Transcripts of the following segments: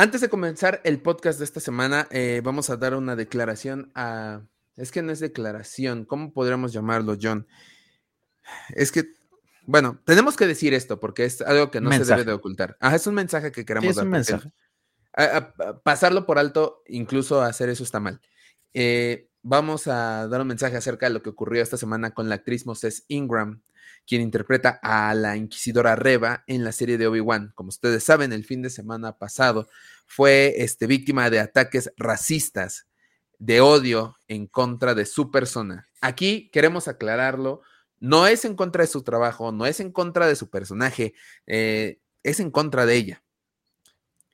Antes de comenzar el podcast de esta semana, eh, vamos a dar una declaración a... Es que no es declaración, ¿cómo podríamos llamarlo, John? Es que, bueno, tenemos que decir esto porque es algo que no se debe de ocultar. Ah, es un mensaje que queremos dar. Un mensaje. pasarlo por alto, incluso hacer eso está mal. Eh, vamos a dar un mensaje acerca de lo que ocurrió esta semana con la actriz Moses Ingram, quien interpreta a la inquisidora Reba en la serie de Obi-Wan. Como ustedes saben, el fin de semana pasado fue este, víctima de ataques racistas, de odio en contra de su persona. Aquí queremos aclararlo, no es en contra de su trabajo, no es en contra de su personaje, eh, es en contra de ella.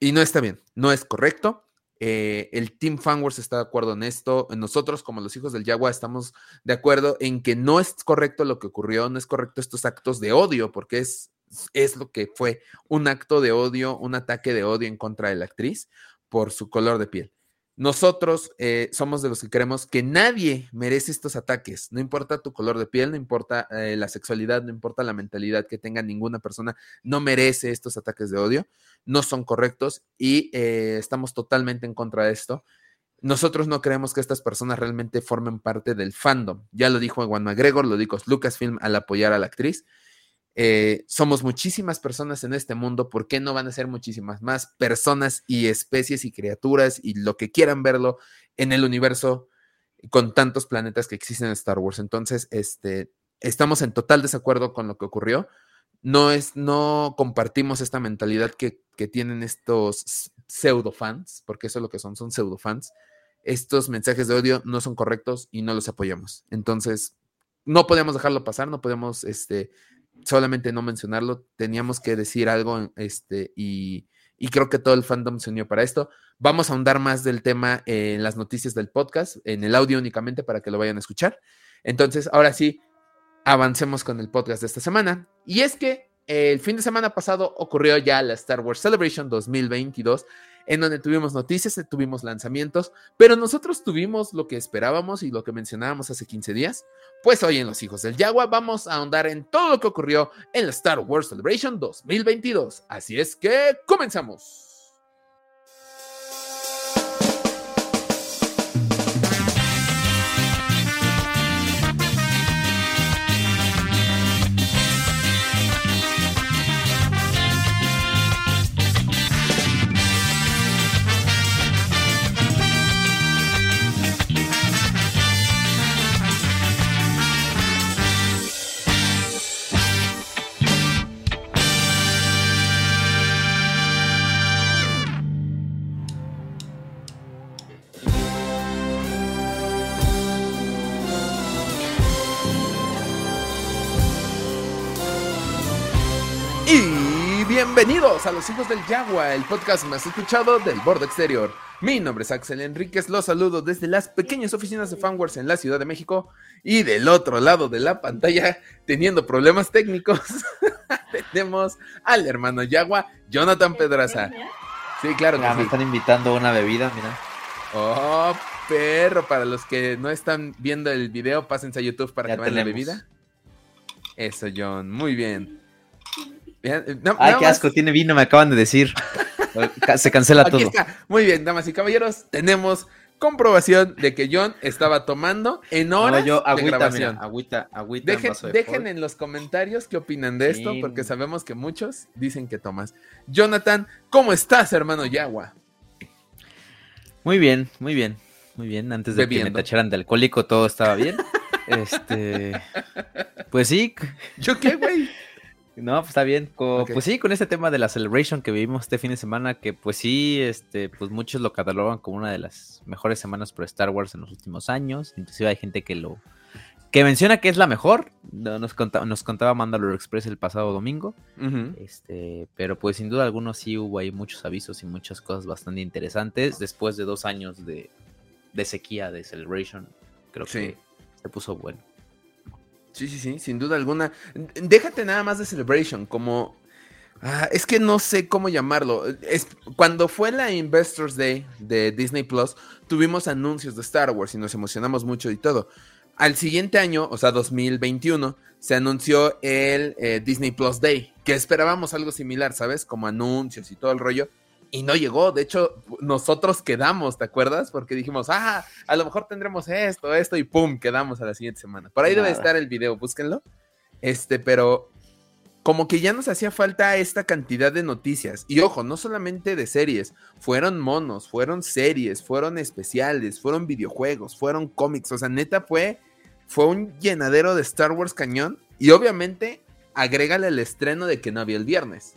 Y no está bien, no es correcto. Eh, el Team Fanwars está de acuerdo en esto. Nosotros, como los hijos del Yagua, estamos de acuerdo en que no es correcto lo que ocurrió, no es correcto estos actos de odio, porque es, es lo que fue un acto de odio, un ataque de odio en contra de la actriz por su color de piel. Nosotros eh, somos de los que creemos que nadie merece estos ataques, no importa tu color de piel, no importa eh, la sexualidad, no importa la mentalidad que tenga ninguna persona, no merece estos ataques de odio, no son correctos y eh, estamos totalmente en contra de esto. Nosotros no creemos que estas personas realmente formen parte del fandom. Ya lo dijo Juan McGregor, lo dijo Lucasfilm al apoyar a la actriz. Eh, somos muchísimas personas en este mundo, ¿por qué no van a ser muchísimas más personas y especies y criaturas y lo que quieran verlo en el universo con tantos planetas que existen en Star Wars? Entonces, este, estamos en total desacuerdo con lo que ocurrió. No, es, no compartimos esta mentalidad que, que tienen estos pseudo fans, porque eso es lo que son, son pseudo fans. Estos mensajes de odio no son correctos y no los apoyamos. Entonces, no podemos dejarlo pasar, no podemos este, solamente no mencionarlo, teníamos que decir algo, este, y, creo que todo el fandom se unió para esto. Vamos a ahondar más del tema en las noticias del podcast, en el audio únicamente para que lo vayan a escuchar. Entonces, ahora sí, avancemos con el podcast de esta semana. Y es que el fin de semana pasado ocurrió ya la Star Wars Celebration 2022 en donde tuvimos noticias, tuvimos lanzamientos, pero nosotros tuvimos lo que esperábamos y lo que mencionábamos hace 15 días. Pues hoy en Los Hijos del Yagua vamos a ahondar en todo lo que ocurrió en la Star Wars Celebration 2022. Así es que comenzamos. Bienvenidos a Los Hijos del Yagua, el podcast más escuchado del borde exterior. Mi nombre es Axel Enríquez, los saludo desde las pequeñas oficinas de Fanwars en la Ciudad de México y del otro lado de la pantalla, teniendo problemas técnicos, tenemos al hermano Yagua, Jonathan Pedraza. Sí, claro. Ya me están invitando a una bebida, mira. Oh, perro, para los que no están viendo el video, pásense a YouTube para que vean la bebida. Eso, John, muy bien. Ay, qué asco, tiene vino, me acaban de decir. Se cancela todo. Muy bien, damas y caballeros, tenemos comprobación de que John estaba tomando en horas yo, agüita, de grabación. agüita, agüita. Dejen, dejen en los comentarios qué opinan de esto, porque sabemos que muchos dicen que tomas. Jonathan, ¿cómo estás, hermano Yagua? Muy bien, muy bien, muy bien. Antes de que me tacharan de alcohólico, todo estaba bien. este, pues sí. ¿Yo qué, güey? No, pues está bien. Pues sí, con este tema de la celebration que vivimos este fin de semana, que pues sí, este, pues muchos lo catalogan como una de las mejores semanas por Star Wars en los últimos años. Inclusive hay gente que lo que menciona que es la mejor. Nos contaba, nos contaba Mandalore Express el pasado domingo. Este, pero pues sin duda alguno sí hubo ahí muchos avisos y muchas cosas bastante interesantes. Después de dos años de, sequía de celebration, creo que se puso bueno. Sí, sí, sí, sin duda alguna. Déjate nada más de Celebration, como... Ah, es que no sé cómo llamarlo. Es, cuando fue la Investors Day de Disney Plus, tuvimos anuncios de Star Wars y nos emocionamos mucho y todo. Al siguiente año, o sea, 2021, se anunció el eh, Disney Plus Day, que esperábamos algo similar, ¿sabes? Como anuncios y todo el rollo. Y no llegó. De hecho, nosotros quedamos, ¿te acuerdas? Porque dijimos, ah, a lo mejor tendremos esto, esto, y pum, quedamos a la siguiente semana. Por ahí debe estar el video, búsquenlo. Este, pero como que ya nos hacía falta esta cantidad de noticias. Y ojo, no solamente de series, fueron monos, fueron series, fueron especiales, fueron videojuegos, fueron cómics. O sea, neta fue, fue un llenadero de Star Wars cañón. Y obviamente, agrégale el estreno de que no había el viernes.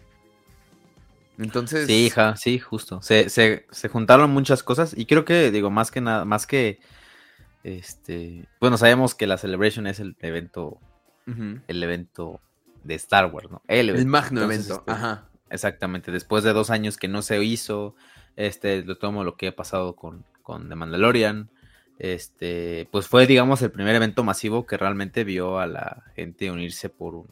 Entonces. Sí, hija, sí, justo. Se, se, juntaron muchas cosas y creo que, digo, más que nada, más que. Este. Bueno, sabemos que la Celebration es el evento. El evento de Star Wars, ¿no? El, magno evento. Este, Ajá. Exactamente. Después de dos años que no se hizo. Este, lo tomo lo que ha pasado con, con The Mandalorian. Este, pues fue, digamos, el primer evento masivo que realmente vio a la gente unirse por un,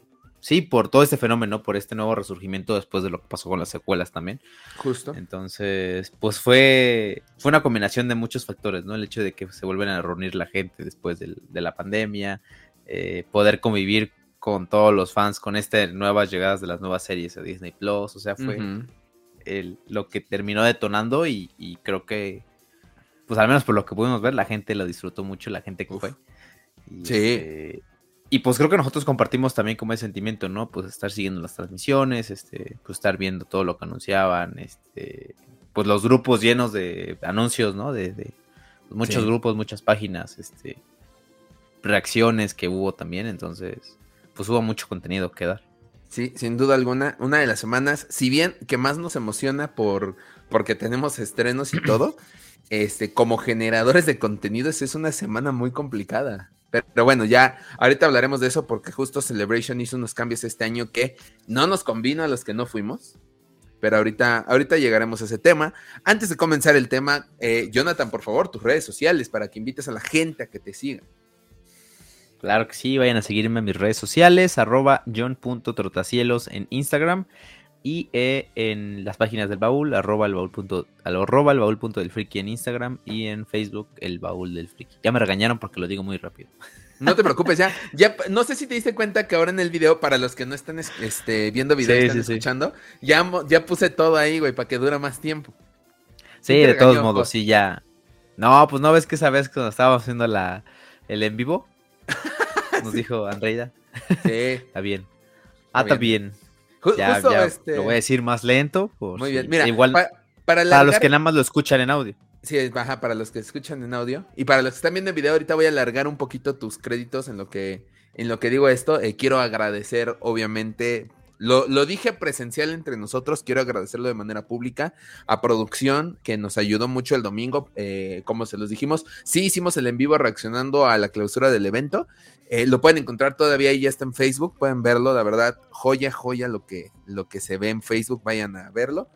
sí, por todo este fenómeno, por este nuevo resurgimiento después de lo que pasó con las secuelas también. Justo. Entonces, pues fue, fue una combinación de muchos factores, ¿no? El hecho de que se vuelven a reunir la gente después de, la pandemia, eh, poder convivir con todos los fans, con estas nuevas llegadas de las nuevas series de Disney Plus, o sea, fue lo que terminó detonando y, creo que, pues al menos por lo que pudimos ver, la gente lo disfrutó mucho, la gente que fue. sí. Este, y pues creo que nosotros compartimos también como ese sentimiento, ¿no? Pues estar siguiendo las transmisiones, este, pues estar viendo todo lo que anunciaban, este, pues los grupos llenos de anuncios, ¿no? De, muchos grupos, muchas páginas, este, reacciones que hubo también, entonces, pues hubo mucho contenido que dar. Sí, sin duda alguna, una de las semanas, si bien que más nos emociona por porque tenemos estrenos y todo, este, como generadores de contenidos es una semana muy complicada. Pero, bueno, ya ahorita hablaremos de eso porque justo Celebration hizo unos cambios este año que no nos convino a los que no fuimos. Pero ahorita, ahorita llegaremos a ese tema. Antes de comenzar el tema, eh, Jonathan, por favor, tus redes sociales para que invites a la gente a que te siga. Claro que sí, vayan a seguirme en mis redes sociales, arroba john.trotacielos en Instagram y eh, en las páginas del baúl, arroba el baúl, punto, arroba el baúl punto del friki en Instagram y en Facebook el baúl del friki. Ya me regañaron porque lo digo muy rápido. No te preocupes, ya, ya, no sé si te diste cuenta que ahora en el video, para los que no están este, viendo video y están escuchando, Ya, ya puse todo ahí, güey, para que dure más tiempo. Sí, de todos modos, sí, ya. No, pues no ves que esa vez cuando estábamos haciendo la, el en vivo, nos dijo Andreida. Sí. está bien. Ah, está bien. Este lo voy a decir más lento. Muy bien, mira, igual para, los que nada más lo escuchan en audio. Sí, baja para los que escuchan en audio. Y para los que están viendo el video, ahorita voy a alargar un poquito tus créditos en lo que, en lo que digo esto. Eh, quiero agradecer, obviamente, lo, lo, dije presencial entre nosotros, quiero agradecerlo de manera pública a producción que nos ayudó mucho el domingo, eh, como se los dijimos. Sí hicimos el en vivo reaccionando a la clausura del evento eh, lo pueden encontrar todavía y ya está en Facebook, pueden verlo, la verdad, joya, joya lo que, lo que se ve en Facebook, vayan a verlo.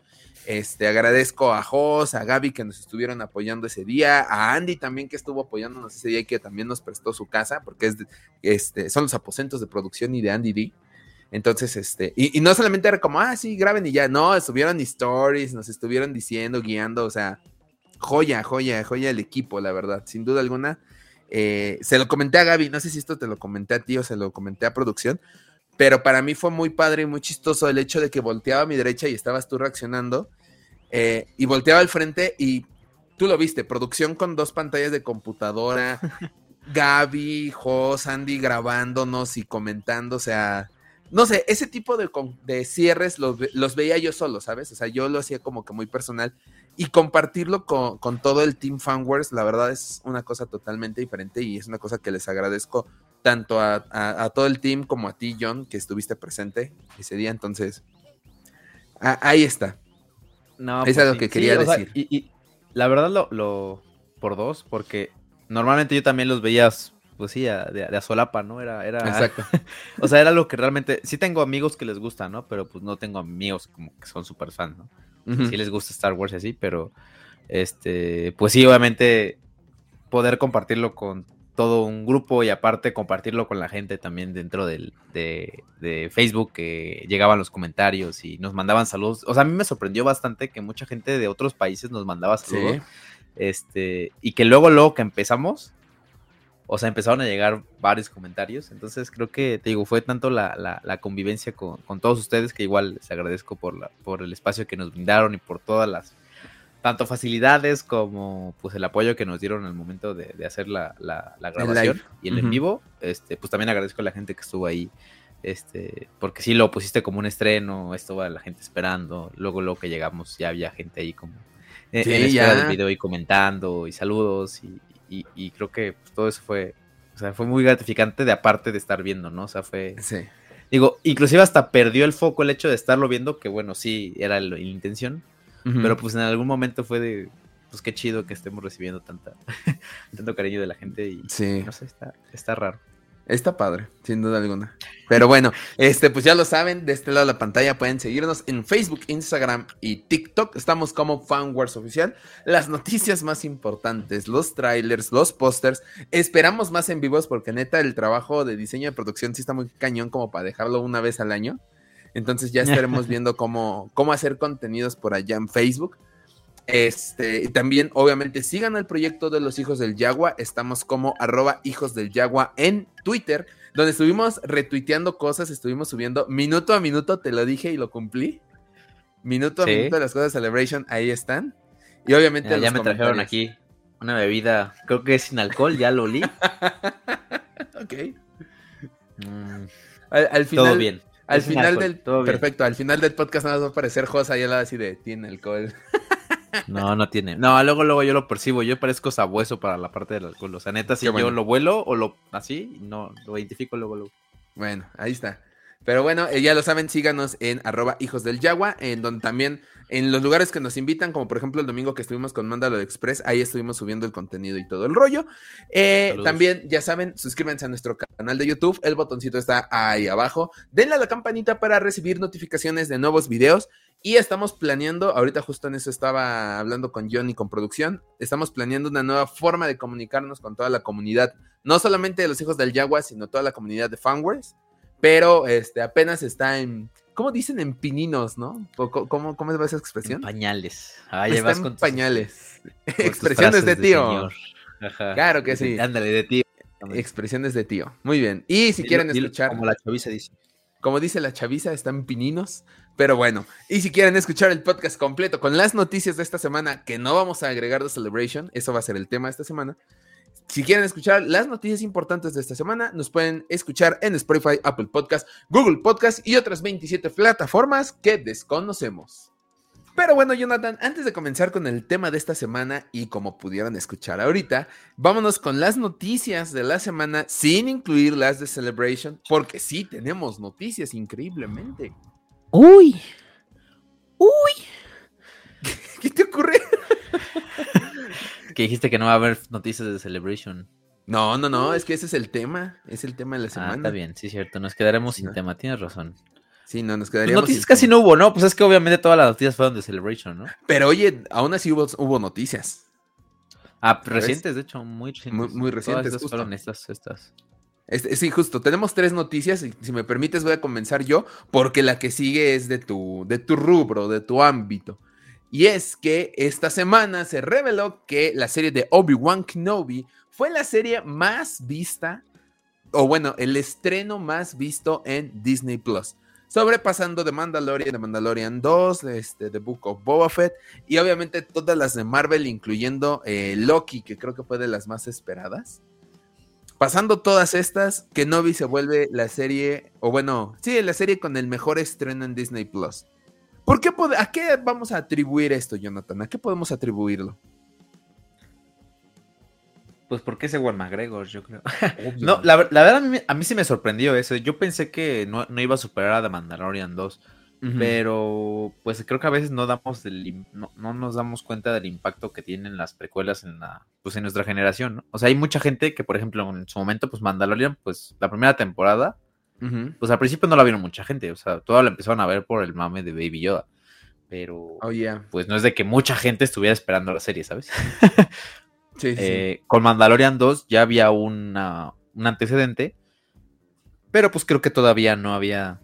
Este, agradezco a Jos, a Gaby que nos estuvieron apoyando ese día, a Andy también que estuvo apoyándonos ese día y que también nos prestó su casa, porque es este, son los aposentos de producción y de Andy D. Entonces, este, y, y, no solamente era como, ah, sí, graben y ya, no, estuvieron stories, nos estuvieron diciendo, guiando, o sea, joya, joya, joya el equipo, la verdad, sin duda alguna. Eh, se lo comenté a Gaby, no sé si esto te lo comenté a ti o se lo comenté a producción, pero para mí fue muy padre y muy chistoso el hecho de que volteaba a mi derecha y estabas tú reaccionando eh, y volteaba al frente y tú lo viste, producción con dos pantallas de computadora, Gaby, Jos, Andy grabándonos y comentando, o sea, no sé, ese tipo de, de cierres los, los, veía yo solo, ¿sabes? O sea, yo lo hacía como que muy personal y compartirlo con, todo el Team Fanwares, la verdad es una cosa totalmente diferente y es una cosa que les agradezco tanto a, todo el team como a ti, John, que estuviste presente ese día. Entonces, ahí está. No, es algo pues que quería decir. y, la verdad lo, lo, por dos, porque normalmente yo también los veías, pues sí, de, de solapa, ¿no? Era, era, Exacto. o sea, era lo que realmente, sí tengo amigos que les gusta, ¿no? Pero pues no tengo amigos como que son súper fans, ¿no? si les gusta Star Wars y así, pero este, pues sí, obviamente poder compartirlo con todo un grupo y aparte compartirlo con la gente también dentro del, de, Facebook que llegaban los comentarios y nos mandaban saludos. O sea, a mí me sorprendió bastante que mucha gente de otros países nos mandaba saludos. Este, y que luego, luego que empezamos, o sea, empezaron a llegar varios comentarios. Entonces creo que, te digo, fue tanto la, la, convivencia con, con, todos ustedes que igual les agradezco por, la, por el espacio que nos brindaron y por todas las, tanto facilidades como pues el apoyo que nos dieron al momento de, de hacer la, la, grabación y el en vivo. Este, pues también agradezco a la gente que estuvo ahí. Este, porque sí lo pusiste como un estreno, esto va la gente esperando. Luego, luego que llegamos, ya había gente ahí como en, espera del video y comentando y saludos y, y, creo que pues, todo eso fue, o sea, fue muy gratificante de aparte de estar viendo, ¿no? O sea, fue... Sí. Digo, inclusive hasta perdió el foco el hecho de estarlo viendo, que bueno, sí, era la intención, pero pues en algún momento fue de, pues qué chido que estemos recibiendo tanta, tanto cariño de la gente y sí. no sé, está, está raro. Está padre, sin duda alguna. Pero bueno, este, pues ya lo saben, de este lado de la pantalla pueden seguirnos en Facebook, Instagram y TikTok. Estamos como FanWars Oficial. Las noticias más importantes, los trailers, los pósters. Esperamos más en vivos porque neta el trabajo de diseño de producción sí está muy cañón como para dejarlo una vez al año. Entonces ya estaremos viendo cómo, cómo hacer contenidos por allá en Facebook. Este, y también, obviamente, sigan el proyecto de los hijos del Yagua. Estamos como arroba hijos del Yagua en Twitter, donde estuvimos retuiteando cosas, estuvimos subiendo minuto a minuto, te lo dije y lo cumplí. Minuto a minuto de las cosas de Celebration, ahí están. Y obviamente. Ya, me trajeron aquí una bebida, creo que es sin alcohol, ya lo olí. ok. Mm. al, final. Todo bien. Al final del. Perfecto, al final del podcast nada más va a aparecer Josa y él así de tiene alcohol. No, no tiene. No, luego, luego yo lo percibo. Yo parezco sabueso para la parte del alcohol. O sea, neta, si yo lo vuelo o lo así, no, lo identifico luego, luego. Bueno, ahí está. Pero bueno, eh, ya lo saben, síganos en arroba hijos del yagua, en donde también en los lugares que nos invitan, como por ejemplo el domingo que estuvimos con Mándalo Express, ahí estuvimos subiendo el contenido y todo el rollo. Eh, también, ya saben, suscríbanse a nuestro canal de YouTube, el botoncito está ahí abajo. Denle a la campanita para recibir notificaciones de nuevos videos. Y estamos planeando, ahorita justo en eso estaba hablando con Johnny con producción, estamos planeando una nueva forma de comunicarnos con toda la comunidad, no solamente de los hijos del Yagua, sino toda la comunidad de Fanwares, pero este, apenas está en, ¿cómo dicen? En pininos, ¿no? ¿Cómo, cómo es esa expresión? pañales. Ah, está en pañales. Expresiones de tío. Claro que sí. Ándale, de tío. Expresiones de tío. Muy bien. Y si quieren escuchar. Como la chaviza dice. Como dice la chaviza, están pininos. Pero bueno, y si quieren escuchar el podcast completo con las noticias de esta semana, que no vamos a agregar de Celebration, eso va a ser el tema de esta semana. Si quieren escuchar las noticias importantes de esta semana, nos pueden escuchar en Spotify, Apple Podcast, Google Podcast y otras 27 plataformas que desconocemos. Pero bueno, Jonathan, antes de comenzar con el tema de esta semana y como pudieron escuchar ahorita, vámonos con las noticias de la semana sin incluir las de Celebration, porque sí tenemos noticias increíblemente. Uy. Uy. ¿Qué te ocurre? que dijiste que no va a haber noticias de Celebration. No, no, no, es que ese es el tema, es el tema de la semana. Ah, está bien, sí, cierto, nos quedaremos sin tema, tienes razón. Sí, no, nos quedaríamos. Noticias casi no hubo, ¿no? Pues es que obviamente todas las noticias fueron de Celebration, ¿no? Pero oye, aún así hubo, hubo noticias. Ah, recientes, de hecho, muy recientes. Muy, recientes. Todas fueron estas, estas. Sí, justo, tenemos tres noticias y si me permites voy a comenzar yo porque la que sigue es de tu, de tu rubro, de tu ámbito. Y es que esta semana se reveló que la serie de Obi-Wan Kenobi fue la serie más vista, o bueno, el estreno más visto en Disney Plus. Sobrepasando The Mandalorian, The Mandalorian 2, este, The Book of Boba Fett y obviamente todas las de Marvel, incluyendo eh, Loki, que creo que fue de las más esperadas. Pasando todas estas, Kenobi se vuelve la serie, o bueno, sí, la serie con el mejor estreno en Disney Plus. ¿Por qué ¿A qué vamos a atribuir esto, Jonathan? ¿A qué podemos atribuirlo? Pues porque es Ewan McGregor, yo creo. no, la, verdad a mí, sí me sorprendió eso. Yo pensé que no, no, iba a superar a The Mandalorian 2. Pero pues creo que a veces no damos no, nos damos cuenta del impacto que tienen las precuelas en la pues en nuestra generación, ¿no? O sea, hay mucha gente que por ejemplo en su momento pues Mandalorian pues la primera temporada pues al principio no la vieron mucha gente, o sea, toda la empezaron a ver por el mame de Baby Yoda. Pero oh, pues no es de que mucha gente estuviera esperando la serie, ¿sabes? sí, sí. Eh, con Mandalorian 2 ya había una, un antecedente, pero pues creo que todavía no había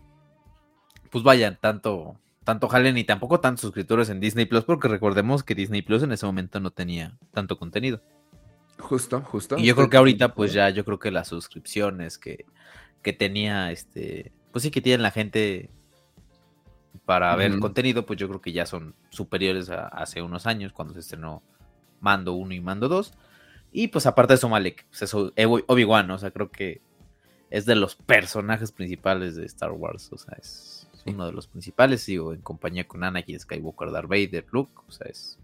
pues vayan, tanto, tanto jalen ni tampoco tantos suscriptores en Disney Plus, porque recordemos que Disney Plus en ese momento no tenía tanto contenido. Justo, justo. Y yo creo que ahorita, pues ya, yo creo que las suscripciones que, que tenía, este, pues sí que tienen la gente para ver contenido, pues yo creo que ya son superiores a, hace unos años cuando se estrenó Mando 1 y Mando 2. Y pues aparte de eso, Malek, pues Obi-Wan, o sea, creo que es de los personajes principales de Star Wars, o sea, es uno de los principales, digo, en compañía con Anakin Skywalker, Darth Vader, Luke, o sea, es,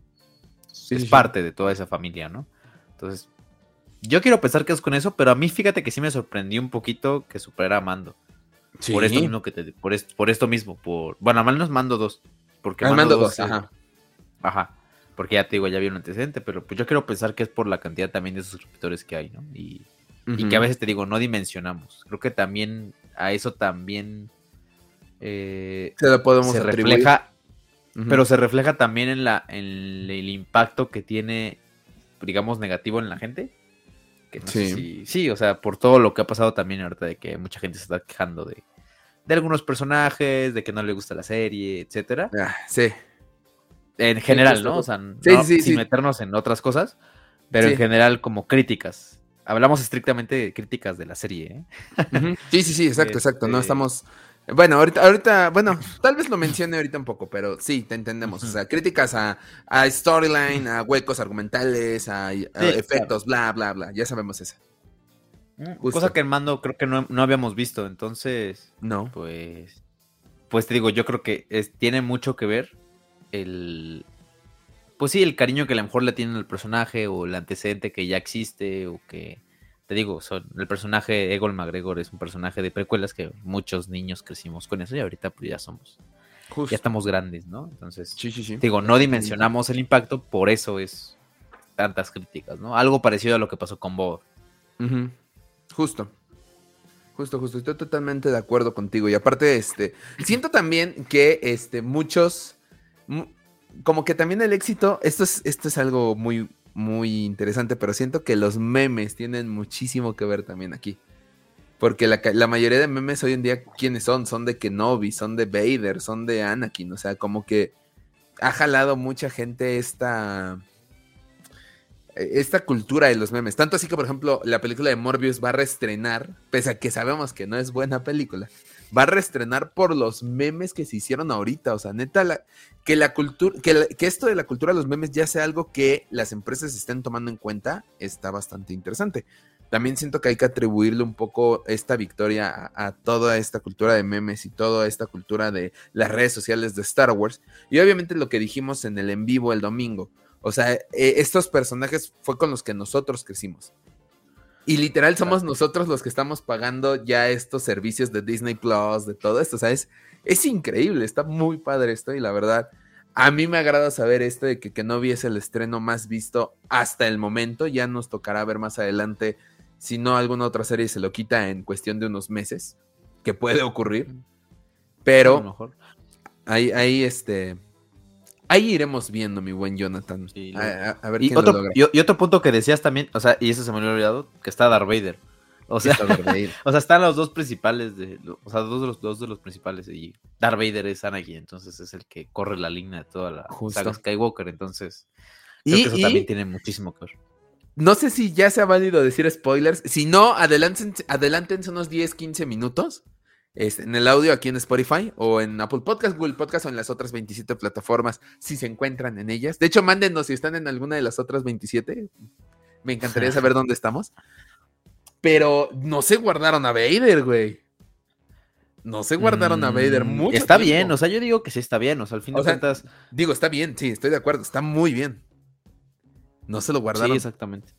es parte de toda esa familia, ¿no? Entonces, yo quiero pensar que es con eso, pero a mí fíjate que sí me sorprendió un poquito que superara a Mando. Por esto mismo que te, por, por esto mismo, por bueno, al menos Mando 2, porque Mando 2, ajá. Ajá. Porque ya te digo, ya había un antecedente, pero pues yo quiero pensar que es por la cantidad también de suscriptores que hay, ¿no? Y, y que a veces te digo, no dimensionamos. Creo que también a eso también eh, se lo podemos se refleja, pero se refleja también en la en el impacto que tiene, digamos, negativo en la gente. Que sí. sí, o sea, por todo lo que ha pasado también ahorita de que mucha gente se está quejando de, de algunos personajes, de que no le gusta la serie, etcétera. Ah, sí. En general, ¿no? O sea, sin meternos en otras cosas, pero en general como críticas. Hablamos estrictamente de críticas de la serie, ¿eh? Sí, sí, sí, exacto, exacto. No este estamos. Bueno, ahorita, ahorita, bueno, tal vez lo mencione ahorita un poco, pero sí, te entendemos. O sea, críticas a, a storyline, a huecos argumentales, a, efectos, bla, bla, bla. Ya sabemos eso. Mm, cosa que en mando creo que no, habíamos visto, entonces. No. Pues. Pues te digo, yo creo que tiene mucho que ver el, pues sí, el cariño que a lo mejor le tienen al personaje o el antecedente que ya existe o que, te digo, son, el personaje Egon McGregor es un personaje de precuelas que muchos niños crecimos con eso y ahorita pues ya somos, ya estamos grandes, ¿no? Entonces, digo, no dimensionamos el impacto, por eso es tantas críticas, ¿no? Algo parecido a lo que pasó con Bob. Justo. Justo, justo, estoy totalmente de acuerdo contigo. Y aparte, este, siento también que este, muchos como que también el éxito, esto es, esto es algo muy, muy interesante, pero siento que los memes tienen muchísimo que ver también aquí. Porque la, mayoría de memes hoy en día, ¿quiénes son? Son de Kenobi, son de Vader, son de Anakin. O sea, como que ha jalado mucha gente esta, esta cultura de los memes. Tanto así que, por ejemplo, la película de Morbius va a reestrenar, pese a que sabemos que no es buena película, va a reestrenar por los memes que se hicieron ahorita. O sea, neta, que la cultura, que, esto de la cultura de los memes ya sea algo que las empresas estén tomando en cuenta, está bastante interesante. También siento que hay que atribuirle un poco esta victoria a, toda esta cultura de memes y toda esta cultura de las redes sociales de Star Wars. Y obviamente lo que dijimos en el en vivo el domingo. O sea, eh, estos personajes fue con los que nosotros crecimos. Y literal somos nosotros los que estamos pagando ya estos servicios de Disney Plus, de todo esto. O sea, es, increíble, está muy padre esto y la verdad, a mí me agrada saber esto de que, que no viese el estreno más visto hasta el momento. Ya nos tocará ver más adelante si no alguna otra serie se lo quita en cuestión de unos meses, que puede ocurrir. Pero ahí, ahí este, Ahí iremos viendo, mi buen Jonathan. a, ver y quién otro, lo logra. Y, otro punto que decías también, o sea, y eso se me había olvidado, que está Darth Vader. O sea, o sea, están los dos principales, de, o sea, dos de los dos de los principales y Darth Vader es Anakin, entonces es el que corre la línea de toda la saga Skywalker, entonces creo y, que eso también tiene muchísimo que ver. No sé si ya sea válido decir spoilers, si no, adelántense, adelántense unos 10, 15 minutos en el audio aquí en Spotify o en Apple Podcast, Google Podcast o en las otras 27 plataformas si se encuentran en ellas. De hecho, mándenos si están en alguna de las otras 27. Me encantaría saber dónde estamos. Pero no se guardaron a Vader, güey. No se guardaron a Vader mm, mucho. Está bien, o sea, yo digo que sí está bien. O sea, al fin de cuentas. Digo, está bien, sí, estoy de acuerdo. Está muy bien. No se lo guardaron. Sí, exactamente.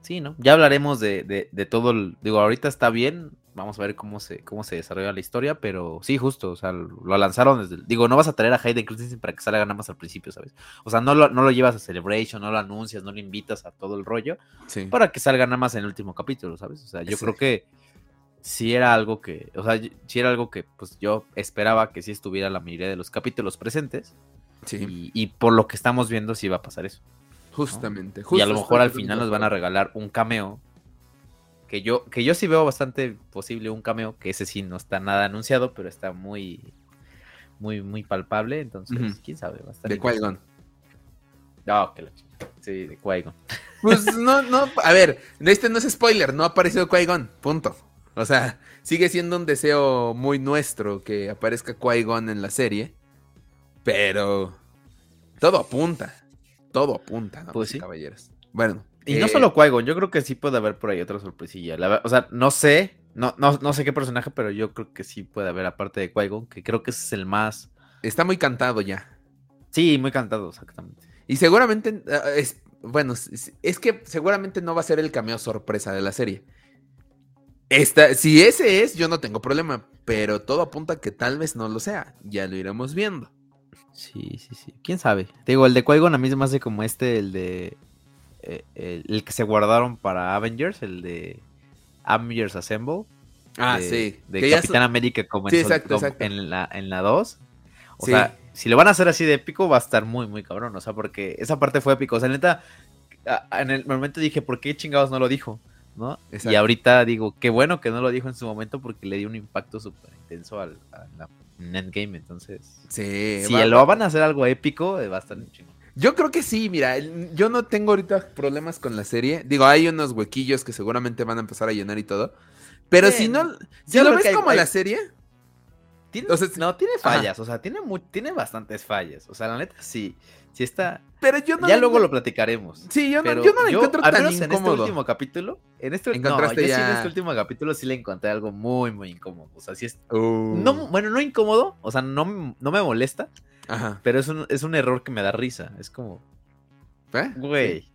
Sí, ¿no? Ya hablaremos de, de, de todo. El, digo, ahorita está bien Vamos a ver cómo se, cómo se desarrolla la historia, pero sí, justo, o sea, lo lanzaron desde... digo, no vas a traer a Hayden Christensen para que salga nada más al principio, ¿sabes? O sea, no lo, no lo llevas a Celebration, no lo anuncias, no lo invitas a todo el rollo, para que salga nada más en el último capítulo, ¿sabes? O sea, yo creo que sí era algo que, o sea, sí era algo que pues yo esperaba que sí estuviera la mayoría de los capítulos presentes. Sí. Y, por lo que estamos viendo sí va a pasar eso. Justamente, Y a lo mejor al final nos van a regalar un cameo que yo, que yo sí veo bastante posible un cameo, que ese sí no está nada anunciado, pero está muy, muy, muy palpable, entonces, quién sabe. De Qui-Gon. No, que la Sí, de Qui-Gon. Pues no, no, a ver, este no es spoiler, no ha aparecido Qui-Gon, punto. O sea, sigue siendo un deseo muy nuestro que aparezca Qui-Gon en la serie, pero todo apunta, todo apunta, ¿no? Pues sí. caballeros. Bueno. Y no eh, solo Qui-Gon, yo creo que sí puede haber por ahí otra sorpresilla. La o sea, no sé, no, no, no sé qué personaje, pero yo creo que sí puede haber, aparte de Qui-Gon, que creo que ese es el más. Está muy cantado ya. Sí, muy cantado, exactamente. Y seguramente, eh, es, bueno, es, es que seguramente no va a ser el cameo sorpresa de la serie. Esta, si ese es, yo no tengo problema, pero todo apunta a que tal vez no lo sea. Ya lo iremos viendo. Sí, sí, sí. ¿Quién sabe? Te digo, el de Qui-Gon a mí se me hace como este, el de. Eh, el, el que se guardaron para Avengers, el de Avengers Assemble. Ah, de, sí. De que ya Capitán América como en, Sí, Sol- exacto, como exacto. en la en la 2. O Sí. sea, si lo van a hacer así de épico, va a estar muy, muy cabrón. O sea, porque esa parte fue épico. O sea, neta, en el momento dije, ¿por qué chingados no lo dijo? ¿No? Y ahorita digo, qué bueno que no lo dijo en su momento porque le dio un impacto súper intenso al, Endgame. Entonces, Sí, si va- lo van a hacer algo épico, eh, va a estar chingón. Yo creo que sí, mira, yo no tengo ahorita problemas con la serie. Digo, hay unos huequillos que seguramente van a empezar a llenar y todo. Pero si no, si yo lo ves hay- como hay- la serie, Tiene, O sea, no, tiene ajá. fallas, o sea, tiene, mu- tiene bastantes fallas. O sea, la neta, sí, sí está... pero yo no. ya luego lo platicaremos. Sí, yo no, yo no lo encuentro al tan menos en este incómodo. último capítulo, en este, no, Encontraste yo sí en ya- este último capítulo sí le encontré algo muy, muy incómodo. O sea, sí es... Uh, No, bueno, no incómodo, o sea, no, no me molesta, Ajá. pero es un, es un error que me da risa. Es como, ¿Eh? güey.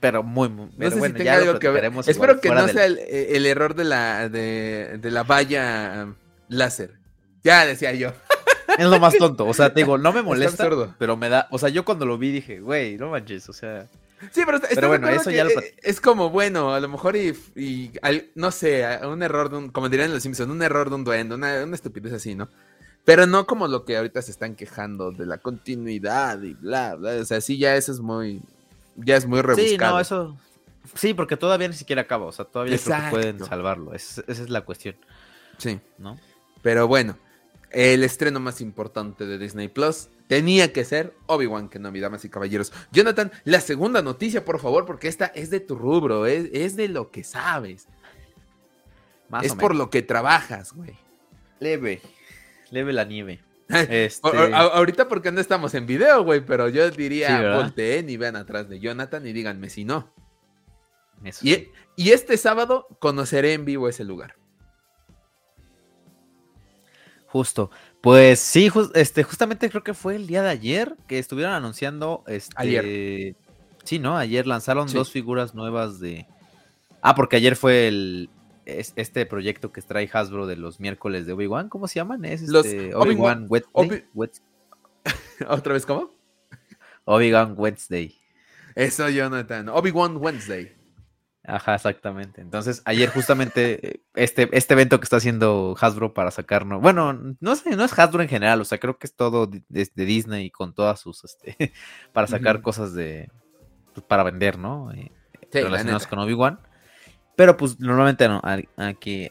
Pero muy, muy... No pero sé bueno, si tenga ya lo algo que ver. Espero igual que no del- sea el, el error de la, de, de la valla um, láser. Ya decía yo. Es lo más tonto, o sea, te digo, no me molesta, pero me da... O sea, yo cuando lo vi dije, güey, no manches, o sea... Sí, pero, está- Pero ¿estás de bueno, eso ya lo eh, plat- Es como, bueno, a lo mejor y, y al- no sé, un error de un, como dirían los Simpsons, un error de un duende, una, una estupidez así, ¿no? Pero no como lo que ahorita se están quejando de la continuidad y bla, bla. O sea, sí, ya eso es muy, ya es muy rebuscado. Sí, no, eso. Sí, porque todavía ni siquiera acaba. O sea, todavía creo que pueden salvarlo. Es- esa es la cuestión, Sí. ¿no? Pero bueno, el estreno más importante de Disney Plus tenía que ser Obi-Wan Kenobi, damas y caballeros. Jonathan, la segunda noticia, por favor, porque esta es de tu rubro, es, es de lo que sabes. Más es o por menos. lo que trabajas, güey. Leve. Leve la nieve. Este... Ahorita porque no estamos en video, güey, pero yo diría, volteen y vean atrás de Jonathan y díganme si no. eso Y, sí. y este sábado conoceré en vivo ese lugar. Justo. Pues sí, este, justamente creo que fue el día de ayer que estuvieron anunciando. Este... Ayer. Sí, ¿no? Ayer lanzaron Sí. dos figuras nuevas de. Ah, porque ayer fue el. Es- Este proyecto que trae Hasbro de los miércoles de Obi-Wan, ¿cómo se llaman? Es este, Obi-Wan- Wednesday. Obi- ¿Otra vez cómo? Obi-Wan Wednesday. Eso, Jonathan. Obi-Wan Wednesday. Ajá, exactamente. Entonces, ayer justamente eh, este, este evento que está haciendo Hasbro para sacarnos, bueno, no sé, no es Hasbro en general, o sea, creo que es todo de, de- Disney con todas sus, este, para sacar cosas de, pues, para vender, ¿no? Eh, Sí, la relacionados neta. con Obi-Wan. Pero pues normalmente no, al, que,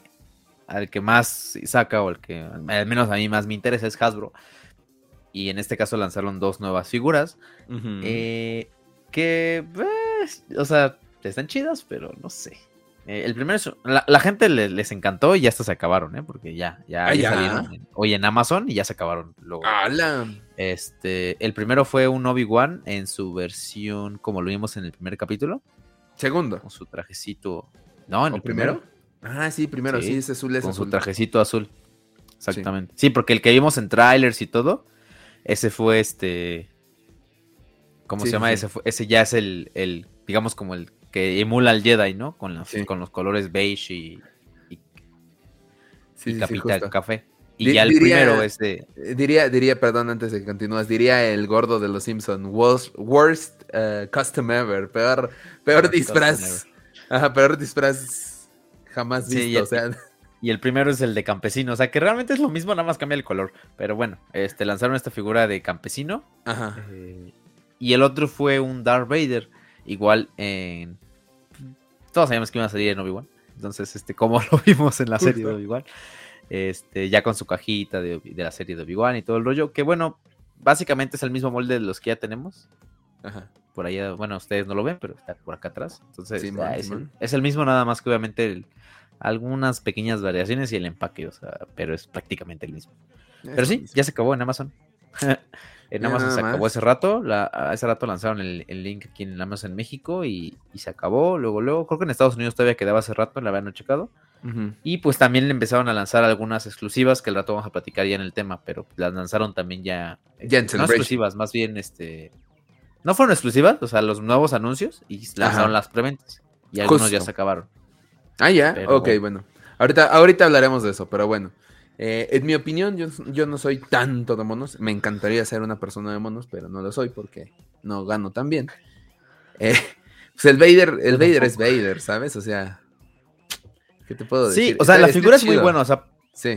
al que más saca o al que al menos a mí más me interesa es Hasbro. Y en este caso lanzaron dos nuevas figuras. Eh, que, pues, o sea, están chidas, pero no sé. Eh, el primero es, la, la gente le- les encantó y ya hasta se acabaron, ¿eh? Porque ya, ya, Ah, ya ¿ya? salieron en- hoy en Amazon y ya se acabaron. Luego. ¡Hala! Este, el primero fue un Obi-Wan en su versión, como lo vimos en el primer capítulo, Segundo. con su trajecito. No, en ¿O el primero. Ah, sí, primero, sí, Sí, es azul, es con su trajecito azul. Exactamente. Sí. porque el que vimos en trailers y todo, ese fue este. ¿Cómo Sí, se llama? Ese, fue- ese ya es el, el, digamos, como el que emula al Jedi, ¿no? Con, Sí. con los colores beige y, y, Sí, y sí, sí, capita justo. café. Y ya el diría- primero es de. Eh, Diría, diría, perdón, antes de que continúas, diría el gordo de los Simpson, worst, worst eh, custom ever, peor, peor disfraz, ajá, peor disfraz jamás Sí, visto, y el- o sea, Y el primero es el de campesino. O sea que realmente es lo mismo, nada más cambia el color. Pero bueno, este lanzaron esta figura de campesino. ajá, Eh, y el otro fue un Darth Vader. Igual en. Todos sabíamos que iba a salir en Obi-Wan. Entonces, este, como lo vimos en la serie de. Obi-Wan. Este, ya con su cajita de, de la serie de Obi-Wan y todo el rollo. Que bueno, básicamente es el mismo molde de los que ya tenemos. ajá, por allá, bueno, ustedes no lo ven, pero está por acá atrás. Entonces, ah, es, el, mismo, nada más que obviamente algunas pequeñas variaciones y el empaque, o sea, pero es prácticamente el mismo. pero sí, ya se acabó en Amazon. en Amazon se acabó ese rato, la, ese rato lanzaron el, link aquí en Amazon en México y, y, se acabó. Luego, luego, creo que en Estados Unidos todavía quedaba hace rato, la habían checado. Y pues también le empezaron a lanzar algunas exclusivas que el rato vamos a platicar ya en el tema, pero las lanzaron también ya. Ya no exclusivas, más bien este. No fueron exclusivas, o sea, los nuevos anuncios y lanzaron las preventas. Y algunos ya se acabaron. Ah, ya. ok, bueno. Ahorita, ahorita hablaremos de eso, pero bueno. Eh, en mi opinión, yo, yo, no soy tanto de monos. Me encantaría ser una persona de monos, pero no lo soy porque no gano tan bien. Eh, pues el Vader, el Vader es Vader, ¿sabes? O sea, ¿Qué te puedo decir? Sí, o sea, la figura es muy buena. O sea,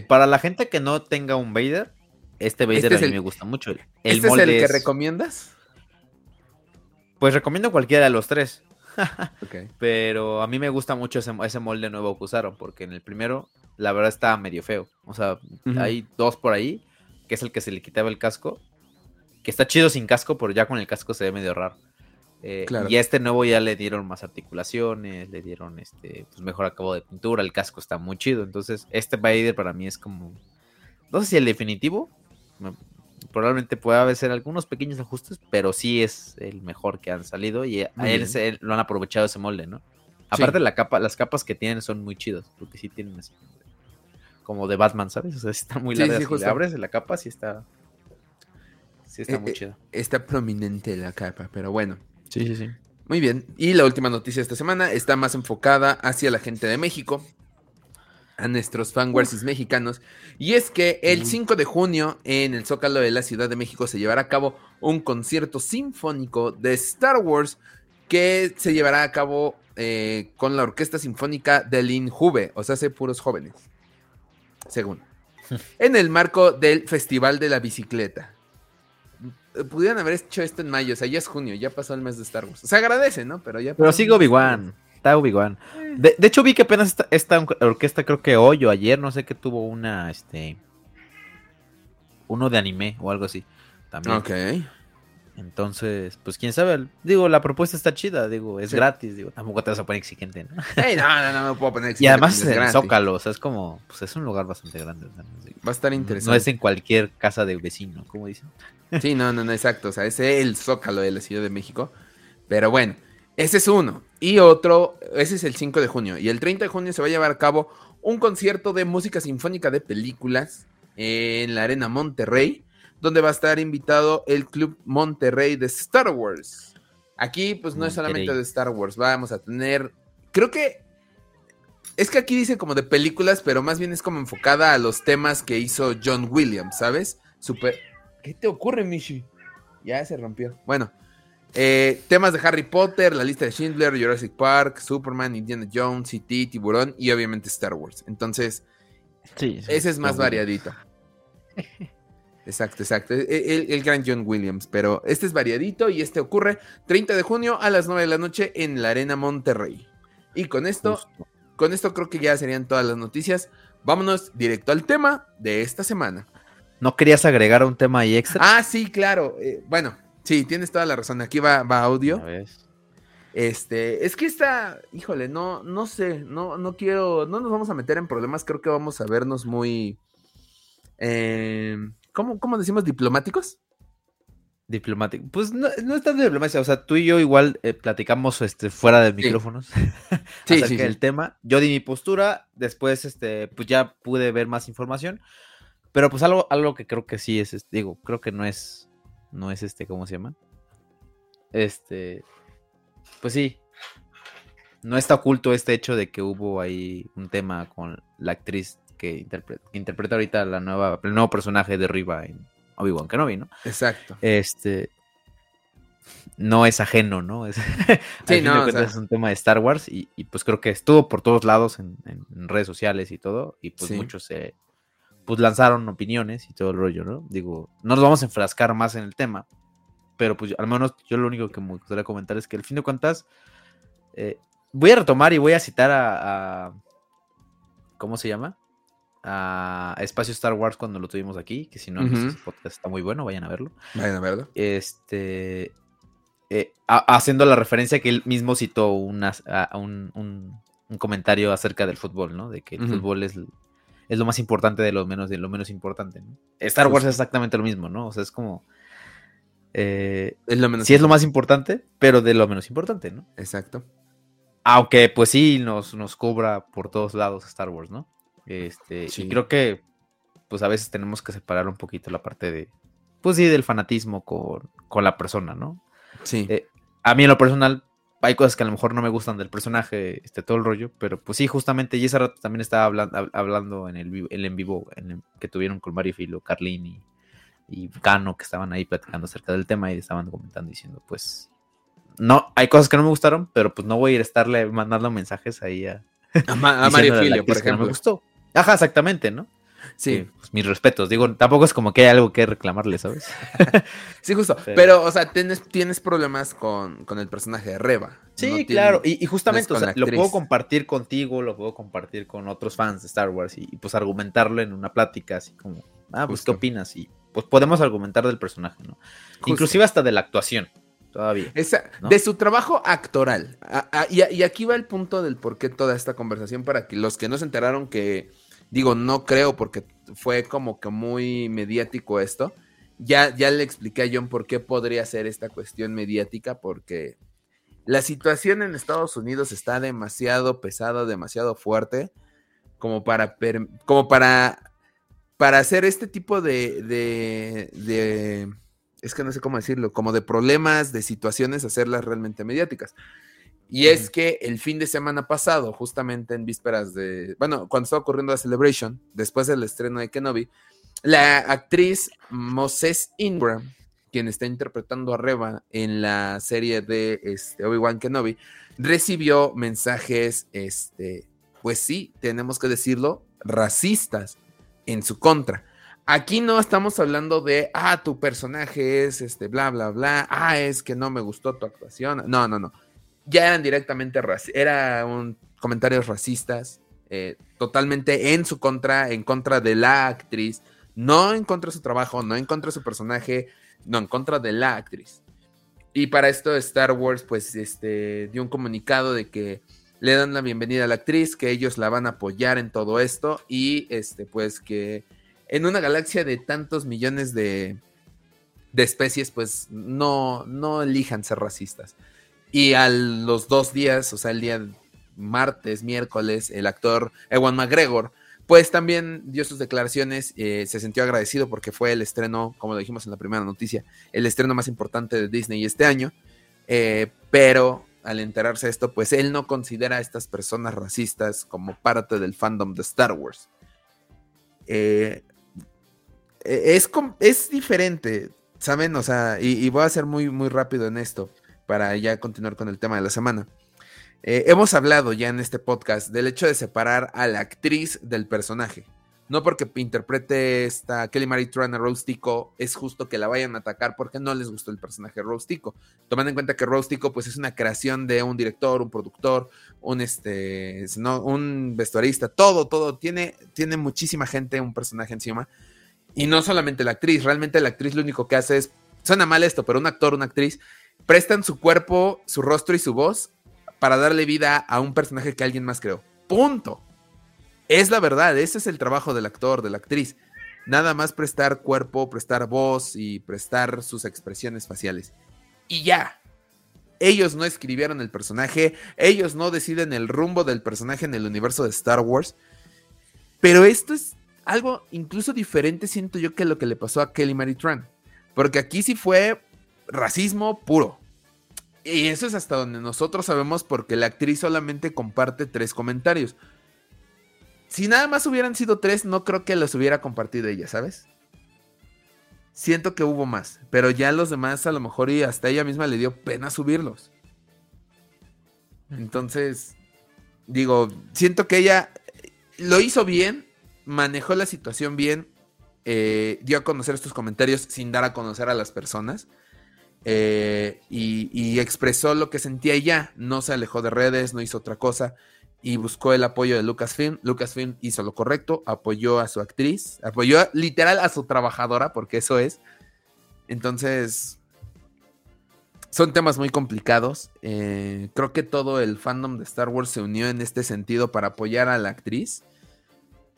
para la gente que no tenga un Vader, este Vader este a mí me gusta mucho. El, ¿Este es el que recomiendas? Pues recomiendo cualquiera de los tres. Pero a mí me gusta mucho ese, molde nuevo que usaron, porque en el primero, la verdad, está medio feo. O sea, hay dos por ahí, que es el que se le quitaba el casco, que está chido sin casco, pero ya con el casco se ve medio raro. Eh, y a este nuevo ya le dieron más articulaciones, le dieron este pues mejor acabado de pintura, el casco está muy chido. Entonces, este Vader para mí es como. No sé si el definitivo. Probablemente pueda haber algunos pequeños ajustes, pero sí es el mejor que han salido. Y a él, lo han aprovechado ese molde, ¿no? Aparte, la capa, las capas que tienen son muy chidos, porque sí tienen así como de Batman, ¿sabes? O sea, están muy largas. Sí, abres la capa, sí está. Sí está eh, muy eh, chido. Está prominente la capa, pero bueno. Sí, sí, sí. Muy bien. Y la última noticia de esta semana está más enfocada hacia la gente de México, a nuestros fanwarsis mexicanos. Y es que el 5 de junio en el Zócalo de la Ciudad de México se llevará a cabo un concierto sinfónico de Star Wars que se llevará a cabo eh, con la Orquesta Sinfónica del INJUVE, o sea, hace puros jóvenes, según. En el marco del Festival de la Bicicleta. Eh, pudieran haber hecho esto en mayo, o sea, ya es junio, ya pasó el mes de Star Wars. Se agradece, ¿no? Pero ya. Pero sigue Obi-Wan. Está Obi-Wan. De, hecho, vi que apenas esta, orquesta, creo que hoy o ayer, no sé qué tuvo una, este. Uno de anime o algo así. También. Ok. Entonces, pues quién sabe. Digo, la propuesta está chida, digo, es gratis, digo, tampoco te vas a poner exigente, ¿no? no, no, no me puedo poner exigente. Y además es en Zócalo, o sea, es como, pues es un lugar bastante grande. Va a estar interesante. No es en cualquier casa de vecino, como dicen. Sí, no, no, no, exacto. O sea, es el Zócalo de la Ciudad de México. Pero bueno, ese es uno. Y otro, ese es el 5 de junio. Y el 30 de junio se va a llevar a cabo un concierto de música sinfónica de películas en la Arena Monterrey donde va a estar invitado el Club Monterrey de Star Wars. Aquí, pues no es solamente de Star Wars, vamos a tener, creo que, es que aquí dice como de películas, pero más bien es como enfocada a los temas que hizo John Williams, ¿sabes? Super... ¿Qué te ocurre, Michi? Ya se rompió. Bueno, eh, temas de Harry Potter, la lista de Schindler, Jurassic Park, Superman, Indiana Jones, E.T., Tiburón y obviamente Star Wars. Entonces, sí, ese es más variadito. Exacto, exacto. E, e, el, gran John Williams. Pero este es variadito y este ocurre 30 de junio a las 9 de la noche en la Arena Monterrey. Y con esto, con esto creo que ya serían todas las noticias. Vámonos directo al tema de esta semana. ¿No querías agregar un tema ahí extra? Ah, sí, claro. Eh, bueno, sí, tienes toda la razón. Aquí va, va audio. Este, es que está, híjole, no, no sé, no, no quiero, no nos vamos a meter en problemas. Creo que vamos a vernos muy. Eh, ¿cómo, decimos diplomáticos? Diplomático. Pues no, no es tan diplomacia. O sea, tú y yo igual eh, platicamos este, fuera de micrófonos sí. acerca del tema. Yo di mi postura. Después, este, pues ya pude ver más información. Pero pues algo, algo que creo que sí es, digo, creo que no es, no es este, ¿cómo se llama? Este, pues sí. No está oculto este hecho de que hubo ahí un tema con la actriz que interpreta, ahorita la nueva, el nuevo personaje de Riva en Obi-Wan Kenobi, ¿no? Exacto. Este no es ajeno, ¿no? Es, sí, no, es un tema de Star Wars y, pues creo que estuvo por todos lados en, redes sociales y todo y pues muchos se pues lanzaron opiniones y todo el rollo, ¿no? Digo, no nos vamos a enfrascar más en el tema, pero pues al menos yo lo único que me gustaría comentar es que al fin de cuentas eh, voy a retomar y voy a citar a ¿cómo se llama? a Espacio Star Wars cuando lo tuvimos aquí, que si no, podcast está muy bueno, vayan a verlo. Vayan a verlo. Este. eh, haciendo la referencia que él mismo citó una, un, un, comentario acerca del fútbol, ¿no? De que el fútbol es, es lo más importante de lo menos, de lo menos importante. ¿no? Star Wars es exactamente lo mismo, ¿no? O sea, es como... Eh, es lo menos sí es lo más importante, pero de lo menos importante, ¿no? Exacto. Aunque pues sí nos, nos cobra por todos lados Star Wars, ¿no? Este, Y creo que pues a veces tenemos que separar un poquito la parte de, pues sí, del fanatismo con, con la persona, ¿no? Sí. Eh, a mí en lo personal hay cosas que a lo mejor no me gustan del personaje, este, todo el rollo, pero pues sí, justamente, y ese rato también estaba hablando, hablando en el, el en vivo en que tuvieron con Mario Filo, Carlín y, y Cano, que estaban ahí platicando acerca del tema y estaban comentando diciendo, pues, no, hay cosas que no me gustaron, pero pues no voy a ir a estarle mandando mensajes ahí a, a, Mario Filio, por ejemplo. me gustó. Ajá, exactamente, ¿no? Sí. Pues, mis respetos. Digo, tampoco es como que hay algo que reclamarle, ¿sabes? sí, justo. Pero, o sea, tienes, tienes problemas con, el personaje de Reba. Sí, claro. y, justamente, o sea, lo puedo compartir contigo, lo puedo compartir con otros fans de Star Wars y, pues argumentarlo en una plática así como, ah, pues, ¿qué opinas? Y pues podemos argumentar del personaje, ¿no? Inclusive hasta de la actuación. Todavía. De su trabajo actoral. y, y, aquí va el punto del por qué toda esta conversación para que los que no se enteraron que Digo, no creo porque fue como que muy mediático esto. Ya, ya le expliqué a John por qué podría ser esta cuestión mediática, porque la situación en Estados Unidos está demasiado pesada, demasiado fuerte, como para, como para, para hacer este tipo de, de, de, es que no sé cómo decirlo, como de problemas, de situaciones, hacerlas realmente mediáticas. Y es que el fin de semana pasado, justamente en vísperas de, bueno, cuando estaba ocurriendo la Celebration, después del estreno de Kenobi, la actriz Moses Ingram, quien está interpretando a Reba en la serie de este, Obi-Wan Kenobi, recibió mensajes, este, pues sí, tenemos que decirlo, racistas en su contra. Aquí no estamos hablando de, ah, tu personaje es este, bla, bla, bla, ah, es que no me gustó tu actuación. No, no, no ya eran directamente era un comentarios racistas, eh, totalmente en su contra, en contra de la actriz, no en contra de su trabajo, no en contra de su personaje, no en contra de la actriz. Y para esto Star Wars pues este dio un comunicado de que le dan la bienvenida a la actriz, que ellos la van a apoyar en todo esto y este pues que en una galaxia de tantos millones de, de especies pues no no elijan ser racistas. Y a los dos días, o sea, el día martes, miércoles, el actor Ewan McGregor, pues también dio sus declaraciones, eh, se sintió agradecido porque fue el estreno, como lo dijimos en la primera noticia, el estreno más importante de Disney este año, eh, pero al enterarse de esto, pues él no considera a estas personas racistas como parte del fandom de Star Wars. Eh, es, es diferente, ¿saben? O sea, y, y, voy a ser muy, muy rápido en esto para ya continuar con el tema de la semana. Eh, hemos hablado ya en este podcast del hecho de separar a la actriz del personaje. No porque interprete esta Kelly Marie Tran a Rose es justo que la vayan a atacar porque no les gustó el personaje Rose. Tomando en cuenta que Rose pues, es una creación de un director, un productor, un, este, no, un vestuarista, todo, todo. Tiene, tiene muchísima gente un personaje encima. Y no solamente la actriz, realmente la actriz lo único que hace es, suena mal esto, pero un actor, una actriz, prestan su cuerpo, su rostro y su voz para darle vida a un personaje que alguien más creó. Punto. Es la verdad, ese es el trabajo del actor, de la actriz. Nada más prestar cuerpo, prestar voz y prestar sus expresiones faciales. Y ya. Ellos no escribieron el personaje, ellos no deciden el rumbo del personaje en el universo de Star Wars. Pero esto es algo incluso diferente, siento yo, que lo que le pasó a Kelly Marie Tran. Porque aquí sí fue racismo puro. Y eso es hasta donde nosotros sabemos porque la actriz solamente comparte tres comentarios. Si nada más hubieran sido tres, no creo que los hubiera compartido ella, ¿sabes? Siento que hubo más, pero ya los demás a lo mejor y hasta ella misma le dio pena subirlos. Entonces, digo, siento que ella lo hizo bien, manejó la situación bien, eh, dio a conocer estos comentarios sin dar a conocer a las personas. Eh, y, expresó lo que sentía ya, no se alejó de redes, no hizo otra cosa y buscó el apoyo de Lucasfilm. Lucasfilm hizo lo correcto, apoyó a su actriz, apoyó literal a su trabajadora, porque eso es. Entonces, son temas muy complicados. Eh, creo que todo el fandom de Star Wars se unió en este sentido para apoyar a la actriz.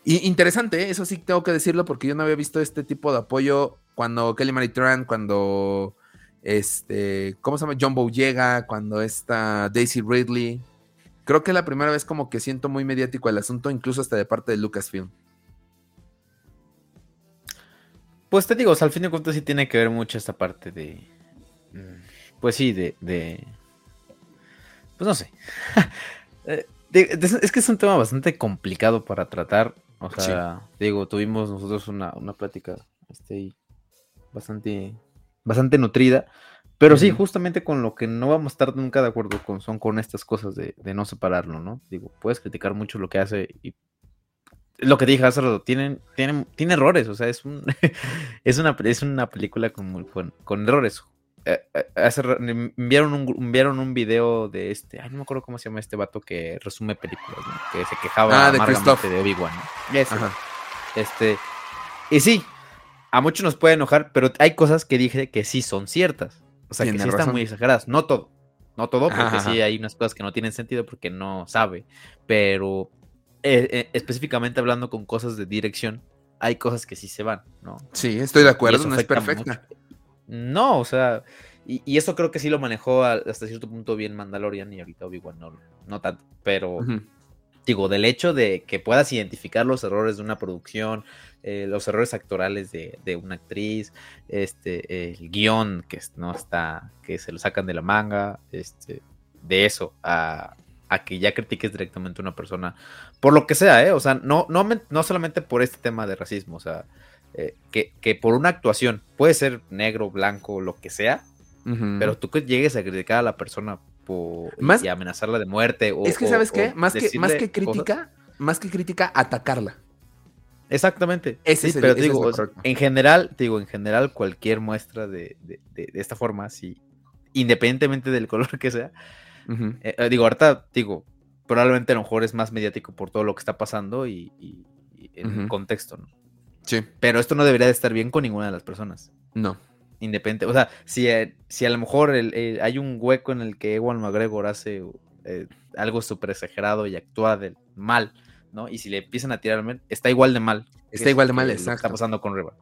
Y interesante, ¿eh? eso sí tengo que decirlo porque yo no había visto este tipo de apoyo cuando Kelly Marie Tran, cuando este, ¿cómo se llama? John llega, cuando está Daisy Ridley. Creo que es la primera vez como que siento muy mediático el asunto, incluso hasta de parte de Lucasfilm. Pues te digo, al fin de cuentas sí tiene que ver mucho esta parte de. Pues sí, de. de pues no sé. Eh, es que es un tema bastante complicado para tratar. O sea, digo, tuvimos nosotros una, una plática este, bastante, bastante nutrida. Pero sí, justamente con lo que no vamos a estar nunca de acuerdo con son con estas cosas de, de no separarlo, ¿no? Digo, puedes criticar mucho lo que hace y lo que dije hace rato, tienen, tienen, tiene errores, o sea, es un es una es una película con, con, errores. Eh, eh, enviaron un enviaron un video de este, ay no me acuerdo cómo se llama este vato que resume películas, que se quejaba ah, de, de Obi-Wan. Este, y sí, a muchos nos puede enojar, pero hay cosas que dije que sí son ciertas. O sea, que sí están muy exageradas. No todo. No todo, porque sí hay unas cosas que no tienen sentido porque no sabe. Pero eh, eh, específicamente hablando con cosas de dirección, hay cosas que sí se van, ¿no? Sí, estoy de acuerdo, no es perfecta. No, o sea, y, eso creo que sí lo manejó hasta cierto punto bien Mandalorian y ahorita Obi-Wan no, no tanto, pero digo, del hecho de que puedas identificar los errores de una producción, eh, los errores actorales de, de, una actriz, este, el guion que no está, que se lo sacan de la manga, este, de eso a, a que ya critiques directamente a una persona por lo que sea, ¿eh? O sea, no, no, no solamente por este tema de racismo, o sea, eh, que, que, por una actuación, puede ser negro, blanco, lo que sea, pero tú que llegues a criticar a la persona por, y amenazarla de muerte. O, es que, ¿sabes qué? Más que, más que crítica, más que crítica, atacarla. Exactamente. sí, pero digo, en general, digo, en general, cualquier muestra de, de, de, esta forma, sí, independientemente del color que sea, eh, eh, digo, ahorita, digo, probablemente a lo mejor es más mediático por todo lo que está pasando y, en el contexto, ¿no? Sí. Pero esto no debería de estar bien con ninguna de las personas. No. Independiente. O sea, si, eh, si a lo mejor hay un hueco en el que Ewan McGregor hace algo súper exagerado y actúa de mal, ¿no? Y si le empiezan a tirar está igual de mal. Está igual de mal, exacto. está pasando con Reba.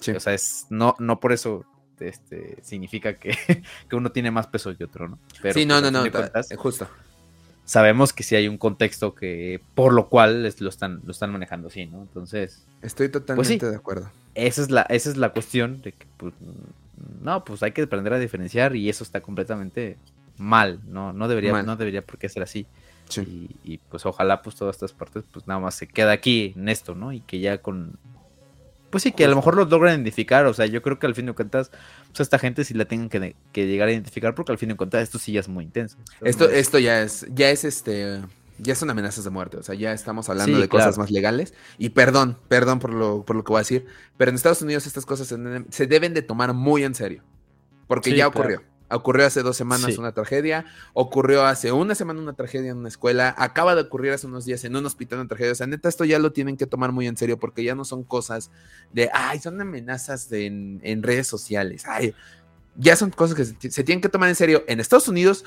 Sí. O sea, es, no, no por eso este, significa que, uno tiene más peso que otro, ¿no? Pero, sí, no, no, no, justo. Sabemos que sí hay un contexto que por lo cual lo están, lo están manejando así, ¿no? Entonces. Estoy pues totalmente de acuerdo. Esa es la, esa es la cuestión de que, pues, no, pues hay que aprender a diferenciar y eso está completamente mal, ¿no? No debería, no debería por qué ser así. Y, y, pues ojalá pues todas estas partes pues nada más se queda aquí en esto, ¿no? Y que ya con pues sí, que a lo mejor los logran identificar. O sea, yo creo que al fin de cuentas, pues esta gente sí la tienen que, llegar a identificar, porque al fin de cuentas esto sí ya es muy intenso. Esto, esto ya es, ya es este. Ya son amenazas de muerte, o sea, ya estamos hablando de cosas más legales. Y perdón, perdón por lo, por lo que voy a decir, pero en Estados Unidos estas cosas se, deben de tomar muy en serio, porque ya ocurrió. Ocurrió hace dos semanas una tragedia, ocurrió hace una semana una tragedia en una escuela, acaba de ocurrir hace unos días en un hospital una tragedia. O sea, neta, esto ya lo tienen que tomar muy en serio porque ya no son cosas de, ay, son amenazas en, en redes sociales. Ay, ya son cosas que se, tienen que tomar en serio en Estados Unidos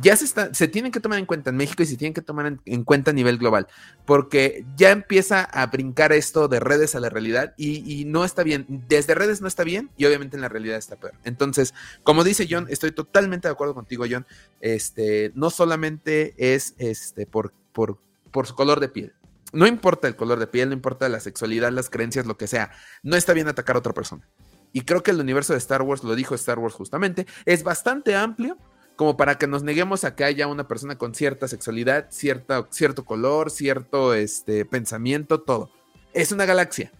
ya se, tienen que tomar en cuenta en México y se tienen que tomar en, cuenta a nivel global, porque ya empieza a brincar esto de redes a la realidad y, no está bien. Desde redes no está bien y obviamente en la realidad está peor. Entonces, como dice John, estoy totalmente de acuerdo contigo, John. Este, no solamente es este, por, por, por su color de piel. No importa el color de piel, no importa la sexualidad, las creencias, lo que sea. No está bien atacar a otra persona. Y creo que el universo de Star Wars, lo dijo Star Wars justamente, es bastante amplio como para que nos neguemos a que haya una persona con cierta sexualidad, cierta, cierto color, cierto este, pensamiento, todo. Es una galaxia.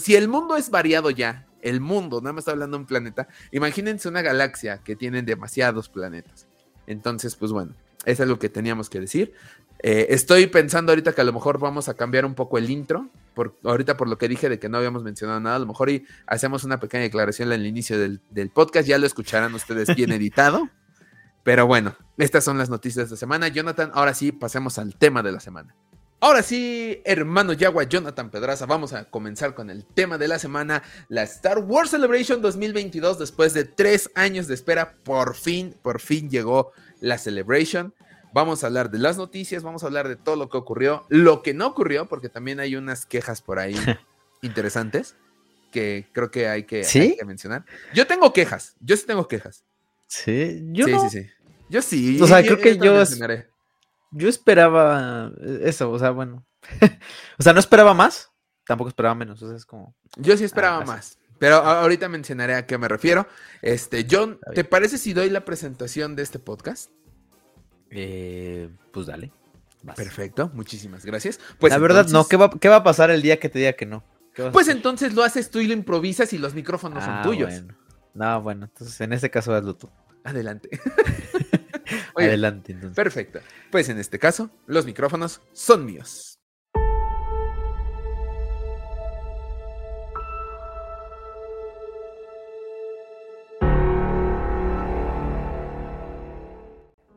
Si el mundo es variado ya, el mundo, nada más está hablando de un planeta, imagínense una galaxia que tiene demasiados planetas. Entonces, pues bueno, es algo que teníamos que decir. Eh, estoy pensando ahorita que a lo mejor vamos a cambiar un poco el intro, por, ahorita por lo que dije de que no habíamos mencionado nada, a lo mejor y hacemos una pequeña declaración en el inicio del, del podcast, ya lo escucharán ustedes bien editado. Pero bueno, estas son las noticias de semana. Jonathan, ahora sí, pasemos al tema de la semana. Ahora sí, hermano Yagua, Jonathan Pedraza, vamos a comenzar con el tema de la semana, la Star Wars Celebration 2022. Después de tres años de espera, por fin, por fin llegó la Celebration. Vamos a hablar de las noticias, vamos a hablar de todo lo que ocurrió, lo que no ocurrió, porque también hay unas quejas por ahí interesantes que creo que hay que, mencionar. Yo tengo quejas, yo sí tengo quejas. Sí, yo sí, sí, sí. Yo sí. O sea, creo que yo, yo esperaba eso, o sea, bueno. o sea, no esperaba más, tampoco esperaba menos, o sea, es como... Yo sí esperaba más, pero ahorita mencionaré a qué me refiero. Este, John, ¿te parece si doy la presentación de este podcast? Eh, pues dale. Perfecto, muchísimas gracias. Pues la verdad, no, ¿Qué va, ¿qué va, a pasar el día que te diga que no? Pues entonces lo haces tú y lo improvisas y los micrófonos son ah, tuyos. No, bueno, entonces en este caso hazlo tú. Adelante. Adelante, entonces. Perfecto. Pues en este caso, los micrófonos son míos.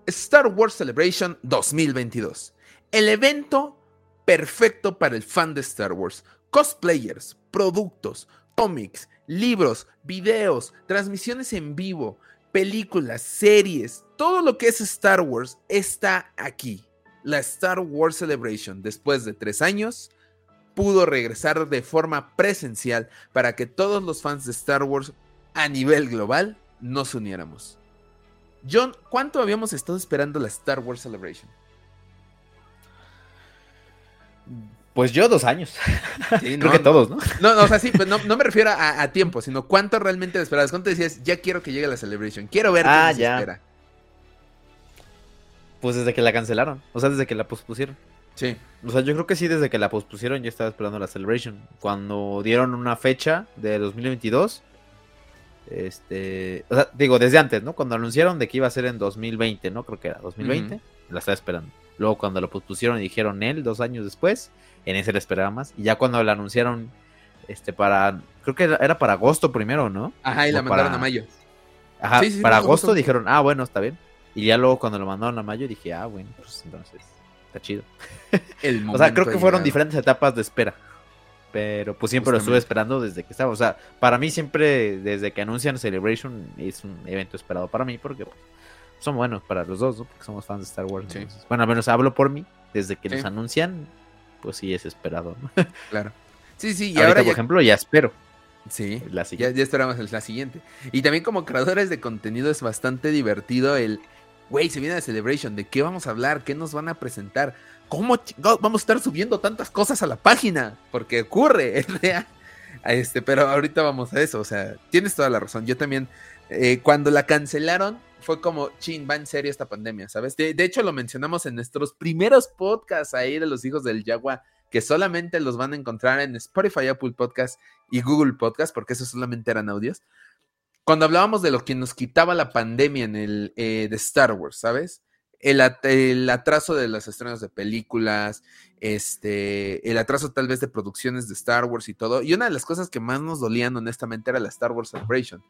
Star Wars Celebration 2022. El evento perfecto para el fan de Star Wars. Cosplayers, productos, cómics, libros, videos, transmisiones en vivo, películas, series, todo lo que es Star Wars está aquí. La Star Wars Celebration, después de tres años, pudo regresar de forma presencial para que todos los fans de Star Wars a nivel global nos uniéramos. John, ¿cuánto habíamos estado esperando la Star Wars Celebration? Pues yo dos años. Creo que todos, ¿no? No, no o sea, sí, pues no, me refiero a, tiempo, sino cuánto realmente esperabas. ¿Cuánto decías, ya quiero que llegue la Celebration? Quiero ver ah, qué ya. espera. Pues desde que la cancelaron, o sea, desde que la pospusieron. Sí. O sea, yo creo que sí, desde que la pospusieron yo estaba esperando la Celebration. Cuando dieron una fecha de 2022, este, o sea, digo, desde antes, ¿no? Cuando anunciaron de que iba a ser en 2020, ¿no? Creo que era 2020, la estaba esperando. Luego cuando lo pospusieron y dijeron él, dos años después, en ese le esperaba más. Y ya cuando la anunciaron, este, para, creo que era, para agosto primero, ¿no? Ajá, y la mandaron a mayo. Ajá, para agosto, dijeron, ah, bueno, está bien. Y ya luego cuando lo mandaron a mayo dije, ah, bueno, pues entonces, está chido. o sea, creo que fueron diferentes etapas de espera. Pero pues siempre lo estuve esperando desde que estaba. O sea, para mí siempre, desde que anuncian Celebration, es un evento esperado para mí porque pues, son buenos para los dos, ¿no? Porque somos fans de Star Wars. bueno, al menos hablo por mí. Desde que nos anuncian, pues sí es esperado, ¿no? Claro. Sí, sí, y ahora, por ejemplo, ya espero. Sí, ya, ya esperamos la siguiente. Y también como creadores de contenido es bastante divertido el, güey, se viene la Celebration, ¿de qué vamos a hablar? ¿Qué nos van a presentar? ¿cómo vamos a estar subiendo tantas cosas a la página? Porque ocurre, es real. Este, pero ahorita vamos a eso, o sea, tienes toda la razón. Yo también, eh, cuando la cancelaron, fue como, chin, va en serio esta pandemia, ¿sabes? De, hecho, lo mencionamos en nuestros primeros podcasts ahí de los hijos del Yagua, que solamente los van a encontrar en Spotify, Apple Podcast y Google Podcast, porque esos solamente eran audios. Cuando hablábamos de lo que nos quitaba la pandemia en el eh, de Star Wars, ¿sabes? el, atraso de las estrenos de películas, este, el atraso tal vez de producciones de Star Wars y todo. Y una de las cosas que más nos dolían honestamente era la Star Wars Celebration,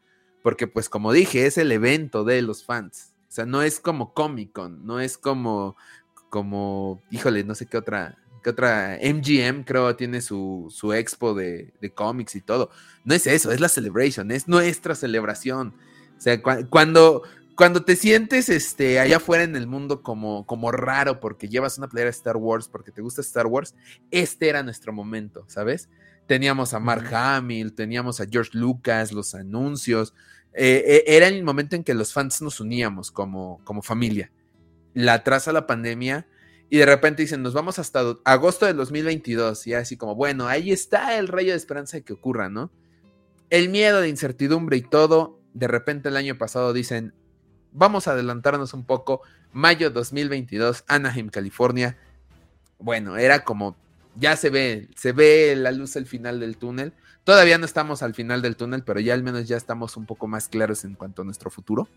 porque pues como dije, es el evento de los fans. O sea, no es como Comic Con, no es como, como, híjole, no sé qué otra, qué otra, MGM creo tiene su, su expo de, de cómics y todo. No es eso, es la Celebration, es nuestra celebración. O sea, cuando, cuando te sientes este, allá afuera en el mundo como, como raro porque llevas una playera de Star Wars, porque te gusta Star Wars, este era nuestro momento, ¿sabes? Teníamos a Mark Hamill, teníamos a George Lucas, los anuncios. Eh, eh, era el momento en que los fans nos uníamos como, como familia. La atrasa la pandemia y de repente dicen, nos vamos hasta agosto de 2022. Y así como, bueno, ahí está el rayo de esperanza de que ocurra, ¿no? El miedo de incertidumbre y todo. De repente el año pasado dicen, vamos a adelantarnos un poco. Mayo 2022, Anaheim, California. Bueno, era como, ya se ve, se ve la luz al final del túnel. Todavía no estamos al final del túnel, pero ya al menos ya estamos un poco más claros en cuanto a nuestro futuro.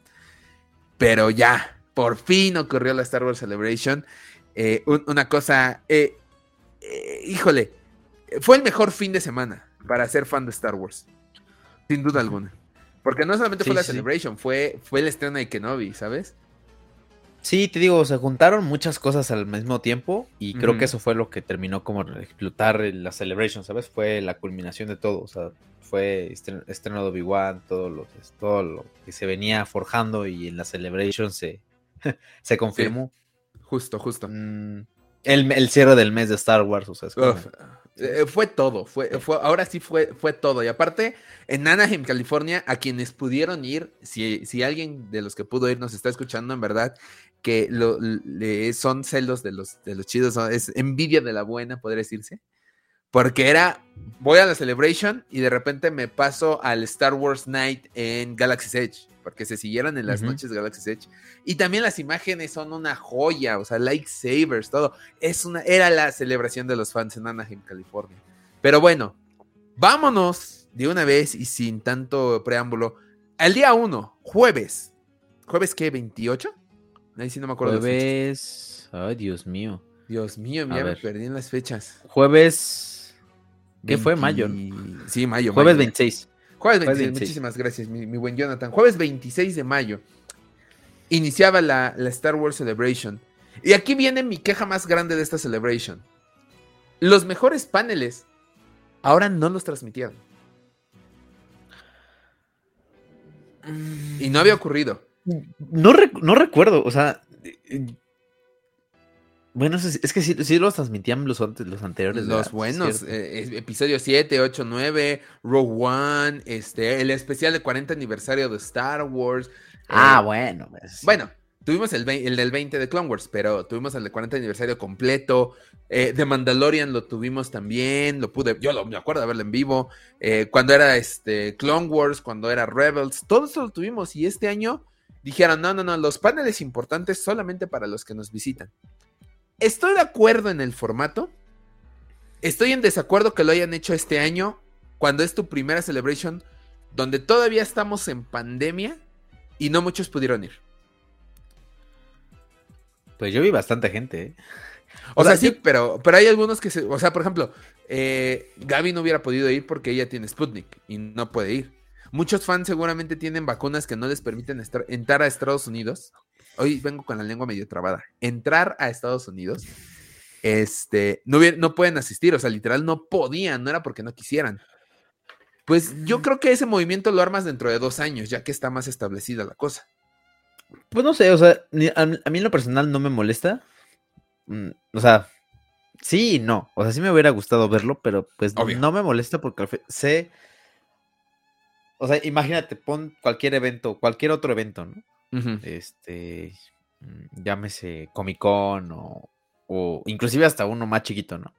Pero ya, por fin ocurrió la Star Wars Celebration. Eh, una cosa, eh, eh, híjole, fue el mejor fin de semana para ser fan de Star Wars. Sin duda alguna. Porque no solamente fue la Celebration, fue, fue el estreno de Kenobi, ¿sabes? Sí, te digo, se juntaron muchas cosas al mismo tiempo y creo que eso fue lo que terminó como explotar la Celebration, ¿sabes? Fue la culminación de todo, o sea, fue estreno de Obi-Wan, todo lo, todo lo que se venía forjando y en la Celebration se, se confirmó. Justo, justo. Mm, el, cierre del mes de Star Wars, o sea, eh, fue todo, fue, fue, ahora sí fue, fue todo. Y aparte, en Anaheim, California, a quienes pudieron ir, si, si alguien de los que pudo ir nos está escuchando, en verdad, que lo, son celos de los, de los chidos, es envidia de la buena, podría decirse. Porque era, voy a la Celebration y de repente me paso al Star Wars Night en Galaxy's Edge, porque se siguieron en las noches Galaxy's Edge. Y también las imágenes son una joya, o sea, lightsabers, todo. Es una, era la celebración de los fans en Anaheim, California. Pero bueno, vámonos de una vez y sin tanto preámbulo al día 1, jueves. ¿Jueves qué? ¿28? Ahí sí no me acuerdo. Jueves. Ay, Dios mío. Dios mío, ya me perdí en las fechas. Jueves. ¿Qué fue? Mayo. Sí, mayo. Jueves 26. Jueves 26. Muchísimas gracias, mi, buen Jonathan. Jueves 26 de mayo. Iniciaba la, la Star Wars Celebration. Y aquí viene mi queja más grande de esta Celebration. Los mejores paneles ahora no los transmitieron. Y no había ocurrido. No, no recuerdo, o sea. Bueno, es que sí, los transmitían los, los anteriores. Los buenos. Eh, episodio 7, 8, 9, Rogue One, este, el especial de 40 aniversario de Star Wars. Ah, eh, bueno. Pues. Bueno, tuvimos el, el, del 20 de Clone Wars, pero tuvimos el de 40 aniversario completo. Eh, de Mandalorian lo tuvimos también, lo pude, yo lo, me acuerdo de verlo en vivo. cuando era este Clone Wars, cuando era Rebels, todo eso lo tuvimos y este año dijeron, no, no, no, los paneles importantes solamente para los que nos visitan. Estoy de acuerdo en el formato. Estoy en desacuerdo que lo hayan hecho este año, cuando es tu primera celebration, donde todavía estamos en pandemia y no muchos pudieron ir. Pues yo vi bastante gente, ¿eh? O, sea, sí, pero, pero hay algunos que se. O sea, por ejemplo, eh, Gaby no hubiera podido ir porque ella tiene Sputnik y no puede ir. Muchos fans seguramente tienen vacunas que no les permiten entrar a Estados Unidos. Hoy vengo con la lengua medio trabada. Entrar a Estados Unidos. Este, no, no pueden asistir, o sea, literal no podían, no era porque no quisieran. Pues yo creo que ese movimiento lo armas dentro de dos años, ya que está más establecida la cosa. Pues no sé, o sea, a, mí en lo personal no me molesta. Mm, o sea, sí y no. O sea, sí me hubiera gustado verlo, pero pues no me molesta porque sé o sea, imagínate, pon cualquier evento, cualquier otro evento, ¿no? Este, mm, llámese Comic Con o, o, inclusive hasta uno más chiquito, ¿no?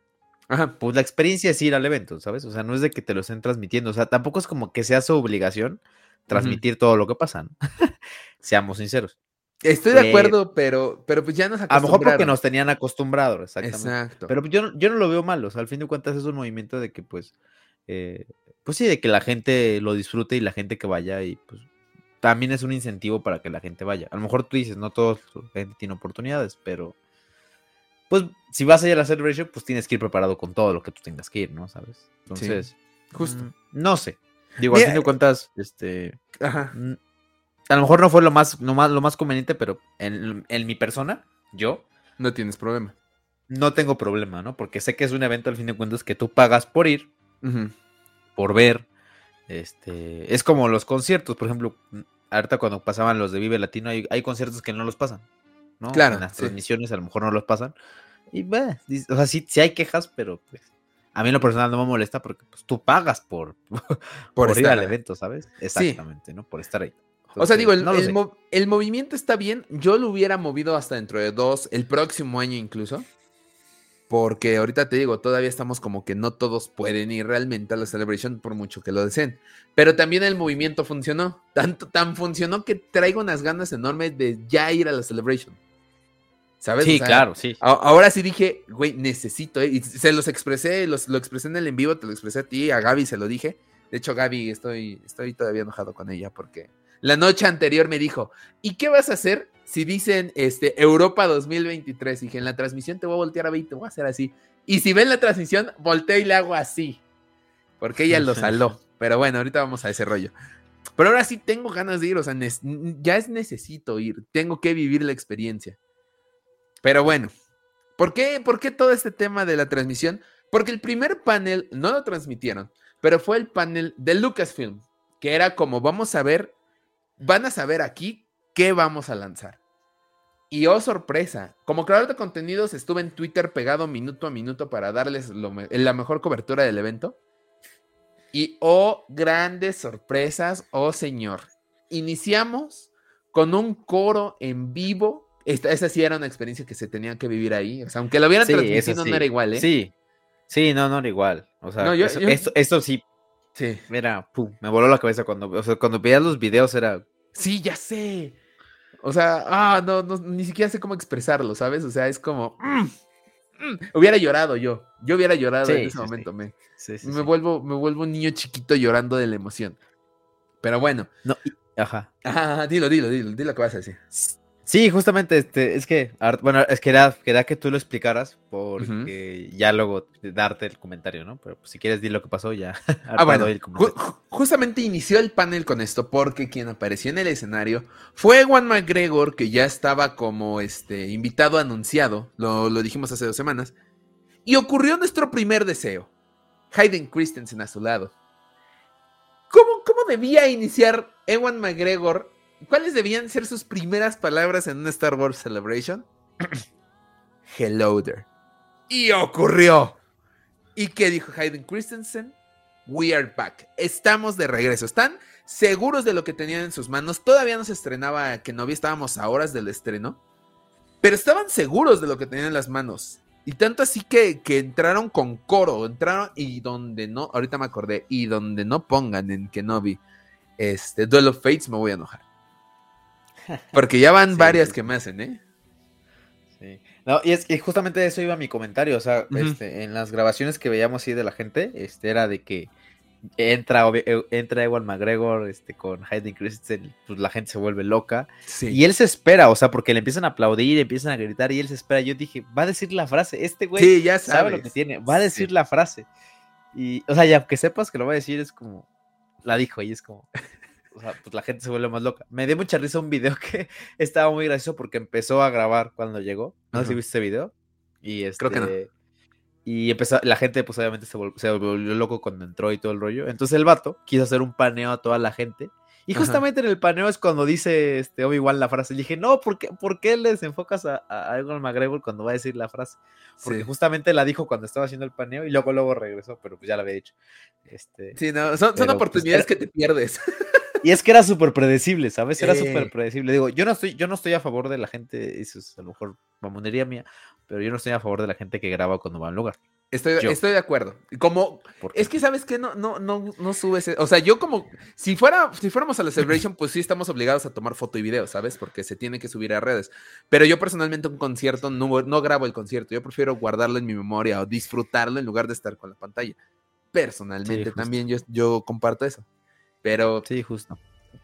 Ajá. Pues la experiencia es ir al evento, ¿sabes? O sea, no es de que te lo estén transmitiendo, o sea, tampoco es como que sea su obligación transmitir todo lo que pasa, ¿no? Seamos sinceros. Estoy de acuerdo, pero, pero pues ya nos acostumbraron. A lo mejor porque nos tenían acostumbrados, exactamente. Exacto. Pero yo, yo no lo veo mal, o sea, al fin de cuentas es un movimiento de que, pues, eh, pues sí, de que la gente lo disfrute y la gente que vaya y pues también es un incentivo para que la gente vaya. A lo mejor tú dices, no toda la gente tiene oportunidades, pero pues si vas a ir a la celebration, pues tienes que ir preparado con todo lo que tú tengas que ir, ¿no? ¿Sabes? Entonces, justo. Mm, no sé. Digo, al fin de cuentas, este... Ajá. A lo mejor no fue lo más, lo más, lo más conveniente, pero en, mi persona, yo... No tienes problema. No tengo problema, ¿no? Porque sé que es un evento al fin de cuentas que tú pagas por ir por ver. Este, es como los conciertos, por ejemplo, ahorita cuando pasaban los de Vive Latino, hay, conciertos que no los pasan, ¿no? Claro. En las transmisiones a lo mejor no los pasan. Y, o sea, sí, hay quejas, pero pues, a mí en lo personal no me molesta porque pues, tú pagas por, por, ir al evento, ¿sabes? Exactamente, ¿no? Por estar ahí. o sea, digo, el, el, movimiento está bien. Yo lo hubiera movido hasta dentro de dos, el próximo año incluso. Porque ahorita te digo, todavía estamos como que no todos pueden ir realmente a la Celebration por mucho que lo deseen. Pero también el movimiento funcionó. Tanto, tan funcionó que traigo unas ganas enormes de ya ir a la Celebration. ¿Sabes? Sí, claro, sí. ahora sí dije, güey, necesito. ¿eh? Y se los expresé, los, lo expresé en el en vivo, te lo expresé a ti, a Gaby se lo dije. De hecho, Gaby, estoy, estoy todavía enojado con ella porque la noche anterior me dijo, ¿y qué vas a hacer si dicen este, Europa 2023? Y dije, en la transmisión te voy a voltear a ver y te voy a hacer así. Y si ven la transmisión, volteo y le hago así. Porque ella lo saló. Pero bueno, ahorita vamos a ese rollo. Pero ahora sí tengo ganas de ir, o sea, ya es necesito ir, tengo que vivir la experiencia. Pero bueno, ¿por qué, ¿por qué todo este tema de la transmisión? Porque el primer panel no lo transmitieron, pero fue el panel de Lucasfilm, que era como vamos a ver, van a saber aquí qué vamos a lanzar. Y oh sorpresa, como creador de contenidos estuve en Twitter pegado minuto a minuto para darles la mejor cobertura del evento. Y oh grandes sorpresas, oh señor. Iniciamos con un coro en vivo. Esta, esa sí era una experiencia que se tenía que vivir ahí. O sea, aunque lo hubieran transmitido no era igual, ¿eh? Sí, sí, no, no era igual. O sea, esto, sí. Sí. Mira, pum, me voló la cabeza cuando, o sea, cuando veías los videos era... Sí, ya sé. O sea, ah, no, ni siquiera sé cómo expresarlo, ¿sabes? O sea, es como. Mm, mm". Hubiera llorado yo. Yo hubiera llorado en ese momento. Me, me, Vuelvo, me vuelvo un niño chiquito llorando de la emoción. Pero bueno. No, ajá. Ajá, dilo, dilo, dilo, dilo lo que vas a decir. Sí, justamente, este, es que, bueno, es que era, que tú lo explicaras porque ya luego darte el comentario, ¿no? Pero pues, si quieres decir lo que pasó, ya. ah, bueno, justamente inició el panel con esto porque quien apareció en el escenario fue Juan McGregor, que ya estaba como este invitado anunciado, lo, lo dijimos hace dos semanas, y ocurrió nuestro primer deseo, Hayden Christensen a su lado. ¿Cómo, cómo debía iniciar Ewan McGregor ¿Cuáles debían ser sus primeras palabras en una Star Wars Celebration? Hello there. Y ocurrió. ¿Y qué dijo Hayden Christensen? We are back. Estamos de regreso. Están seguros de lo que tenían en sus manos. Todavía no se estrenaba que no estábamos a horas del estreno. Pero estaban seguros de lo que tenían en las manos. Y tanto así que, que entraron con coro. Entraron y donde no, ahorita me acordé, y donde no pongan en Kenobi este Duel of Fates me voy a enojar. Porque ya van varias que me hacen, ¿eh? Sí. No, y es que justamente eso iba mi comentario. O sea, este, en las grabaciones que veíamos así de la gente, este era de que entra, eh, entra Ewan McGregor este, con Hayden Christensen, pues la gente se vuelve loca. Y él se espera, o sea, porque le empiezan a aplaudir, empiezan a gritar y él se espera. Yo dije, va a decir la frase. Este güey ya sabe lo que tiene, va a decir la frase. Y, o sea, ya que sepas que lo va a decir, es como, la dijo y es como, o sea, pues la gente se vuelve más loca. Me dio mucha risa un video que estaba muy gracioso porque empezó a grabar cuando llegó. No sé si viste ese video. Y este, Creo que no. Este, y empezó, la gente, pues obviamente se volvió, loco cuando entró y todo el rollo. Entonces el vato quiso hacer un paneo a toda la gente. Y justamente en el paneo es cuando dice este, Obi-Wan la frase. Le dije, no, ¿por qué, ¿por qué les enfocas a, a Ewan McGregor cuando va a decir la frase? Porque justamente la dijo cuando estaba haciendo el paneo y luego luego regresó, pero pues ya la había dicho. Este, sí, no, son, pues, oportunidades que te pierdes. Y es que era súper predecible, ¿sabes? Era súper predecible. Digo, yo no estoy, yo no estoy a favor de la gente, eso es a lo mejor mamonería mía, pero yo no estoy a favor de la gente que graba cuando va a un lugar. Estoy, estoy de acuerdo. Como, es que sabes que no, no, no, no subes. O sea, yo como, si fuera, si fuéramos a la celebration, pues sí estamos obligados a tomar foto y video, ¿sabes? Porque se tiene que subir a redes. Pero yo personalmente un concierto no, no grabo el concierto. Yo prefiero guardarlo en mi memoria o disfrutarlo en lugar de estar con la pantalla. Personalmente también yo, yo comparto eso. Pero. Sí, justo.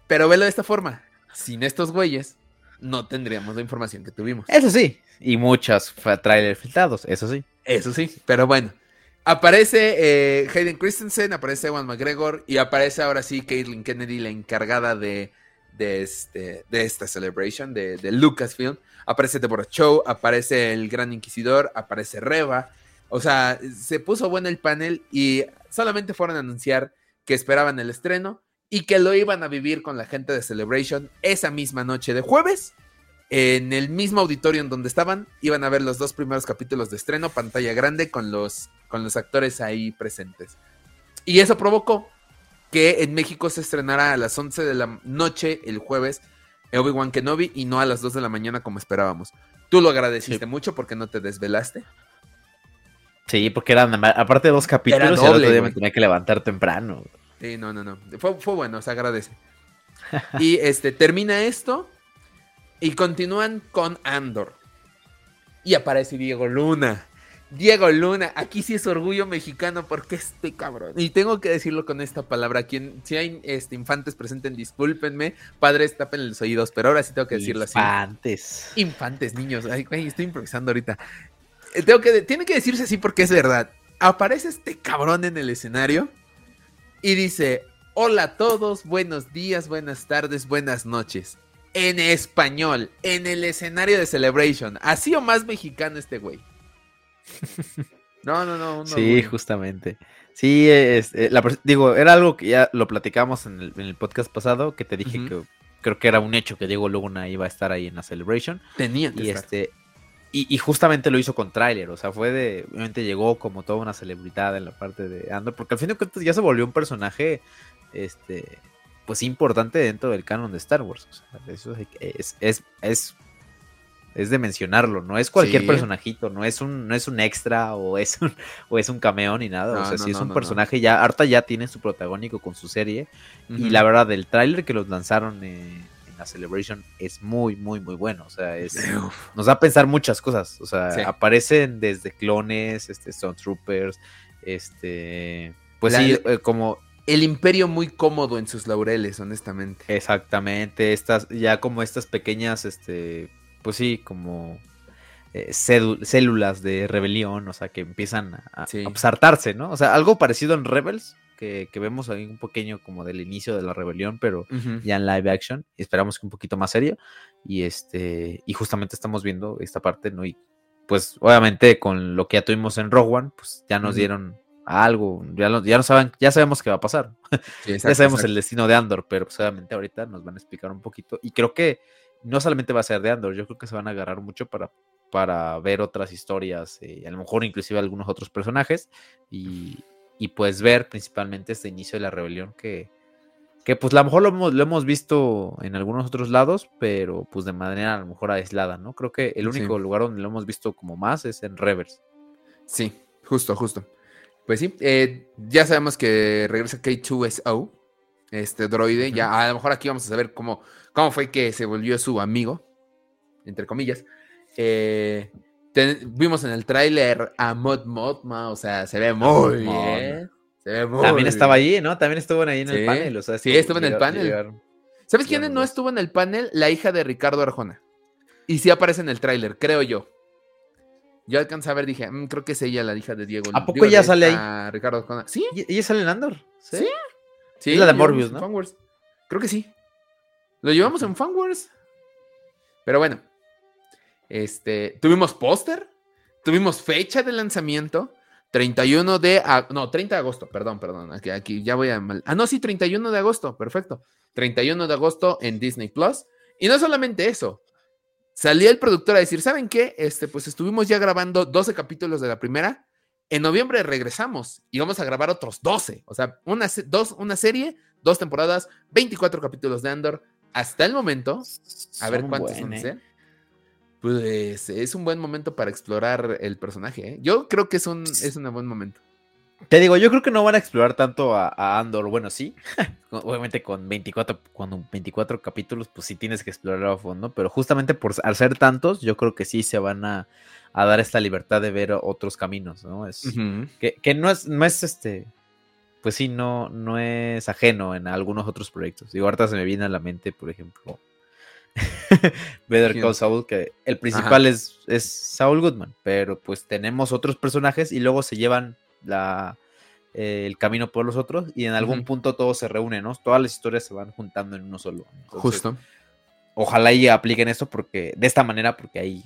Pero velo de esta forma. Sin estos güeyes, no tendríamos la información que tuvimos. Eso sí. Y muchos trailers filtrados, eso sí. Eso sí. Pero bueno. Aparece eh, Hayden Christensen, aparece Ewan McGregor y aparece ahora sí Caitlin Kennedy, la encargada de, de, este, de esta celebration de, de Lucasfilm. Aparece Deborah Chow, aparece el Gran Inquisidor, aparece Reva. O sea, se puso bueno el panel y solamente fueron a anunciar que esperaban el estreno y que lo iban a vivir con la gente de Celebration esa misma noche de jueves. En el mismo auditorio en donde estaban, iban a ver los dos primeros capítulos de estreno, pantalla grande, con los, con los actores ahí presentes. Y eso provocó que en México se estrenara a las 11 de la noche el jueves Obi-Wan Kenobi y no a las 2 de la mañana como esperábamos. Tú lo agradeciste mucho porque no te desvelaste. Sí, porque eran aparte de dos capítulos, y el otro día me tenía que levantar temprano. Sí, no, no, no. Fue, bueno, se agradece. y este, termina esto y continúan con Andor. Y aparece Diego Luna. Diego Luna, aquí sí es orgullo mexicano porque este cabrón. Y tengo que decirlo con esta palabra. Quien, si hay este, infantes presentes, discúlpenme. Padres, tapen los oídos, pero ahora sí tengo que decirlo así. Infantes. Infantes, niños. Ay, estoy improvisando ahorita. Eh, tengo que, tiene que decirse así porque es verdad. Aparece este cabrón en el escenario y dice, hola a todos, buenos días, buenas tardes, buenas noches. En español, en el escenario de Celebration. Así o más mexicano este güey. No, no, no. sí, justamente. Sí, es, eh, digo, era algo que ya lo platicamos en el, podcast pasado, que te dije que creo que era un hecho que Diego Luna iba a estar ahí en la Celebration. Tenía y este y, justamente lo hizo con tráiler, o sea, fue de, obviamente llegó como toda una celebridad en la parte de Andor, porque al fin de cuentas ya se volvió un personaje, este, pues importante dentro del canon de Star Wars. O sea, eso es, es, es es de mencionarlo, no es cualquier personajito, no es un, no es un extra o es un, o es un cameo ni nada. o sea, si es un personaje ya, harta ya tiene su protagónico con su serie. Y la verdad, del tráiler que los lanzaron en la Celebration es muy, muy, muy bueno. O sea, es, nos da a pensar muchas cosas. O sea, aparecen desde clones, este, Troopers, este. Pues sí, eh, como el imperio muy cómodo en sus laureles, honestamente. Exactamente, estas, ya como estas pequeñas, este, pues sí, como eh, células de rebelión, o sea, que empiezan a, absartarse, ¿no? O sea, algo parecido en Rebels, que, vemos ahí un pequeño como del inicio de la rebelión, pero ya en live action, esperamos que un poquito más serio, y este, y justamente estamos viendo esta parte, ¿no? Y pues obviamente con lo que ya tuvimos en Rogue One, pues ya nos dieron algo, ya, ya no saben, ya sabemos qué va a pasar, ya sabemos el destino de Andor, pero pues obviamente ahorita nos van a explicar un poquito, y creo que no solamente va a ser de Andor, yo creo que se van a agarrar mucho para, para ver otras historias, eh, a lo mejor inclusive algunos otros personajes, y, y pues ver principalmente este inicio de la rebelión que, que pues a lo mejor lo hemos, lo hemos, visto en algunos otros lados, pero pues de manera a lo mejor aislada, ¿no? Creo que el único lugar donde lo hemos visto como más es en Reverse. Sí, justo, justo. Pues sí, eh, ya sabemos que regresa K2SO, este droide, ya a lo mejor aquí vamos a saber cómo cómo fue que se volvió su amigo, entre comillas. Eh, vimos en el tráiler a Mod Modma, o sea, se ve muy bien. También estaba ahí, ¿no? También estuvo ahí en el panel. O sea, sí, estuvo en el panel. ¿Sabes quién no estuvo en el panel? La hija de Ricardo Arjona. Y sí aparece en el tráiler, creo yo. Yo alcancé a ver, dije, mm, creo que es ella la hija de Diego. ¿A poco ella sale ahí? Ricardo Arjona. ¿Sí? ¿Y ella sale en Andor? Sí. Sí. la de Morbius, ¿no? Creo que sí. Lo llevamos en Fanwars. Pero bueno. Este. Tuvimos póster. Tuvimos fecha de lanzamiento. 31 de. No, 30 de agosto. Perdón, perdón. Aquí, aquí ya voy a mal. Ah, no, sí, 31 de agosto. Perfecto. 31 de agosto en Disney Plus. Y no solamente eso. Salía el productor a decir: ¿Saben qué? Este, pues estuvimos ya grabando 12 capítulos de la primera. En noviembre regresamos y vamos a grabar otros 12. O sea, una, dos, una serie, dos temporadas, 24 capítulos de Andor, hasta el momento, a ver cuántos son, ¿eh? Pues es un buen momento para explorar el personaje. ¿eh? Yo creo que es un, es un buen momento. Te digo, yo creo que no van a explorar tanto a, Andor. Bueno, sí. Obviamente con 24, cuando 24 capítulos, pues sí tienes que explorarlo a fondo. Pero justamente por al ser tantos, yo creo que sí se van a, dar esta libertad de ver otros caminos, ¿no? Es, que, que, no es, no es este pues sí, no, no es ajeno en algunos otros proyectos. Digo, ahorita se me viene a la mente, por ejemplo, Better Call Saul, que el principal es, es Saul Goodman, pero pues tenemos otros personajes y luego se llevan la, eh, el camino por los otros y en algún punto todo se reúne, ¿no? Todas las historias se van juntando en uno solo. Justo. Ojalá y apliquen esto porque de esta manera, porque ahí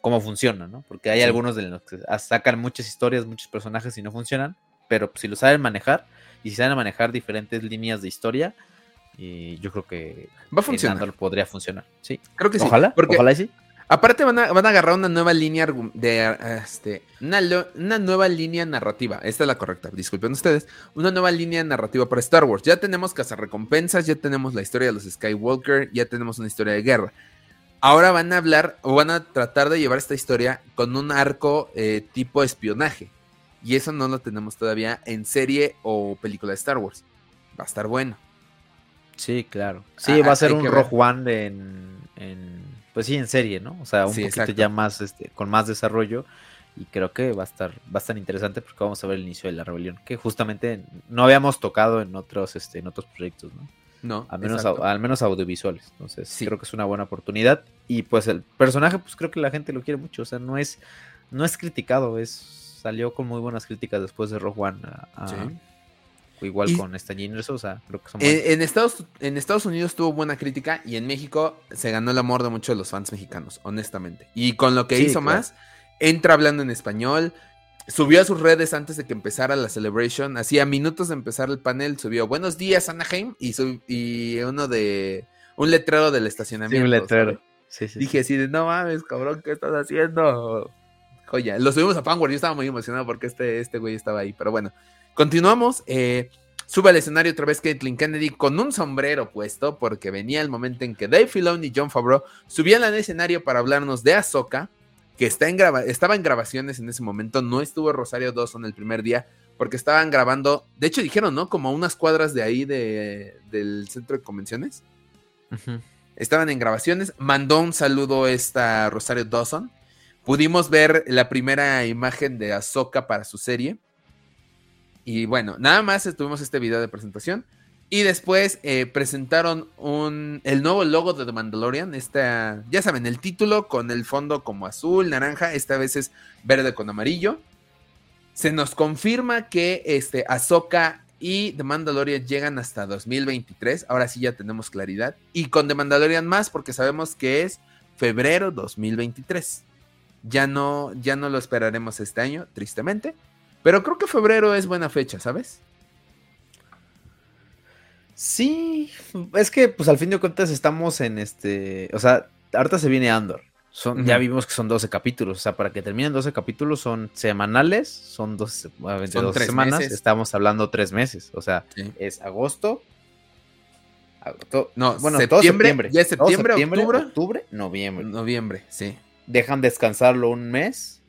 cómo funciona, ¿no? Porque hay algunos de los que sacan muchas historias, muchos personajes y no funcionan, pero si lo saben manejar, y si saben manejar diferentes líneas de historia, y yo creo que va a funcionar. podría funcionar. Sí, creo que sí. Ojalá, ojalá sí. Aparte van a, van a agarrar una nueva línea de este, una, una, nueva línea narrativa. Esta es la correcta, disculpen ustedes. Una nueva línea narrativa para Star Wars. Ya tenemos recompensas, ya tenemos la historia de los Skywalker, ya tenemos una historia de guerra. Ahora van a hablar o van a tratar de llevar esta historia con un arco eh, tipo espionaje. Y eso no lo tenemos todavía en serie o película de Star Wars. Va a estar bueno. Sí, claro. Sí, ah, va a ser un Rogue One en, pues sí, en serie, ¿no? O sea, un poquito ya más, este, con más desarrollo. Y creo que va a estar, va a estar interesante porque vamos a ver el inicio de la rebelión, que justamente no habíamos tocado en otros, este, en otros proyectos, ¿no? No. Al menos, al menos audiovisuales. Entonces, sí. creo que es una buena oportunidad. Y pues el personaje, pues creo que la gente lo quiere mucho. O sea, no es, no es criticado, es salió con muy buenas críticas después de Rogue One. Igual con esta o sea, creo que son en, Estados, en Estados Unidos tuvo buena crítica y en México se ganó el amor de muchos de los fans mexicanos, honestamente. Y con lo que hizo más, entra hablando en español, subió a sus redes antes de que empezara la celebration, hacía minutos de empezar el panel, subió buenos días Anaheim y, y uno de un letrero del estacionamiento. Sí, un letrero. Dije así de, no mames, cabrón, ¿qué estás haciendo? Joya, lo subimos a Power, yo estaba muy emocionado porque este, este güey estaba ahí, pero bueno, continuamos. Eh, sube al escenario otra vez Caitlyn Kennedy con un sombrero puesto porque venía el momento en que Dave Filoni y John Favreau subían al escenario para hablarnos de Ahsoka, que está en estaba en grabaciones en ese momento, no estuvo Rosario Dawson el primer día porque estaban grabando, de hecho dijeron, ¿no? Como unas cuadras de ahí de, del centro de convenciones. Estaban en grabaciones. Mandó un saludo esta Rosario Dawson. Pudimos ver la primera imagen de Ahsoka para su serie. Y bueno, nada más tuvimos este video de presentación. Y después eh, presentaron un, el nuevo logo de The Mandalorian. Esta, ya saben, el título con el fondo como azul, naranja. Esta vez es verde con amarillo. Se nos confirma que este, Ahsoka y The Mandalorian llegan hasta 2023. Ahora sí ya tenemos claridad. Y con The Mandalorian más porque sabemos que es febrero 2023. Ya no, ya no lo esperaremos este año, tristemente. Pero creo que febrero es buena fecha, ¿sabes? Sí, es que pues al fin de cuentas estamos en este, o sea, ahorita se viene Andor. Son, Ya vimos que son 12 capítulos. O sea, para que terminen 12 capítulos son semanales. Son 12, semanas. Estamos hablando tres meses. O sea, es agosto. no, bueno, septiembre, Ya es septiembre, octubre, octubre, noviembre. Noviembre, sí. Dejan descansarlo un mes.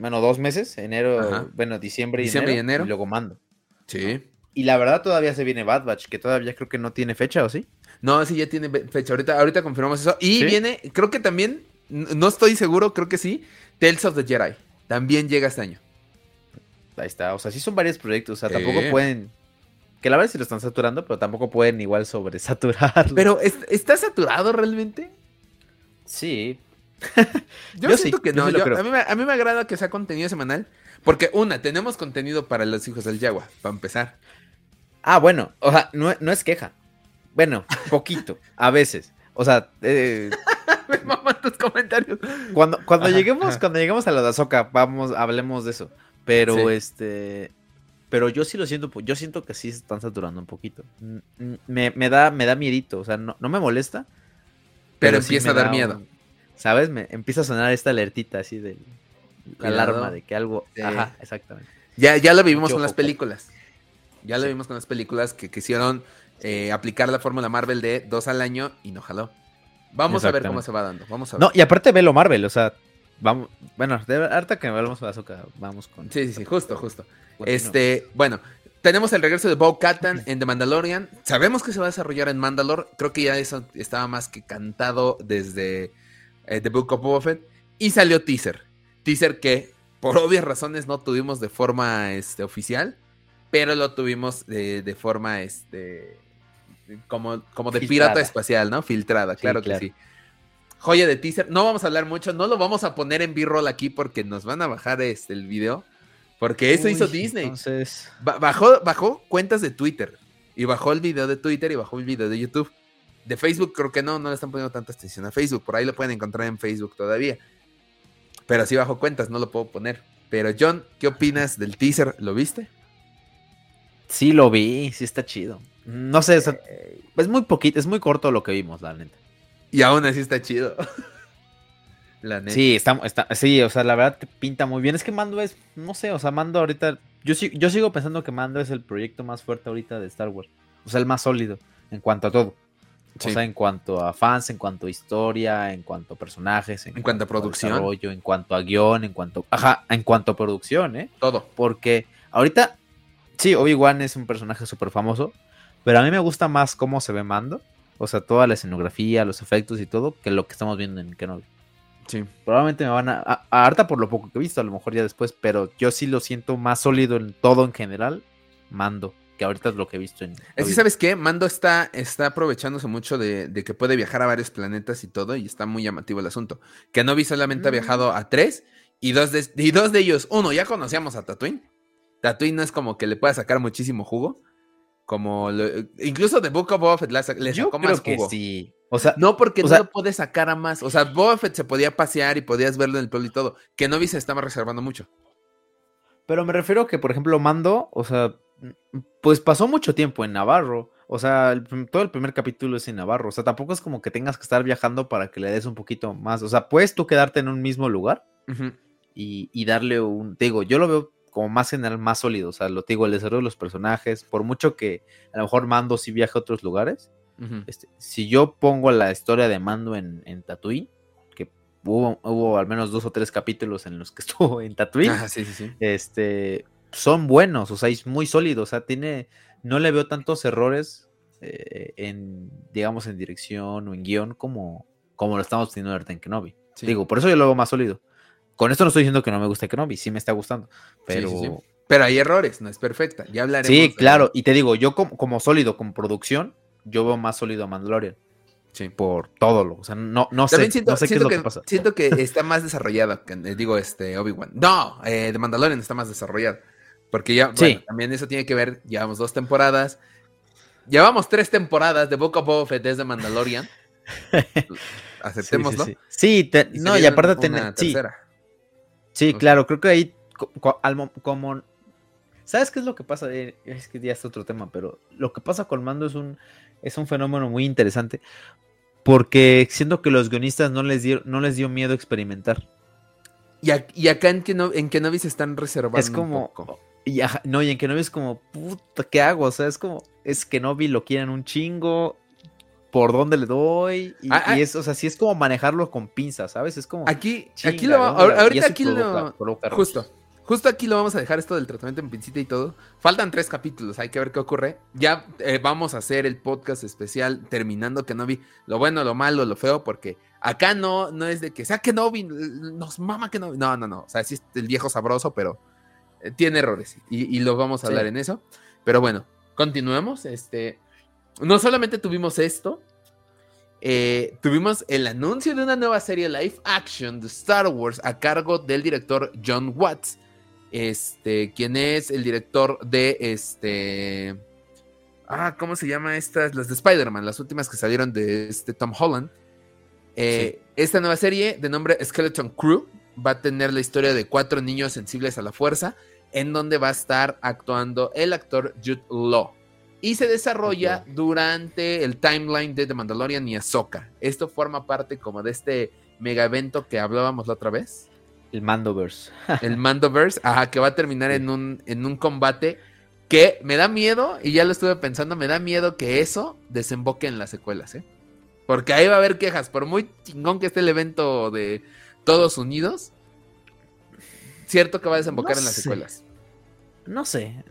Bueno, dos meses. Enero, bueno, diciembre, y, enero, y enero. Y luego mando. Sí. Y la verdad todavía se viene Bad Batch, que todavía creo que no tiene fecha, ¿o sí? No, sí, ya tiene fecha. Ahorita, ahorita confirmamos eso. Y viene, creo que también no estoy seguro, creo que sí. Tales of the Jedi. También llega este año. Ahí está. O sea, sí son varios proyectos. O sea, tampoco pueden. Que la verdad sí lo están saturando, pero tampoco pueden igual sobresaturar. Pero, ¿está saturado realmente? Sí. Yo, siento que no. a, mí me, agrada que sea contenido semanal. Porque, una, tenemos contenido para los hijos del Yagua, para empezar. Ah, bueno. O sea, no, no es queja. Bueno, poquito. a veces. O sea, eh, tus comentarios. Cuando, cuando lleguemos, cuando lleguemos a la de Azoka, vamos, hablemos de eso. Pero este. Pero yo sí lo siento, yo siento que sí se están saturando un poquito. Me, da, me da miedito, o sea, no, me molesta. Pero, empieza a dar miedo. ¿Sabes? Me empieza a sonar esta alertita así de alarma de que algo. Ajá, exactamente. Ya, ya lo vivimos con las películas. Ya lo vimos con las películas que quisieron eh, aplicar la fórmula Marvel de dos al año y no jaló. Vamos a ver cómo se va dando. Vamos a ver. No, y aparte velo Marvel, o sea, vamos, bueno, harta que hablamos de Bazooka, vamos con. Sí, sí, sí, justo, justo. Este, bueno, tenemos el regreso de Bo Katan en The Mandalorian. Sabemos que se va a desarrollar en Mandalore. Creo que ya eso estaba más que cantado desde eh, The Book of Boba Fett. Y salió teaser. Teaser que, por obvias razones, no tuvimos de forma este, oficial. Pero lo tuvimos de, de forma este, como, como de pirata espacial, ¿no? Filtrada, claro, que sí. Joya de teaser. No vamos a hablar mucho, no lo vamos a poner en B-roll aquí porque nos van a bajar este, el video. Porque eso hizo Disney. Entonces... bajó, bajó cuentas de Twitter. Y bajó el video de Twitter y bajó el video de YouTube. De Facebook creo que no, no le están poniendo tanta atención a Facebook. Por ahí lo pueden encontrar en Facebook todavía. Pero sí bajó cuentas, no lo puedo poner. Pero John, ¿qué opinas del teaser? ¿Lo viste? Sí, lo vi, sí está chido. No sé, es muy poquito, es muy corto lo que vimos, la neta. Y aún así está chido. la neta. Sí, está, sí, o sea, la verdad que pinta muy bien. Es que Mando es, no sé, o sea, Mando ahorita, yo, yo sigo pensando que Mando es el proyecto más fuerte ahorita de Star Wars. O sea, el más sólido en cuanto a todo. O sea, en cuanto a fans, en cuanto a historia, en cuanto a personajes, en, cuanto, a producción, en cuanto a guion, en cuanto, ajá, en cuanto a producción, ¿eh? Todo. Porque ahorita, sí, Obi-Wan es un personaje súper famoso, pero a mí me gusta más cómo se ve Mando. O sea, toda la escenografía, los efectos y todo, que lo que estamos viendo en Kenobi. Sí. Probablemente me van a, a, harta por lo poco que he visto, a lo mejor ya después, pero yo sí lo siento más sólido en todo en general, Mando, que ahorita es lo que he visto en. Es que, ¿sabes qué? Mando está, está aprovechándose mucho de, que puede viajar a varios planetas y todo, y está muy llamativo el asunto. Kenobi solamente ha mm. viajado a tres, y dos, de, y dos de ellos, uno, ya conocíamos a Tatooine. Tatooine no es como que le pueda sacar muchísimo jugo. Como incluso de Book of Boba Fett le sacó más que sí. O sea, no porque no lo puede sacar a más. O sea, Boba Fett se podía pasear y podías verlo en el pueblo y todo. Que Novi se estaba reservando mucho. Pero me refiero que, por ejemplo, Mando, o sea, pues pasó mucho tiempo en Navarro. O sea, todo el primer capítulo es en Navarro. O sea, tampoco es como que tengas que estar viajando para que le des un poquito más. O sea, puedes tú quedarte en un mismo lugar y, darle un. Te digo, yo lo veo como más general, más sólido. O sea, lo digo, el desarrollo de los personajes. Por mucho que a lo mejor Mando sí viaje a otros lugares. este, si yo pongo la historia de Mando en, en Tatooine, que hubo, hubo, al menos dos o tres capítulos en los que estuvo en Tatooine. Este, son buenos, o sea, es muy sólido. O sea, tiene no le veo tantos errores eh, en, digamos, en dirección o en guion como, como lo estamos teniendo en Kenobi. Digo, por eso yo lo veo más sólido. Con esto no estoy diciendo que no me guste Kenobi, sí me está gustando, pero... pero hay errores, no es perfecta, ya hablaremos. Sí, claro, y te digo, yo como, sólido, como producción, yo veo más sólido a Mandalorian. Sí. Por todo lo, o sea, no, no sé, siento, no sé qué es lo que, pasa. Siento que está más que, eh, digo, este, Obi-Wan. No, eh, de Mandalorian está más desarrollada. Porque ya, también eso tiene que ver, llevamos dos temporadas. Llevamos tres temporadas de Book of Boba Fett desde Mandalorian. Aceptémoslo. Sí, no, y aparte tener. Sí, sí claro, creo que ahí, como. ¿Sabes qué es lo que pasa? Eh, es que ya es otro tema, pero lo que pasa con Mando es un, es un fenómeno muy interesante. Porque siento que los guionistas no les dio, no les dio miedo experimentar. Y, acá en, no en Kenobi se están reservando. Es como. Y no, y en Kenobi es como, puta, ¿qué hago? O sea, es como, es Kenobi lo quieren un chingo, ¿por dónde le doy? Y, ah, ah. es, o sea, sí es como manejarlo con pinzas, ¿sabes? Es como. Aquí, aquí lo ahorita aquí lo. justo. Justo aquí lo vamos a dejar esto del tratamiento en pincita y todo. Faltan tres capítulos, hay que ver qué ocurre. Ya eh, vamos a hacer el podcast especial terminando Kenobi, lo bueno, lo malo, lo feo, porque acá no, no es de que sea Kenobi, nos mama Kenobi. No, no, no. O sea, sí es el viejo sabroso, pero tiene errores y, y, lo vamos a hablar en eso. Pero bueno, continuemos. Este, no solamente tuvimos esto, eh, tuvimos el anuncio de una nueva serie live action de Star Wars a cargo del director John Watts. Este, quien es el director de este. Ah, ¿cómo se llama estas? Las de Spider-Man, las últimas que salieron de este Tom Holland. Eh, esta nueva serie de nombre Skeleton Crew va a tener la historia de cuatro niños sensibles a la fuerza en donde va a estar actuando el actor Jude Law. Y se desarrolla durante el timeline de The Mandalorian y Ahsoka. Esto forma parte como de este mega evento que hablábamos la otra vez. El Mandoverse. el Mandoverse, ajá, que va a terminar en, un, en un combate que me da miedo, y ya lo estuve pensando, me da miedo que eso desemboque en las secuelas, ¿eh? Porque ahí va a haber quejas, por muy chingón que esté el evento de Todos Unidos, cierto que va a desembocar en las secuelas. No sé.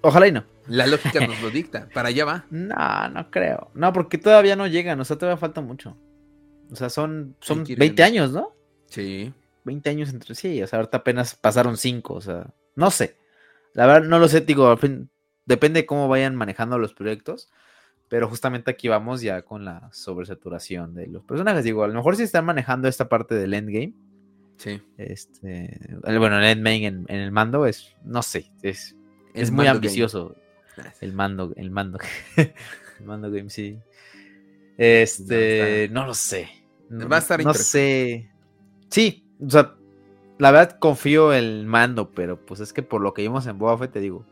Ojalá y no. La lógica nos lo dicta. Para allá va. No, no creo. No, porque todavía no llegan. O sea, todavía falta mucho. O sea, son, son 20 años, ¿no? Sí. 20 años entre sí. O sea, ahorita apenas pasaron 5. O sea, no sé. La verdad, no lo sé. Digo, depende de cómo vayan manejando los proyectos. Pero justamente aquí vamos ya con la sobresaturación de los personajes. Digo, a lo mejor si están manejando esta parte del endgame Sí. Este, bueno, el Endmain en, el mando es, no sé, es, es muy ambicioso. El mando, el mando. el mando game, sí. Este, no, lo sé. Va a estar No sé. Sí, o sea, la verdad confío en el mando, pero pues es que por lo que vimos en Boba Fett, te digo,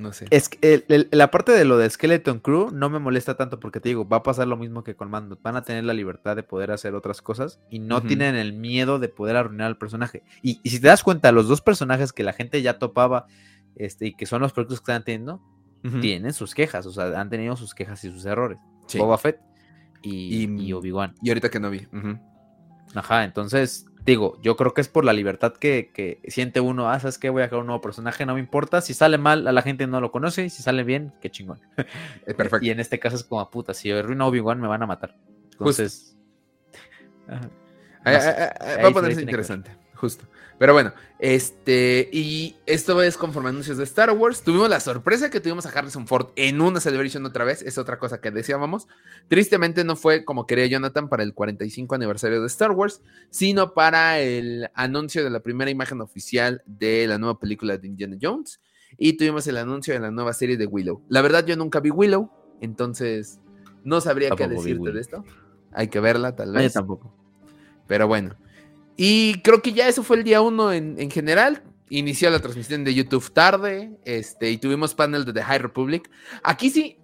no sé. Es que la parte de lo de Skeleton Crew no me molesta tanto porque te digo, va a pasar lo mismo que con Mando. Van a tener la libertad de poder hacer otras cosas y no tienen el miedo de poder arruinar al personaje. Y, si te das cuenta, los dos personajes que la gente ya topaba este, y que son los proyectos que están teniendo, tienen sus quejas. O sea, han tenido sus quejas y sus errores. Boba Fett y, Obi-Wan. Y ahorita que no vi. Ajá, entonces digo, yo creo que es por la libertad que, siente uno, ah, ¿sabes qué? Voy a crear un nuevo personaje, no me importa, si sale mal, a la gente no lo conoce, si sale bien, qué chingón. Es perfecto. y en este caso es como, puta, si arruino Obi-Wan me van a matar. Entonces... va a ponerse interesante, justo. Pero bueno, este, y esto es conforme anuncios de Star Wars. Tuvimos la sorpresa que tuvimos a Harrison Ford en una Celebration otra vez, es otra cosa que decíamos. Tristemente no fue como quería Jonathan para el 45 aniversario de Star Wars, sino para el anuncio de la primera imagen oficial de la nueva película de Indiana Jones. y tuvimos el anuncio de la nueva serie de Willow. La verdad yo nunca vi Willow, entonces no sabría qué decirte de esto. Hay que verla tal vez. tampoco. Pero bueno. Y creo que ya eso fue el día uno en, en general inició la transmisión de YouTube tarde, este, y tuvimos panel de The High Republic. Aquí sí,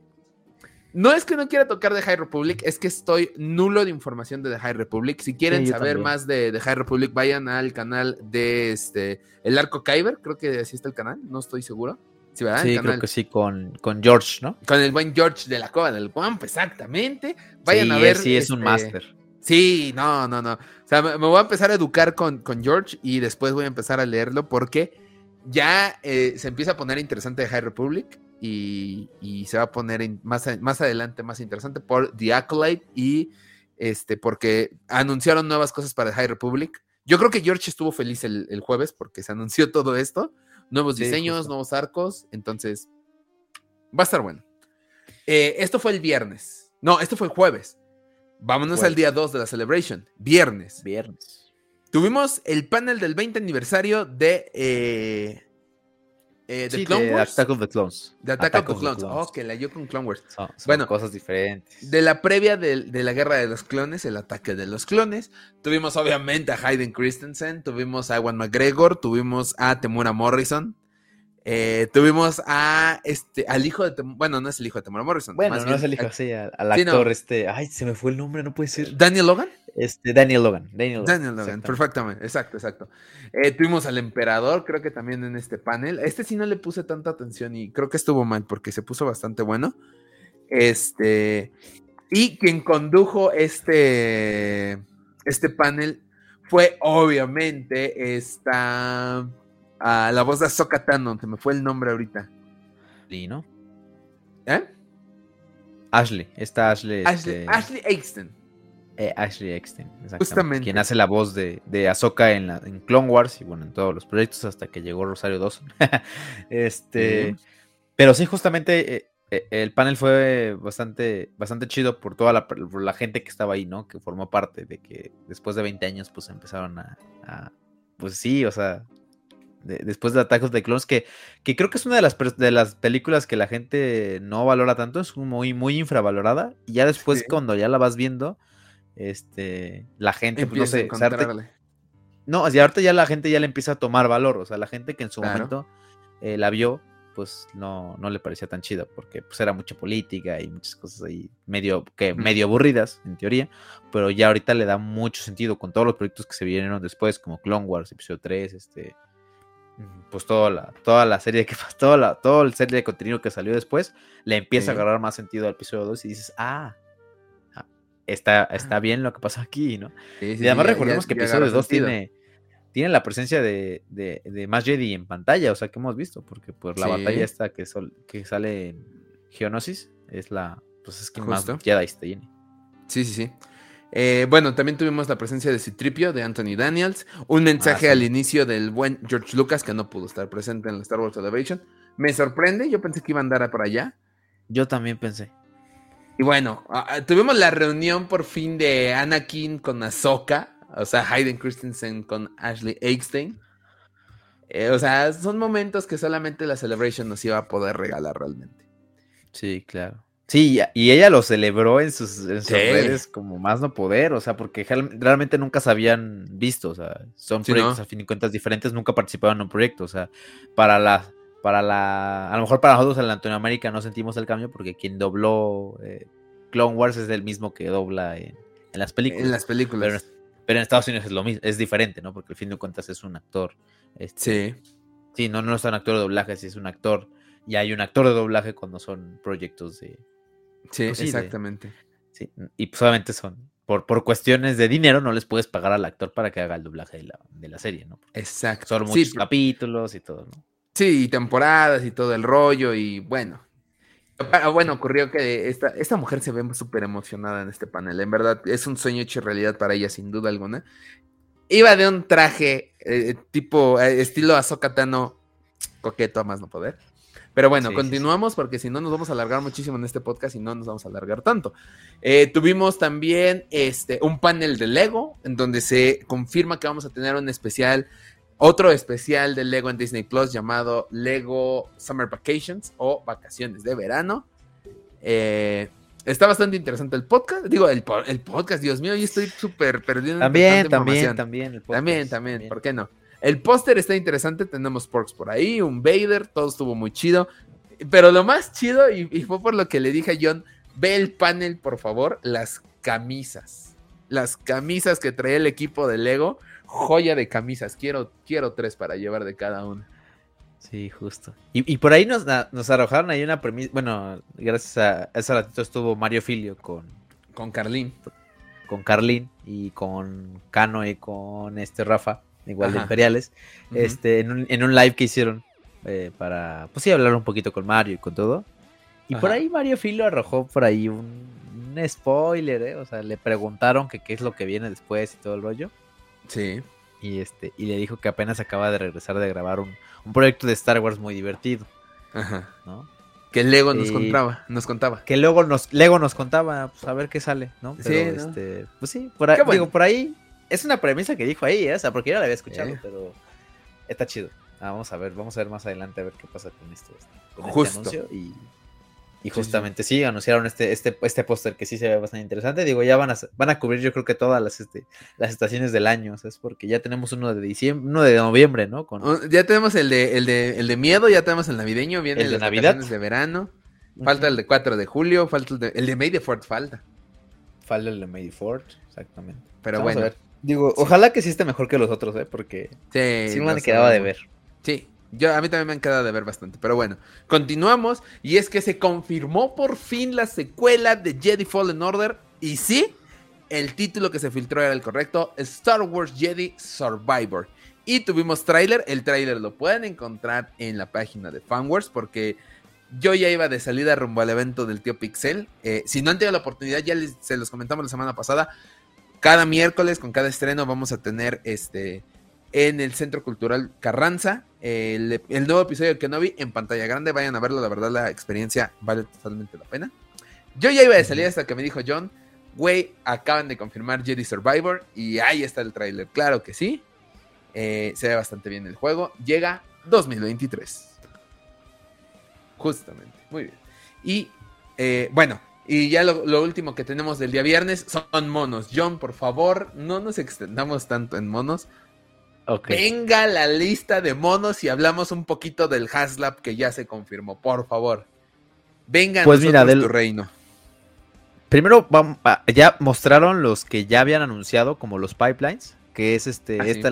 no es que no quiera tocar The High Republic, es que estoy nulo de información de The High Republic. Si quieren saber más de The High Republic, vayan al canal de este El Arco Kyber, creo que así está el canal, no estoy seguro. Sí, creo que sí, con, con George, ¿no? Con el buen George de la Cova del Guamp, exactamente. Vayan a ver. Sí, es un este, máster. Sí, no, no, no. O sea, me, voy a empezar a educar con, con, George y después voy a empezar a leerlo porque ya eh, se empieza a poner interesante High Republic y, se va a poner más, más adelante más interesante por The Acolyte y este, porque anunciaron nuevas cosas para High Republic. Yo creo que George estuvo feliz el, jueves porque se anunció todo esto, nuevos diseños, nuevos arcos, entonces va a estar bueno. Eh, esto fue el viernes. No, esto fue el jueves. Vámonos al día 2 de la Celebration, viernes. Viernes. Tuvimos el panel del 20 aniversario de, eh, eh, de Clone Wars. Attack of the Clones. De Attack, of, the Clones. Oh, que la yo con Clone Wars. bueno, cosas diferentes. De la previa de, de, la guerra de los clones, el ataque de los clones. Tuvimos obviamente a Hayden Christensen, tuvimos a Ewan McGregor, tuvimos a Temura Morrison. Eh, tuvimos a este, al hijo de bueno, no es el hijo de Tamara Morrison. Bueno, no es el hijo, sí, al, actor, este, ay, se me fue el nombre, no puede ser. ¿Daniel Logan? Este, Daniel Logan. Daniel Logan, Daniel Logan perfectamente, exacto, exacto. Eh, tuvimos al emperador, creo que también en este panel. Este sí no le puse tanta atención y creo que estuvo mal porque se puso bastante bueno. Este, y quien condujo este, este panel fue obviamente esta a la voz de Ahsoka Tano, se me fue el nombre ahorita. Lee, ¿no? ¿Eh? Ashley, está Ashley. Ashley, este... Ashley Easton. Eh, Ashley Justamente. Quien hace la voz de, de Ahsoka en, la, en Clone Wars y bueno, en todos los proyectos hasta que llegó Rosario Dawson. este. Pero sí, justamente eh, eh, el panel fue bastante, bastante chido por toda la, por la, gente que estaba ahí, ¿no? Que formó parte de que después de 20 años, pues empezaron a, a pues sí, o sea, después de Attack of the Clones, que, que creo que es una de las, de las películas que la gente no valora tanto, es muy, muy infravalorada. Y ya después, cuando ya la vas viendo, este, la gente, pues, no sé, no, ahorita ya la gente ya le empieza a tomar valor, o sea, la gente que en su momento eh, la vio, pues no, no le parecía tan chida, porque pues era mucha política y muchas cosas ahí medio, que, medio aburridas, en teoría, pero ya ahorita le da mucho sentido con todos los proyectos que se vinieron después, como Clone Wars, episodio 3, este, pues toda la, toda la serie que toda la, todo el serie de contenido que salió después, le empieza a agarrar más sentido al episodio 2 y dices, ah, ah está, está bien lo que pasa aquí, ¿no? y además recordemos que episodio 2 tiene, tiene la presencia de, de, de, más Jedi en pantalla, o sea, que hemos visto, porque pues la batalla esta que, que sale en Geonosis es la, pues es que más Jedi tiene. Sí, sí, sí. Eh, bueno, también tuvimos la presencia de Citripio, de Anthony Daniels, un mensaje ah, al inicio del buen George Lucas, que no pudo estar presente en la Star Wars Celebration. Me sorprende, yo pensé que iba a andar por allá. Yo también pensé. Y bueno, tuvimos la reunión por fin de Anakin con Ahsoka, o sea, Hayden Christensen con Ashley Eckstein. Eh, o sea, son momentos que solamente la Celebration nos iba a poder regalar realmente. Sí, claro. Sí, y ella lo celebró en sus, redes como más no poder, o sea, porque realmente nunca se habían visto, o sea, son proyectos a fin de cuentas diferentes, nunca participaban en un proyecto, o sea, para la, para la, a lo mejor para nosotros en Latinoamérica no sentimos el cambio porque quien dobló eh, Clone Wars es el mismo que dobla en, las películas. En las películas. Pero, en Estados Unidos es lo mismo, es diferente, ¿no? Porque al fin de cuentas es un actor. Este, sí. Sí, no, no es un actor de doblaje, sí es un actor, y hay un actor de doblaje cuando son proyectos de Sí, pues exactamente. sí, y pues obviamente son, por, por cuestiones de dinero, no les puedes pagar al actor para que haga el doblaje de la, de la serie, ¿no? Exacto. Son muchos capítulos y todo, ¿no? Sí, y temporadas y todo el rollo, y bueno. Ah, bueno, ocurrió que esta, esta mujer se ve súper emocionada en este panel. En verdad, es un sueño hecho realidad para ella, sin duda alguna. Iba de un traje eh, tipo eh, estilo azocatano coqueto a más no poder. Pero bueno, continuamos porque si no nos vamos a alargar muchísimo en este podcast y no nos vamos a alargar tanto. Eh, tuvimos también este, un panel de Lego en donde se confirma que vamos a tener un especial otro especial de Lego en Disney Plus llamado Lego Summer Vacations o Vacaciones de Verano. Eh, está bastante interesante el podcast. Digo, el, podcast, Dios mío, yo estoy súper perdido. También, también, también. también, también, ¿por qué no? El póster está interesante, tenemos Porks por ahí, un Vader, todo estuvo muy chido. Pero lo más chido, y, y fue por lo que le dije a John, ve el panel, por favor, las camisas. Las camisas que trae el equipo de Lego joya de camisas. Quiero, quiero tres para llevar de cada uno. Sí, justo. Y, por ahí nos, nos, arrojaron ahí una premisa. Bueno, gracias a ese ratito estuvo Mario Filio con. Con Carlín. Con Carlín y con Cano y con este Rafa, igual de Imperiales. Este, en un, en un, live que hicieron eh, para, pues sí, hablar un poquito con Mario y con todo. Y por ahí Mario Filio arrojó por ahí un, un spoiler, ¿eh? O sea, le preguntaron que qué es lo que viene después y todo el rollo. Sí. Y este, y le dijo que apenas acaba de regresar de grabar un, proyecto de Star Wars muy divertido. Ajá. ¿No? Que Lego nos contaba, nos contaba. Que luego nos, Lego nos contaba, pues a ver qué sale, ¿no? sí, este, pues sí, por ahí, digo, por ahí, es una premisa que dijo ahí, ¿eh? o sea, porque yo la había escuchado, pero está chido. Ah, vamos a ver, vamos a ver más adelante a ver qué pasa con esto. Este, con este Justo. anuncio y y justamente sí, anunciaron este, este, este póster que sí se ve bastante interesante. Digo, ya van a, van a cubrir yo creo que todas las, este, las estaciones del año, es porque ya tenemos uno de diciembre, uno de noviembre, ¿no? Con... Oh, ya tenemos el de, el de, el de miedo, ya tenemos el navideño, viene el de Navidad de verano, falta el de 4 de julio, falta el de, el de May the Fourth falta. Falta el de May the Fourth, exactamente. Pero bueno. Digo, ojalá que sí esté mejor que los otros, ¿eh? Porque sí, sí me quedaba de ver. Sí, yo, a mí también me han quedado de ver bastante. Pero bueno, continuamos. Y es que se confirmó por fin la secuela de Jedi Fallen Order. Y sí, el título que se filtró era el correcto: Star Wars Jedi Survivor. Y tuvimos tráiler. El tráiler lo pueden encontrar en la página de Fanwars. Porque yo ya iba de salida rumbo al evento del tío Pixel. Eh, si no han tenido la oportunidad, ya se los comentamos la semana pasada. Cada miércoles, con cada estreno, vamos a tener este en el Centro Cultural Carranza. El, nuevo episodio de Kenobi en pantalla grande. Vayan a verlo, la verdad la experiencia vale totalmente la pena. Yo ya iba de salir hasta que me dijo John, güey, acaban de confirmar Jedi Survivor y ahí está el tráiler. Claro que sí. Eh, se ve bastante bien el juego. Llega 2023. Justamente. Muy bien. Y eh, bueno, y ya lo, lo, último que tenemos del día viernes son monos. John, por favor, no nos extendamos tanto en monos. Venga la lista de monos y hablamos un poquito del Haslab que ya se confirmó, por favor. Venga pues mira, del... tu reino. Primero ya mostraron los que ya habían anunciado como los pipelines, que es este ah, esta,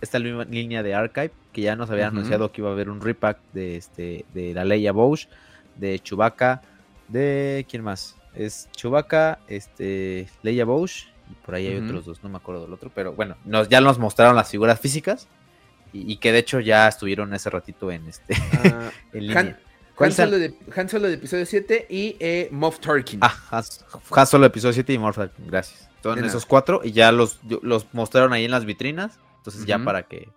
esta, línea de archive que ya nos habían anunciado que iba a haber un repack de este de la Leia Bosch, de Chewbacca, de quién más? Es Chewbacca, este Leia Bosch por ahí hay otros dos, no me acuerdo del otro, pero bueno, nos, ya nos mostraron las figuras físicas y, que de hecho ya estuvieron ese ratito en este ah, en línea. Han, Solo de, Han, Solo de, episodio 7 y eh, Moff Tarkin. Ah, Han, Solo de episodio 7 y Moff Tarkin, gracias. Son esos cuatro y ya los, los mostraron ahí en las vitrinas, entonces ya para que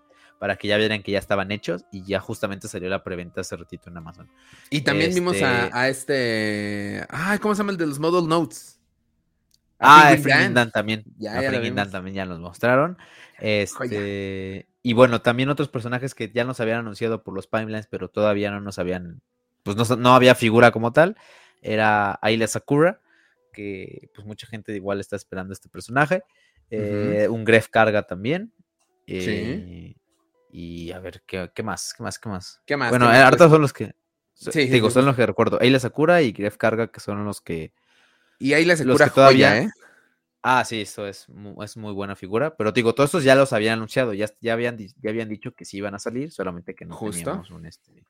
para que ya vieran que ya estaban hechos y ya justamente salió la preventa hace ratito en Amazon. Y también vimos a, este a, este... Ay, ¿cómo se llama el de los Model Notes? Ah, Dan también. Ya, a también ya nos mostraron. Este, y bueno, también otros personajes que ya nos habían anunciado por los pipelines, pero todavía no nos habían, pues no, había figura como tal. Era Ayla Sakura, que pues mucha gente igual está esperando este personaje. Eh, un Gref Carga también. sí. Eh, y a ver, ¿qué, más? ¿Qué más? ¿Qué más? ¿Qué más? Bueno, ahorita son los que. Sí, digo, son los que recuerdo. Ayla Sakura y Gref Carga, que son los que y ahí la Sakura todavía, ¿eh? Ah, sí, eso es muy, es muy buena figura. Pero digo, todos estos ya los habían anunciado, ya, ya, habían, ya habían dicho que sí iban a salir, solamente que no teníamos un este.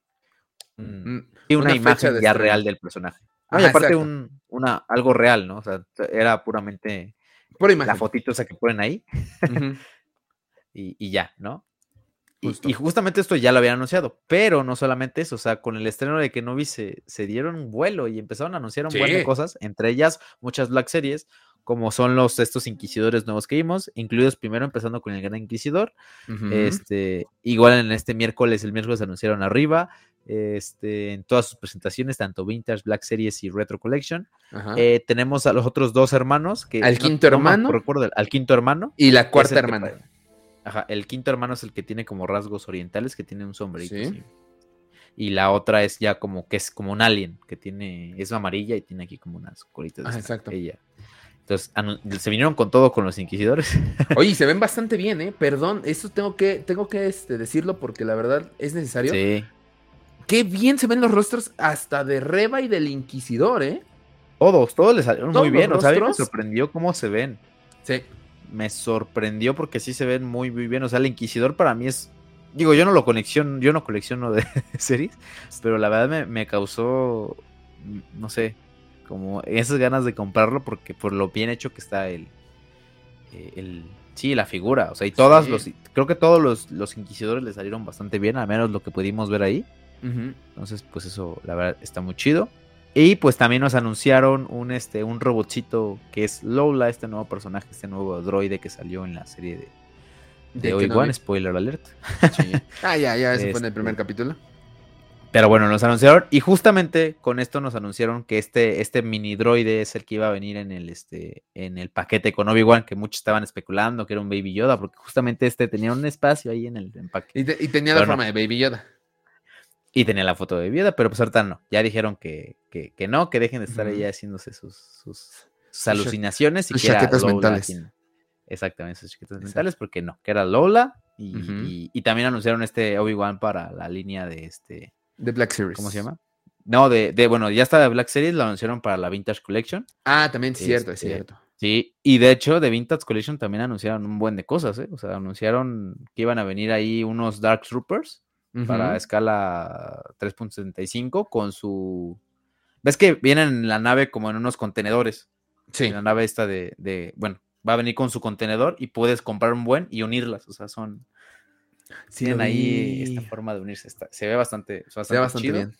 Mm, y una, imagen ya real del personaje. y aparte un, una, algo real, ¿no? O sea, era puramente la fotito esa que ponen ahí. y, y, ya, ¿no? Y, justamente esto ya lo habían anunciado, pero no solamente eso, o sea, con el estreno de Kenobi se, se dieron un vuelo y empezaron a anunciar un buen de cosas, entre ellas muchas Black Series, como son los estos inquisidores nuevos que vimos, incluidos primero empezando con el Gran Inquisidor. Este, igual en este miércoles, el miércoles anunciaron arriba, este, en todas sus presentaciones, tanto Vintage, Black Series y Retro Collection. Eh, tenemos a los otros dos hermanos que al quinto hermano, recuerdo, al quinto hermano. Y la cuarta hermana Ajá, el quinto hermano es el que tiene como rasgos orientales, que tiene un sombrerito. ¿Sí? Y la otra es ya como que es como un alien, que tiene, es amarilla y tiene aquí como unas colitas. Ah, exacto. Ella. Entonces, se vinieron con todo con los inquisidores. Oye, se ven bastante bien, ¿eh? Perdón, eso tengo que, tengo que este, decirlo porque la verdad es necesario. Sí. Qué bien se ven los rostros hasta de Reba y del inquisidor, ¿eh? Todos, todos les salieron muy bien. O sea, me sorprendió cómo se ven. Sí. Me sorprendió porque sí se ven muy, muy bien. O sea, el inquisidor para mí es Digo, yo no lo colecciono, yo no colecciono de series, pero la verdad me, causó, no sé, como esas ganas de comprarlo porque por lo bien hecho que está el, eh, el sí, la figura, o sea, y todas los, creo que todos los, los, inquisidores le salieron bastante bien, al menos lo que pudimos ver ahí. Entonces, pues eso, la verdad, está muy chido. Y pues también nos anunciaron un, este, un robotcito que es Lola, este nuevo personaje, este nuevo droide que salió en la serie de, de Obi-Wan, spoiler alert. Ah, ya, ya, ese fue en el primer este, capítulo. Pero bueno, nos anunciaron, y justamente con esto nos anunciaron que este, este mini droide es el que iba a venir en el, este, en el paquete con Obi-Wan, que muchos estaban especulando que era un Baby Yoda, porque justamente este tenía un espacio ahí en el empaque. Y, tenía la forma de Baby Yoda. Y tenía la foto de Yoda, pero pues ahorita no. Ya dijeron que, que, no, que dejen de estar ahí haciéndose sus, sus, alucinaciones y que chaquetas mentales. Exactamente, sus chiquitas mentales, porque no, que era Lola. Y, también anunciaron este Obi-Wan para la línea de este. De Black Series. ¿Cómo se llama? No, de, de, bueno, ya está de Black Series, lo anunciaron para la Vintage Collection. Ah, también es cierto, es este, cierto. Sí, y de hecho, de Vintage Collection también anunciaron un buen de cosas, ¿eh? O sea, anunciaron que iban a venir ahí unos Dark Troopers para escala 3.75 con su. ¿Ves que vienen en la nave como en unos contenedores? Sí. En la nave esta de, de bueno, va a venir con su contenedor y puedes comprar un buen y unirlas. O sea, son. tienen ahí esta forma de unirse. se ve bastante, se ve bastante bien.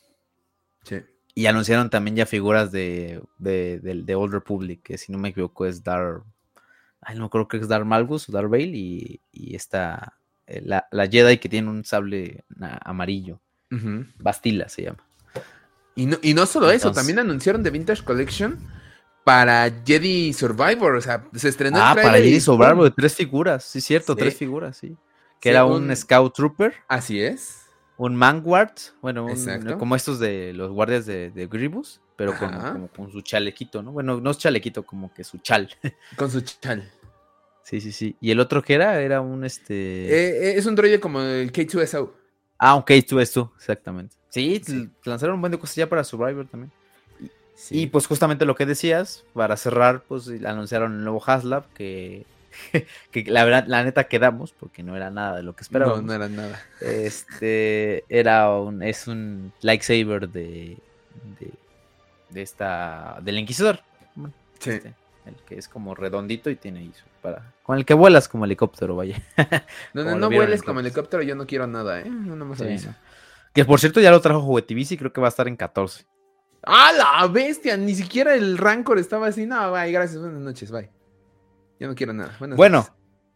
Sí. Y anunciaron también ya figuras de, de, Old Republic, que si no me equivoco es Dar. Ay, no creo que es Dar Malgus o Dar Bale y, y esta. Eh, la, la, Jedi que tiene un sable amarillo. Bastila se llama. Y no, y no solo eso, también anunciaron de Vintage Collection para Jedi Survivor, o sea, se estrenó Ah, para Jedi Survivor de tres figuras, sí, cierto, tres figuras, sí. Que era un, Scout Trooper. Así es. Un Manguard, bueno, como estos de los guardias de, de Gribus, pero con, con su chalequito, ¿no? Bueno, no es chalequito, como que su chal. Con su chal. Sí, sí, sí. ¿Y el otro que era? Era un este. Eh, eh, es un droide como el K2SO. Ah, un K2SO, exactamente. Sí, lanzaron un buen de cosas ya para Survivor también. Y pues justamente lo que decías, para cerrar, pues anunciaron el nuevo Haslab que, que la verdad, la neta quedamos, porque no era nada de lo que esperábamos. No, no era nada. Este, era un, es un lightsaber de, de, esta, del Inquisidor. sí. Este, el que es como redondito y tiene eso para, con el que vuelas como helicóptero, vaya. no, no, no vueles como helicóptero, yo no quiero nada, ¿eh? No, no me Que por cierto ya lo trajo Juguetivici, creo que va a estar en 14. ¡Ah, la bestia! Ni siquiera el Rancor estaba así. No, bye, gracias, buenas noches, bye. Yo no quiero nada. bueno,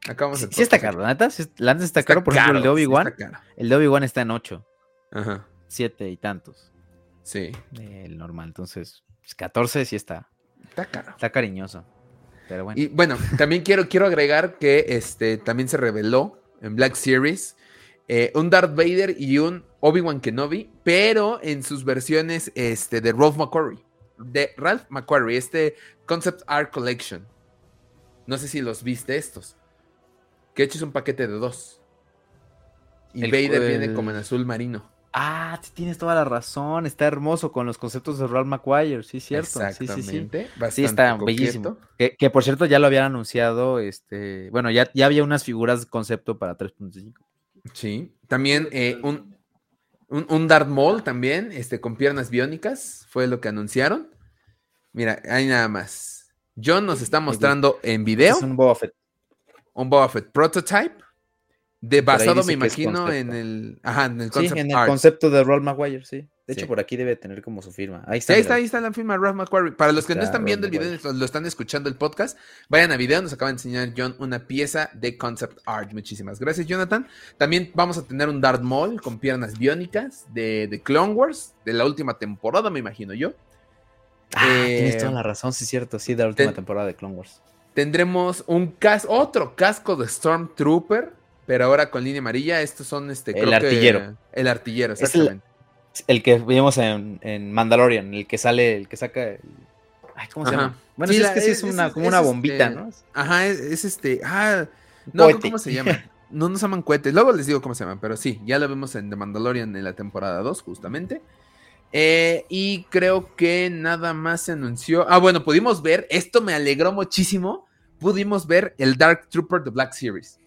acabamos sí, sí está caro, la neta, la neta está, caro, por ejemplo, el de Obi-Wan. el de Obi-Wan está en 8. Ajá. 7 y tantos. Sí. El normal, entonces, 14 pues, sí está. Está caro. Está cariñoso. Pero bueno. Y bueno, también quiero, quiero agregar que este también se reveló en Black Series eh, un Darth Vader y un Obi-Wan Kenobi, pero en sus versiones este, de Ralph McQuarrie. De Ralph McQuarrie, este Concept Art Collection. No sé si los viste estos. Que hecho es un paquete de dos. Y Vader viene como en azul marino. Ah, tienes toda la razón. Está hermoso con los conceptos de Ralph McQuarrie, sí, cierto. Exactamente. Sí, sí, está bellísimo. Que, por cierto ya lo habían anunciado. Este, bueno, ya, ya había unas figuras de concepto para 3.5. Sí. También eh, un, un, un Darth Maul también, este, con piernas biónicas, fue lo que anunciaron. Mira, ahí nada más. John nos está mostrando en video. Es un Boba Fett. Un Boba Fett prototype. De basado, me imagino, en el, ajá, en el, sí, en el concepto de Roll Maguire, sí. De hecho, por aquí debe tener como su firma. Ahí está. Ahí está, ahí está la firma de Ralph McQuarrie. Para los que no están viendo el video, lo están escuchando el podcast, vayan a video. Nos acaba de enseñar John una pieza de concept art. Muchísimas gracias, Jonathan. También vamos a tener un Darth Maul con piernas biónicas de, de Clone Wars, de la última temporada, me imagino yo. Ah, tienes eh, toda la razón, sí, es cierto. Sí, de la última temporada de Clone Wars. Tendremos un casco, otro casco de Stormtrooper pero ahora con línea amarilla. Estos son este. El artillero. el artillero, exactamente. Es el, que vimos en, en, Mandalorian, el que sale, el que saca. El... Ay, ¿cómo se llama? Bueno, sí, es que sí es, una, como una bombita, este, ¿no? Ajá, es, este. Ah, no, ¿cómo se llama? No nos llaman cohetes. Luego les digo cómo se llaman, pero sí, ya lo vemos en The Mandalorian en la temporada 2, justamente. Eh, y creo que nada más se anunció. Ah, bueno, pudimos ver, esto me alegró muchísimo. Pudimos ver el Dark Trooper de Black Series.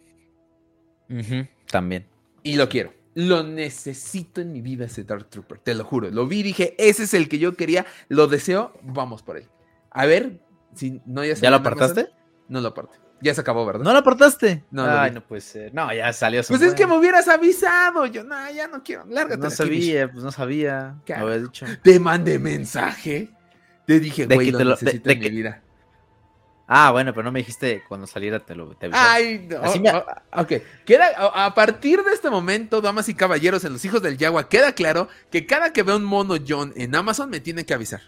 También. Y lo quiero. Lo necesito en mi vida ese Dark Trooper, te lo juro. Lo vi y dije, ese es el que yo quería, lo deseo, vamos por él. A ver, si no ya se ¿Ya lo apartaste? No lo aparte. Ya se acabó, ¿verdad? ¿No lo apartaste? No, Ay, no puede ser. No, ya salió. Pues es que me hubieras avisado. Yo, no, ya no quiero. Lárgate. No sabía, pues no sabía. ¿Qué había dicho. Te mandé mensaje. Te dije, güey, lo, necesito de, en mi vida. Ah, bueno, pero no me dijiste cuando saliera te lo te Ay, no. Así me... ok. Queda, a partir de este momento, damas y caballeros, en los hijos del Yagua, queda claro que cada que veo un mono John en Amazon me tiene que avisar.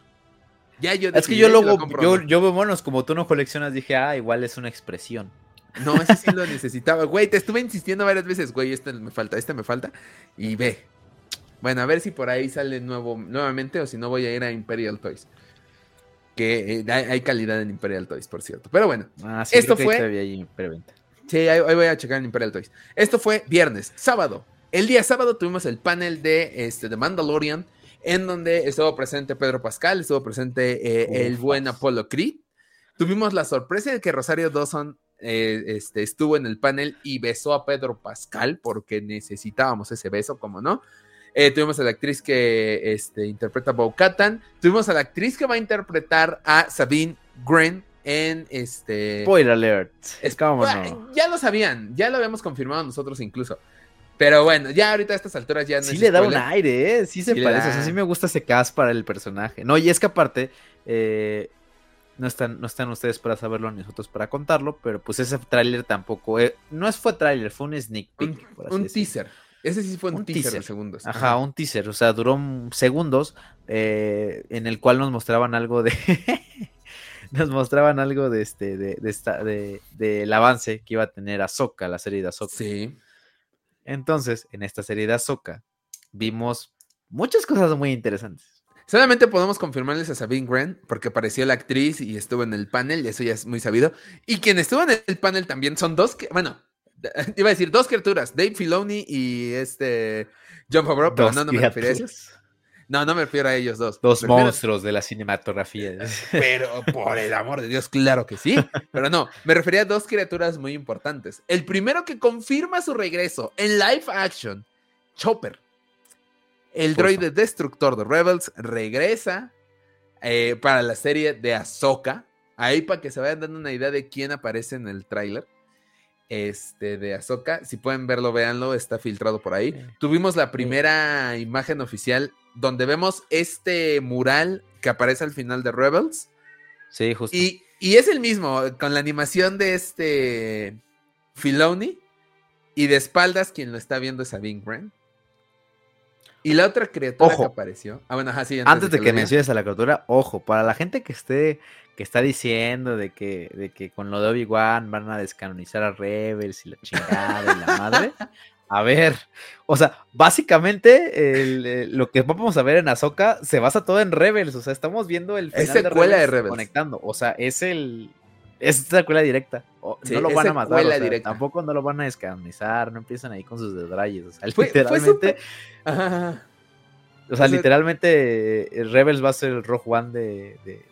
Ya yo es que yo luego, yo, yo, veo monos, como tú no coleccionas, dije, ah, igual es una expresión. No, ese sí lo necesitaba. Güey, te estuve insistiendo varias veces, güey, este me falta, este me falta. Y ve. Bueno, a ver si por ahí sale nuevo, nuevamente o si no voy a ir a Imperial Toys que eh, hay, calidad en Imperial Toys, por cierto. Pero bueno, ah, esto fue. Ahí sí, ahí, voy a checar en Imperial Toys. Esto fue viernes, sábado. El día sábado tuvimos el panel de, este, de Mandalorian, en donde estuvo presente Pedro Pascal, estuvo presente eh, el buen Apollo Creed. Tuvimos la sorpresa de que Rosario Dawson eh, este, estuvo en el panel y besó a Pedro Pascal porque necesitábamos ese beso, como no. Eh, tuvimos a la actriz que este, interpreta a Bo Katan. Tuvimos a la actriz que va a interpretar a Sabine Gren en este. Spoiler alert. Es, como Ya lo sabían, ya lo habíamos confirmado nosotros incluso. Pero bueno, ya ahorita a estas alturas ya no Sí le da un aire, ¿eh? Sí se parece. O sea, sí me gusta ese cast para el personaje. No, y es que aparte, eh, no, están, no están ustedes para saberlo ni nosotros para contarlo, pero pues ese tráiler tampoco. Eh, no fue tráiler, fue un sneak peek. Un, teaser. Ese sí fue un, teaser, de segundos. Ajá, un teaser. O sea, duró segundos eh, en el cual nos mostraban algo de. nos mostraban algo de este, de, de esta, de, del avance que iba a tener Ahsoka, la serie de Ahsoka. Sí. Entonces, en esta serie de Ahsoka, vimos muchas cosas muy interesantes. Solamente podemos confirmarles a Sabine Grant, porque apareció la actriz y estuvo en el panel, y eso ya es muy sabido. Y quien estuvo en el panel también son dos que, bueno, Iba a decir dos criaturas, Dave Filoni y este John Favreau, pero no, no me refiero a ellos. No, no me refiero a ellos dos. Dos monstruos de la cinematografía. Pero por el amor de Dios, claro que sí. Pero no, me refería a dos criaturas muy importantes. El primero que confirma su regreso en live action, Chopper. El droide destructor de Rebels regresa eh, para la serie de Ahsoka. Ahí para que se vayan dando una idea de quién aparece en el tráiler este, de Ahsoka. Si pueden verlo, véanlo, está filtrado por ahí. Tuvimos la primera imagen oficial donde vemos este mural que aparece al final de Rebels. Sí, justo. Y, es el mismo, con la animación de este Filoni. Y de espaldas, quien lo está viendo es Sabine Grant. Y la otra criatura que apareció. Ah, bueno, antes, antes, de que, que menciones a la criatura, ojo, para la gente que esté que está diciendo de que, de que con lo de Obi-Wan van a descanonizar a Rebels y la chingada y la madre. A ver, o sea, básicamente lo que vamos a ver en Ahsoka se basa todo en Rebels, o sea, estamos viendo el final es de, Rebels de Rebels conectando, o sea, es el es secuela directa. no lo van a matar. tampoco no lo van a descanonizar. No empiezan ahí con sus desrayes. O sea, literalmente. o sea, literalmente eh, Rebels va a ser el Rogue One de,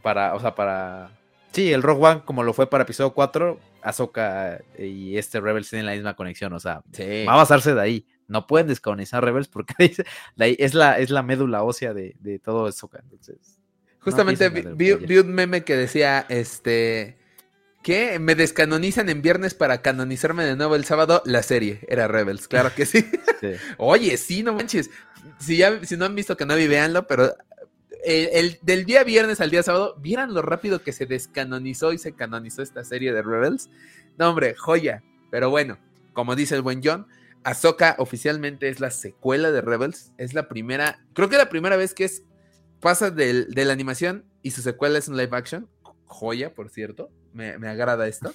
para, o sea, para... Sí, el Rogue One, como lo fue para episodio 4, Ahsoka y este Rebels tienen la misma conexión, o sea, va a basarse de ahí. No pueden descolonizar Rebels porque es, la, es la médula ósea de, todo Ahsoka, entonces... Justamente vi, un meme que decía, este... ¿Qué? ¿Me descanonizan en viernes para canonizarme de nuevo el sábado? La serie, era Rebels, claro que sí. Oye, sí, no manches. Si, ya, si no han visto que no vi, véanlo, pero el, del día viernes al día sábado, ¿vieran lo rápido que se descanonizó y se canonizó esta serie de Rebels? No, hombre, joya. Pero bueno, como dice el buen John, Ahsoka oficialmente es la secuela de Rebels. Es la primera, creo que la primera vez que es pasa de, la animación y su secuela es un live action. Joya, por cierto. Me, agrada esto.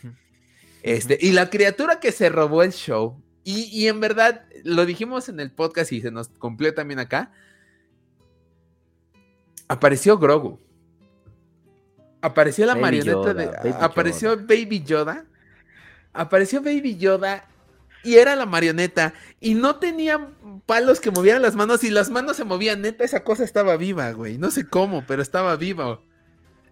Este, y la criatura que se robó el show, y, y, en verdad, lo dijimos en el podcast y se nos cumplió también acá, apareció Grogu. Apareció la marioneta de. apareció Baby Yoda. Apareció Baby Yoda y era la marioneta. Y no tenía palos que movieran las manos y las manos se movían. Neta, esa cosa estaba viva, güey. No sé cómo, pero estaba viva.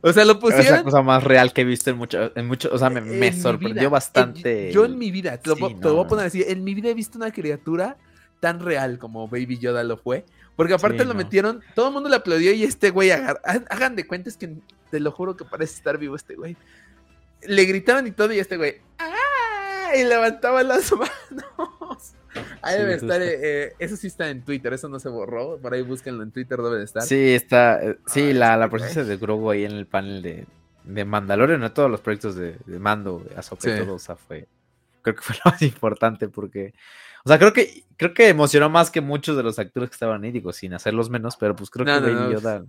O sea, lo pusieron. Es la cosa más real que he visto en mucho, en mucho o sea, me, sorprendió bastante. yo en mi vida, te, lo, voy a poner así, en mi vida he visto una criatura tan real como Baby Yoda lo fue. Porque aparte lo metieron, todo el mundo le aplaudió y este güey, hagan de cuenta, es que te lo juro que parece estar vivo este güey. Le gritaban y todo y este güey, ¡ah! Y levantaba las manos. Ahí debe estar, eh, eh, eso sí está en Twitter, eso no se borró, por ahí búsquenlo en Twitter, debe de estar. Sí, está, eh, sí, la, la presencia de Grogu ahí en el panel de, de Mandalorian, no todos los proyectos de, mando, Ahsoka y todo, o sea, fue, creo que fue lo más importante porque o sea, creo que, creo que emocionó más que muchos de los actores que estaban ahí, digo, sin hacerlos menos, pero pues creo que Baby Yoda,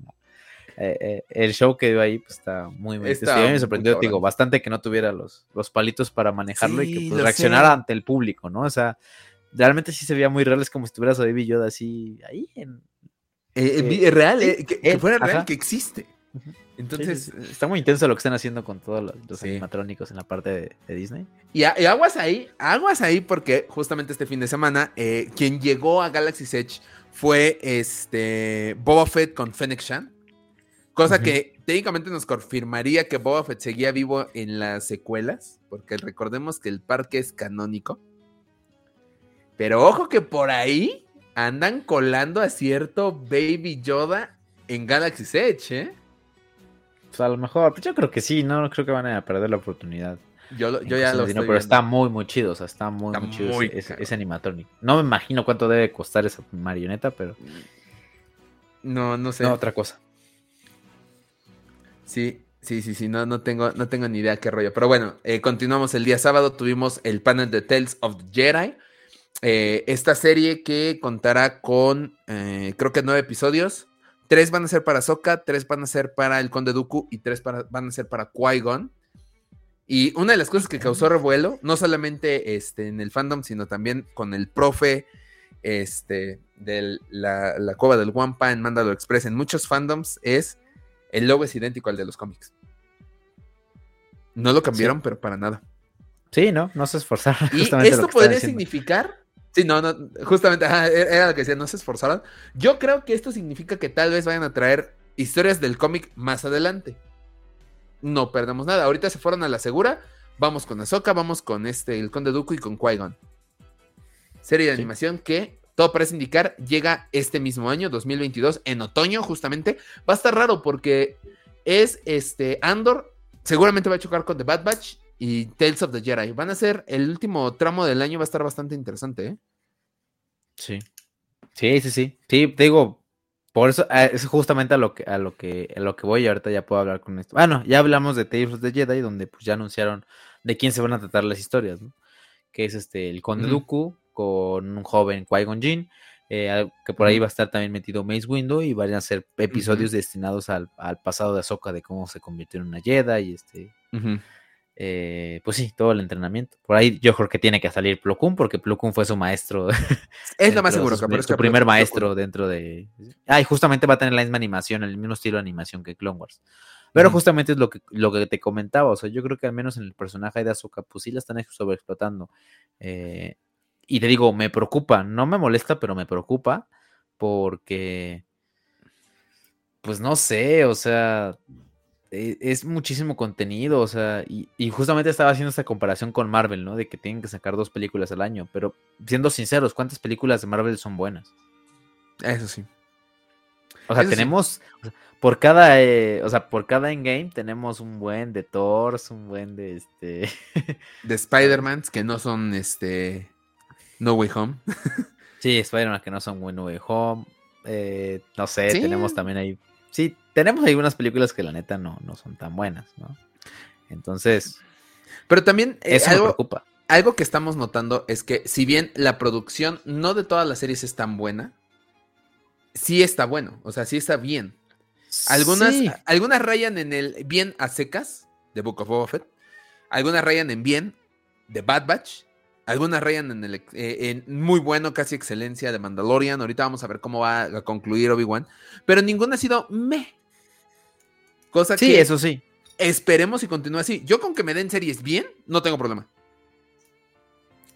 eh, eh, el show que dio ahí pues, está muy, muy me sorprendió, digo, bastante que no tuviera los, los palitos para manejarlo y que pues, reaccionara ante el público, ¿no? O sea, realmente sí se veía muy real, es como si tuvieras a Baby Yoda así ahí en... Eh, real, que, fuera real, que existe. Entonces. está muy intenso lo que están haciendo con todos los, animatrónicos en la parte de, Disney. Y, aguas ahí, aguas ahí, porque justamente este fin de semana, eh, quien llegó a Galaxy's Edge fue este Boba Fett con Fennec Shan. Cosa que técnicamente nos confirmaría que Boba Fett seguía vivo en las secuelas, porque recordemos que el parque es canónico. Pero ojo que por ahí andan colando a cierto Baby Yoda en Galaxy's Edge, ¿eh? Pues a lo mejor, pues yo creo que sí, no creo que van a perder la oportunidad. Yo, yo ya lo Pero está muy, muy chido, o sea, está muy, muy chido ese, ese, animatronic. No me imagino cuánto debe costar esa marioneta, pero... No, no sé. No, otra cosa. Sí, sí, sí, sí, no, no, tengo, no tengo ni idea qué rollo. Pero bueno, eh, continuamos el día sábado, tuvimos el panel de Tales of the Jedi. Eh, esta serie que contará con, eh, creo que nueve episodios. Tres van a ser para Soka, tres van a ser para el Conde Dooku y tres van a ser para Qui-Gon. Y una de las cosas que causó revuelo, no solamente este, en el fandom, sino también con el profe este, de la, la, cueva del Wampa en Mandalo Express, en muchos fandoms, es el logo es idéntico al de los cómics. No lo cambiaron, pero para nada. Sí, no, no se esforzaron. Y esto podría significar Sí, no, no, justamente, e-, era lo que decía, no se esforzaron. Yo creo que esto significa que tal vez vayan a traer historias del cómic más adelante. No perdemos nada. Ahorita se fueron a la segura. Vamos con Ahsoka, vamos con este, el Conde Dooku y con Qui-Gon. Serie de animación que todo parece indicar llega este mismo año, 2022, en otoño, justamente. Va a estar raro porque es este Andor. Seguramente va a chocar con The Bad Batch y Tales of the Jedi. Van a ser el último tramo del año, va a estar bastante interesante, ¿eh? Sí. Sí, sí, sí. Sí, te digo, por eso ah, es justamente a lo que a lo que a lo que voy y ahorita ya puedo hablar con esto. Bueno, ya hablamos de Tales of the Jedi donde pues ya anunciaron de quién se van a tratar las historias, ¿no? Que es este el Conde Dooku con un joven Qui-Gon Jinn, eh, que por ahí va a estar también metido Mace Windu y van a ser episodios destinados al, pasado de Ahsoka de cómo se convirtió en una Jedi y este eh, pues sí, todo el entrenamiento. Por ahí yo creo que tiene que salir Plo porque Plo fue su maestro. Es lo más seguro. Su, su primer maestro dentro de... Ah, y justamente va a tener la misma animación, el mismo estilo de animación que Clone Wars. Pero justamente es lo que, lo que te comentaba, o sea, yo creo que al menos en el personaje de Ahsoka, pues sí la están sobreexplotando. Eh, y te digo, me preocupa, no me molesta, pero me preocupa porque, pues no sé, o sea, es muchísimo contenido, o sea, y, justamente estaba haciendo esta comparación con Marvel, ¿no? De que tienen que sacar dos películas al año, pero siendo sinceros, ¿cuántas películas de Marvel son buenas? Eso sí. O sea, tenemos, por cada, eh, o sea, por cada endgame tenemos un buen de Thor, un buen de este... de Spider-Man, que no son, este, No Way Home. sí, Spider-Man que no son No Way Home. Eh, no sé, tenemos también ahí sí, tenemos algunas películas que la neta no, no son tan buenas, ¿no? Entonces. Pero también eh, eso algo, me preocupa. Algo que estamos notando es que, si bien la producción no de todas las series es tan buena, sí está bueno. O sea, sí está bien. Algunas, algunas rayan en el bien a secas de Book of Boba Fett. Algunas rayan en bien. de Bad Batch. Algunas rayan en el eh, muy bueno, casi excelencia de Mandalorian. Ahorita vamos a ver cómo va a concluir Obi-Wan. Pero ninguna ha sido me. Cosa sí, eso sí. Esperemos y continúe así. Yo con que me den series bien, no tengo problema.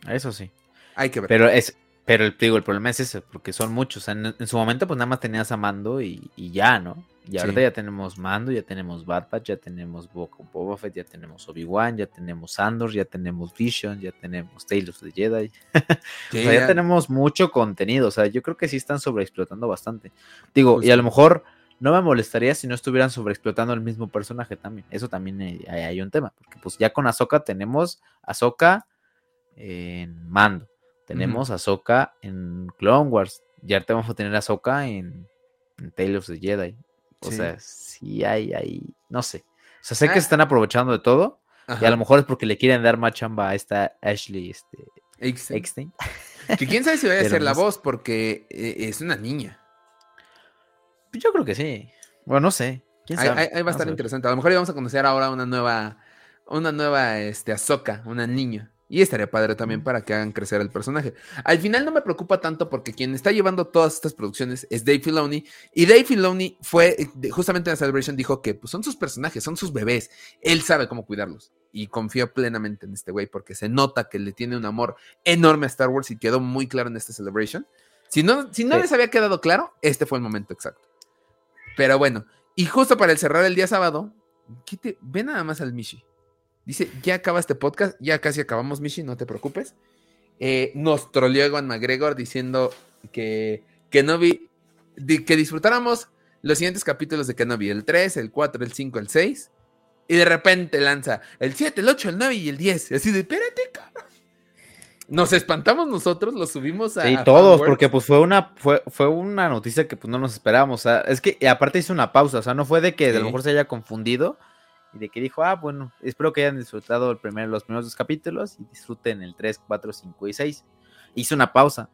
Eso sí. Hay que ver. Pero es, pero el, digo, el problema es ese, porque son muchos. en, su momento, pues nada más tenías a Mando y, ya, ¿no? Y ahorita ya tenemos Mando, ya tenemos Bad Batch, ya tenemos Boba Fett, ya tenemos Obi-Wan, ya tenemos Andor, ya tenemos Vision, ya tenemos Tales of the Jedi. o sea, ya, tenemos mucho contenido. O sea, yo creo que sí están sobreexplotando bastante. Digo, y a lo mejor no me molestaría si no estuvieran sobreexplotando el mismo personaje también. Eso también hay, hay un tema. Porque pues ya con Ahsoka tenemos Ahsoka en Mando tenemos a Ahsoka en Clone Wars. Ya te vamos a tener Ahsoka en, Tales of the Jedi. O sea, sí hay, hay, no sé. O sea, sé que se ah. están aprovechando de todo. Y a lo mejor es porque le quieren dar más chamba a esta Ashley este, Eckstein. Que quién sabe si vaya a ser la voz, porque eh, es una niña. Yo creo que sí. Bueno, no sé. ¿Quién sabe? Ahí, va a estar interesante. A lo mejor vamos a conocer ahora una nueva, una nueva, este, Ahsoka, una niña. Y estaría padre también para que hagan crecer el personaje. Al final no me preocupa tanto porque quien está llevando todas estas producciones es Dave Filoni. Y Dave Filoni fue, justamente en la Celebration dijo que pues, son sus personajes, son sus bebés. Él sabe cómo cuidarlos. Y confío plenamente en este güey porque se nota que le tiene un amor enorme a Star Wars y quedó muy claro en esta Celebration. Si no, si no les había quedado claro, este fue el momento exacto. Pero bueno, y justo para el cerrar el día sábado, ve nada más al Mishi. Dice, ya acaba este podcast, ya casi acabamos, Mishi, no te preocupes. Eh, nos troleó Ewan McGregor diciendo que disfrutáramos los siguientes capítulos de Kenobi, el 3, el 4, el 5, el 6, y de repente lanza el 7, el 8, el 9 y el 10. así de, espérate. Nos espantamos nosotros, lo subimos a. Sí, todos, porque pues fue una, fue, fue una noticia que pues no nos esperábamos. O sea, es que aparte hizo una pausa, o sea, no fue de que a lo mejor se haya confundido, y de que dijo, ah, bueno, espero que hayan disfrutado el primer, los primeros dos capítulos y disfruten el 3, 4, 5 y 6. Hizo una pausa.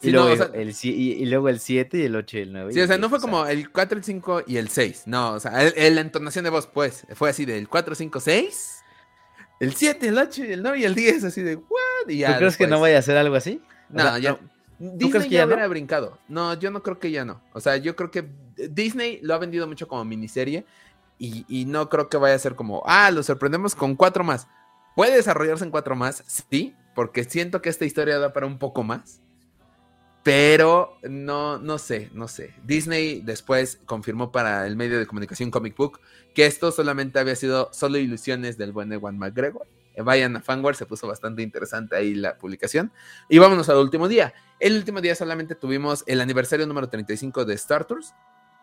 y, luego el, y, luego el 7 y el 8 y el 9. Sí, o sea, no fue como el 4, el 5 y el 6. No, o sea, la entonación de voz, pues, fue así del 4, 5, 6, el 7, el 8 y el 9 y el 10, así de, ¿what? Y ¿Tú crees que no vaya a hacer algo así? No, ya. Disney crees que ya, hubiera brincado. No, yo no creo que ya no. O sea, yo creo que Disney lo ha vendido mucho como miniserie y, no creo que vaya a ser como, ah, lo sorprendemos con cuatro más. Puede desarrollarse en cuatro más, sí, porque siento que esta historia da para un poco más. Pero no, no sé, no sé. Disney después confirmó para el medio de comunicación Comic Book que esto solamente había sido solo ilusiones del buen Ewan McGregor. Eh, vayan a Fanware, se puso bastante interesante ahí la publicación. Y vámonos al último día. El último día solamente tuvimos el aniversario número 35 de Star Tours,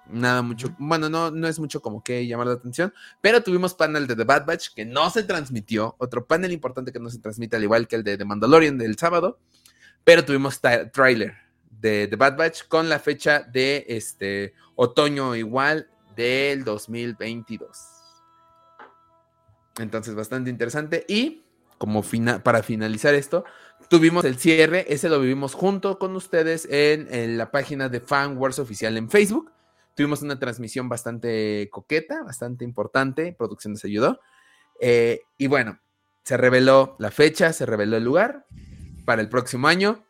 Nada mucho, bueno, no, no es mucho como que llamar la atención, pero tuvimos panel de The Bad Batch que no se transmitió, otro panel importante que no se transmite al igual que el de The Mandalorian del sábado, pero tuvimos trailer de The Bad Batch con la fecha de este otoño igual del 2022. Entonces, bastante interesante. Y como para finalizar esto, tuvimos el cierre. Ese lo vivimos junto con ustedes en, la página de Fan Wars Oficial en Facebook. Tuvimos una transmisión bastante coqueta, bastante importante, producción nos ayudó. Eh, y bueno, se reveló la fecha, se reveló el lugar para el próximo año,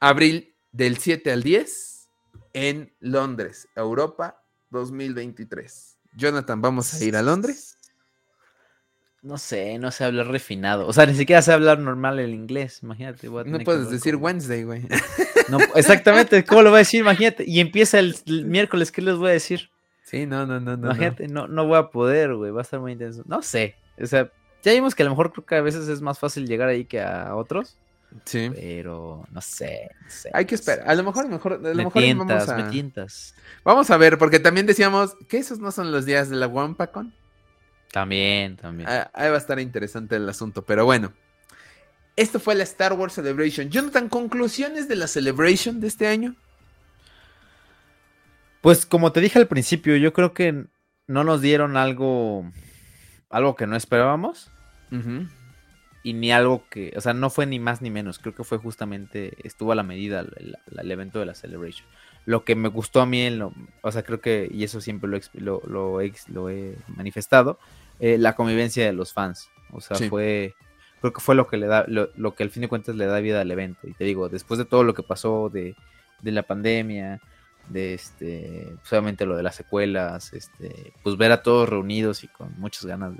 abril del 7 al 10 en Londres, Europa 2023. Jonathan, ¿vamos a ir a Londres? No sé, no sé hablar refinado. O sea, ni siquiera sé hablar normal el inglés. Imagínate. no puedes decir Wednesday, güey. No, exactamente, ¿cómo lo voy a decir? Imagínate. Y empieza el, miércoles, ¿qué les voy a decir? Sí, no, no, no, no. Imagínate, no, no voy a poder, güey. Va a estar muy intenso. No sé. O sea, ya vimos que a lo mejor creo que a veces es más fácil llegar ahí que a otros. Sí. Pero no sé, Hay que esperar. A lo mejor, mejor, a lo me mejor tientas, vamos a... me tientas. Vamos a ver, porque también decíamos que esos no son los días de la Wampacon. También, también. Ah, ahí va a estar interesante el asunto, pero bueno. Esto fue la Star Wars Celebration. Jonathan, conclusiones de la Celebration de este año. Pues como te dije al principio, yo creo que no nos dieron algo, algo que no esperábamos. Y ni algo que, o sea, no fue ni más ni menos. Creo que fue justamente, estuvo a la medida el, evento de la Celebration. Lo que me gustó a mí, o sea, creo que, y eso siempre lo, lo, lo he manifestado, eh, la convivencia de los fans. O sea, fue, creo que fue lo que le da, lo, que al fin de cuentas le da vida al evento. Y te digo, después de todo lo que pasó de, de la pandemia, de este, pues, lo de las secuelas, este, pues ver a todos reunidos y con muchas ganas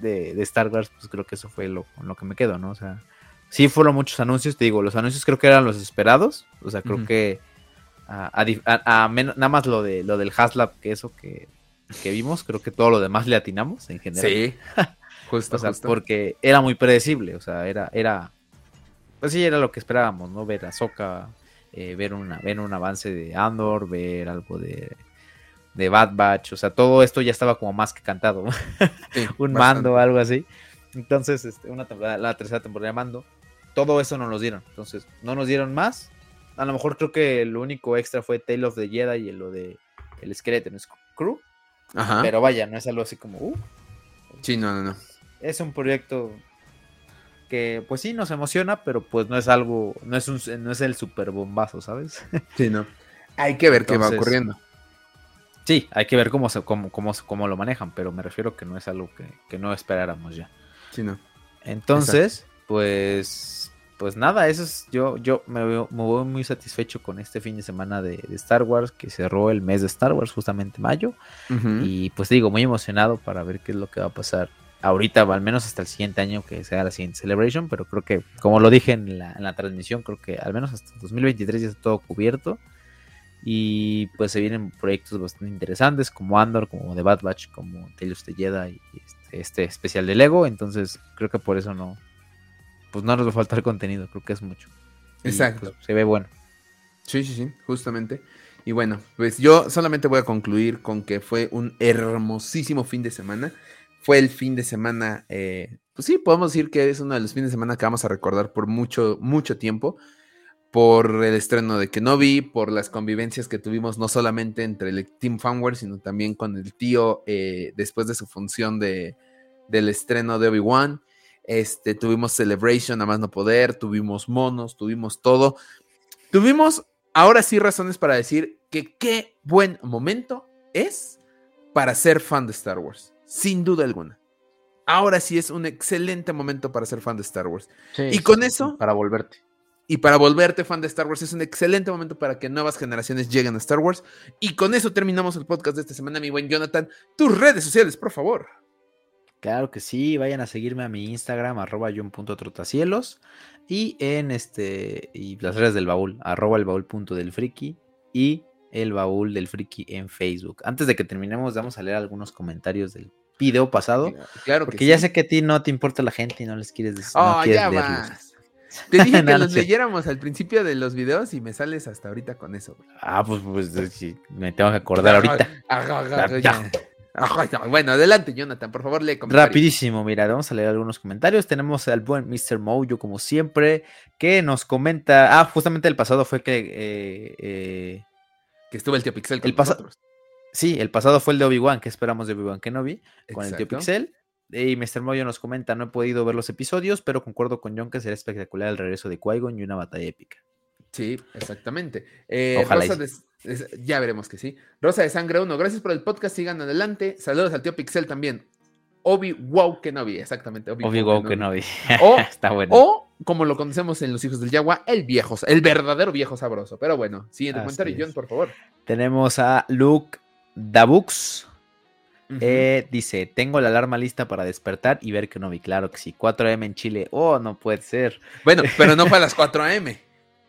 de, de, Star Wars, pues creo que eso fue lo, con lo que me quedo, ¿no? O sea, sí fueron muchos anuncios, te digo, los anuncios creo que eran los esperados, o sea, creo que a, nada más lo de lo del Haslab, que eso que, que, vimos, creo que todo lo demás le atinamos en general. Sí, justo, porque era muy predecible, o sea, era, era, pues sí, era lo que esperábamos, ¿no? Ver a Soka, eh, ver, una, ver un avance de Andor, ver algo de, de Bad Batch, o sea, todo esto ya estaba como más que cantado, un mando o algo así. Entonces, este, una la tercera temporada de mando, todo eso no nos dieron, entonces no nos dieron más, a lo mejor creo que lo único extra fue Tale of the Jedi y lo de el Skeleton Crew. Ajá. Pero vaya, no es algo así como. Uh, sí, no, no, no. Es un proyecto que, pues sí, nos emociona, pero pues no es algo. No es, un, no es el super bombazo, ¿sabes? Sí, no. Hay que ver qué va ocurriendo. Sí, hay que ver cómo, se, cómo, cómo, cómo, lo manejan, pero me refiero que no es algo que, que no esperáramos ya. Sí, no. Entonces, pues pues nada, eso es, yo, yo me, veo, me voy muy satisfecho con este fin de semana de, Star Wars, que cerró el mes de Star Wars, justamente mayo. Y pues digo, muy emocionado para ver qué es lo que va a pasar ahorita, al menos hasta el siguiente año que sea la siguiente Celebration, pero creo que, como lo dije en la, en la transmisión, creo que al menos hasta 2023 ya está todo cubierto. Y pues se vienen proyectos bastante interesantes como Andor, como The Bad Batch, como Tales of the Jedi y este, este especial de Lego. Entonces creo que por eso no, pues no nos va a faltar contenido, creo que es mucho. Exacto. Pues, se ve bueno. Sí, sí, sí, justamente. Y bueno, pues yo solamente voy a concluir con que fue un hermosísimo fin de semana. Fue el fin de semana, eh, pues sí, podemos decir que es uno de los fines de semana que vamos a recordar por mucho, mucho tiempo. Por el estreno de Kenobi, por las convivencias que tuvimos no solamente entre el Team Fanware, sino también con el tío eh, después de su función de, del estreno de Obi-Wan. Este, tuvimos Celebration a más no poder, tuvimos monos, tuvimos todo. Tuvimos ahora sí razones para decir que qué buen momento es para ser fan de Star Wars, sin duda alguna. Ahora sí es un excelente momento para ser fan de Star Wars. y con eso... Para volverte. Y para volverte fan de Star Wars es un excelente momento para que nuevas generaciones lleguen a Star Wars. Y con eso terminamos el podcast de esta semana, mi buen Jonathan. Tus redes sociales, por favor. Claro que sí, vayan a seguirme a mi Instagram, arroba john.trotacielos, y en este, y las redes del baúl, arroba el baúl punto del friki, y el baúl del friki en Facebook. Antes de que terminemos, vamos a leer algunos comentarios del video pasado. Claro Porque ya sé que a ti no te importa la gente y no les quieres decir. Oh, ya Te dije que los leyéramos al principio de los videos y me sales hasta ahorita con eso. Ah, pues, pues me tengo que acordar ahorita. Bueno, adelante, Jonathan, por favor, lee Rapidísimo, mira, vamos a leer algunos comentarios. Tenemos al buen Mr. Mojo, como siempre, que nos comenta. Ah, justamente el pasado fue que. Eh, eh, que estuvo el tío Pixel con el pasado. Sí, el pasado fue el de Obi-Wan, que esperamos de Obi-Wan Kenobi, con el tío Pixel. Y Mr. Mojo nos comenta: No he podido ver los episodios, pero concuerdo con John que será espectacular el regreso de Qui-Gon y una batalla épica. Sí, exactamente. Eh, Ojalá ya veremos que sí. Rosa de Sangre 1, gracias por el podcast, sigan adelante. Saludos al tío Pixel también. Obi Wow Kenobi, exactamente. Obi, Wow Kenobi. O, Está bueno. O, como lo conocemos en Los Hijos del Yagua, el viejo, el verdadero viejo sabroso. Pero bueno, siguiente comentario, John, por favor. Tenemos a Luke Dabux. Eh, dice, tengo la alarma lista para despertar y ver Kenobi. Claro que sí, 4 am en Chile. Oh, no puede ser. Bueno, pero no fue a las 4 am.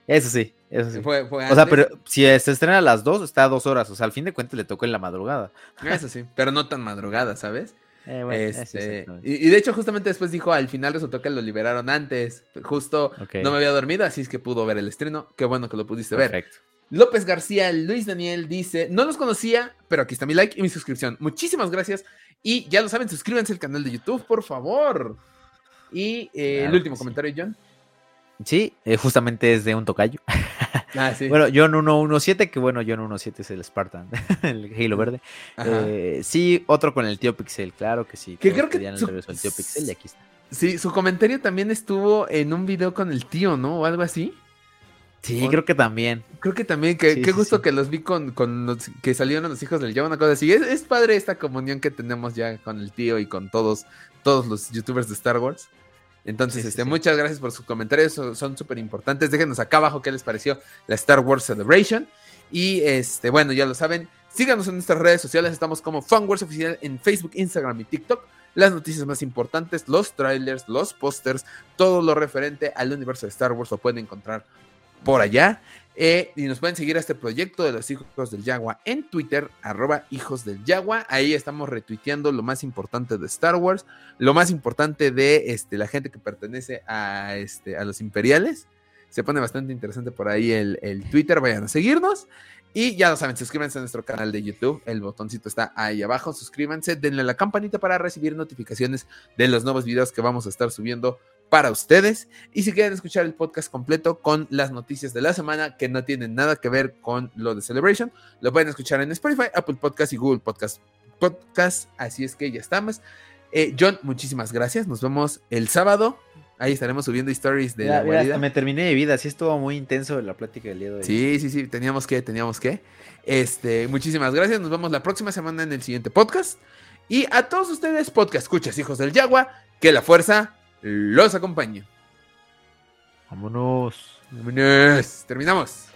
Eso sí, eso sí. o sea, pero si se estrena a las 2, está a 2 horas. O sea, al fin de cuentas le tocó en la madrugada. Eso sí, pero no tan madrugada, ¿sabes? Eh, este, y, de hecho, justamente después dijo, al final resultó que lo liberaron antes. Justo no me había dormido, así es que pudo ver el estreno. Qué bueno que lo pudiste Perfecto. ver. López García, Luis Daniel dice, no los conocía, pero aquí está mi like y mi suscripción. Muchísimas gracias. Y ya lo saben, suscríbanse al canal de YouTube, por favor. Y eh, el último comentario, John. Sí, eh, justamente es de un tocayo. Ah, sí. bueno, John 117, que bueno, John 117 es el Spartan, el Halo verde. Eh, sí, otro con el tío Pixel, claro que sí. Que creo que su... el tío Pixel y aquí está. Sí, su comentario también estuvo en un video con el tío, ¿no? O algo así. Sí, creo que también. Creo que también, que, qué gusto que los vi con, con que salieron los hijos del Yo, una cosa así. Es, es, padre esta comunión que tenemos ya con el tío y con todos, todos los youtubers de Star Wars. Entonces, este, muchas gracias por sus comentarios, son súper importantes. Déjenos acá abajo qué les pareció la Star Wars Celebration. Y este, bueno, ya lo saben, síganos en nuestras redes sociales, estamos como Wars Oficial en Facebook, Instagram y TikTok. Las noticias más importantes, los trailers, los pósters, todo lo referente al universo de Star Wars lo pueden encontrar por allá. Eh, y nos pueden seguir a este proyecto de los hijos del Yagua en Twitter, arroba hijos del Yagua. Ahí estamos retuiteando lo más importante de Star Wars, lo más importante de este, la gente que pertenece a, este, a los imperiales. Se pone bastante interesante por ahí el, el Twitter, vayan a seguirnos. Y ya lo saben, suscríbanse a nuestro canal de YouTube. El botoncito está ahí abajo. Suscríbanse, denle a la campanita para recibir notificaciones de los nuevos videos que vamos a estar subiendo para ustedes. Y si quieren escuchar el podcast completo con las noticias de la semana que no tienen nada que ver con lo de Celebration, lo pueden escuchar en Spotify, Apple Podcast y Google Podcast. Podcast. Así es que ya estamos. Eh, John, muchísimas gracias. Nos vemos el sábado. Ahí estaremos subiendo stories de la guarida. me terminé de vida, sí estuvo muy intenso la plática del día de hoy. Sí, sí, sí, teníamos que, teníamos que. Este, muchísimas gracias. Nos vemos la próxima semana en el siguiente podcast. Y a todos ustedes, podcast escuchas, hijos del Yagua, que la fuerza los acompañe. Vámonos. Vámonos. Terminamos.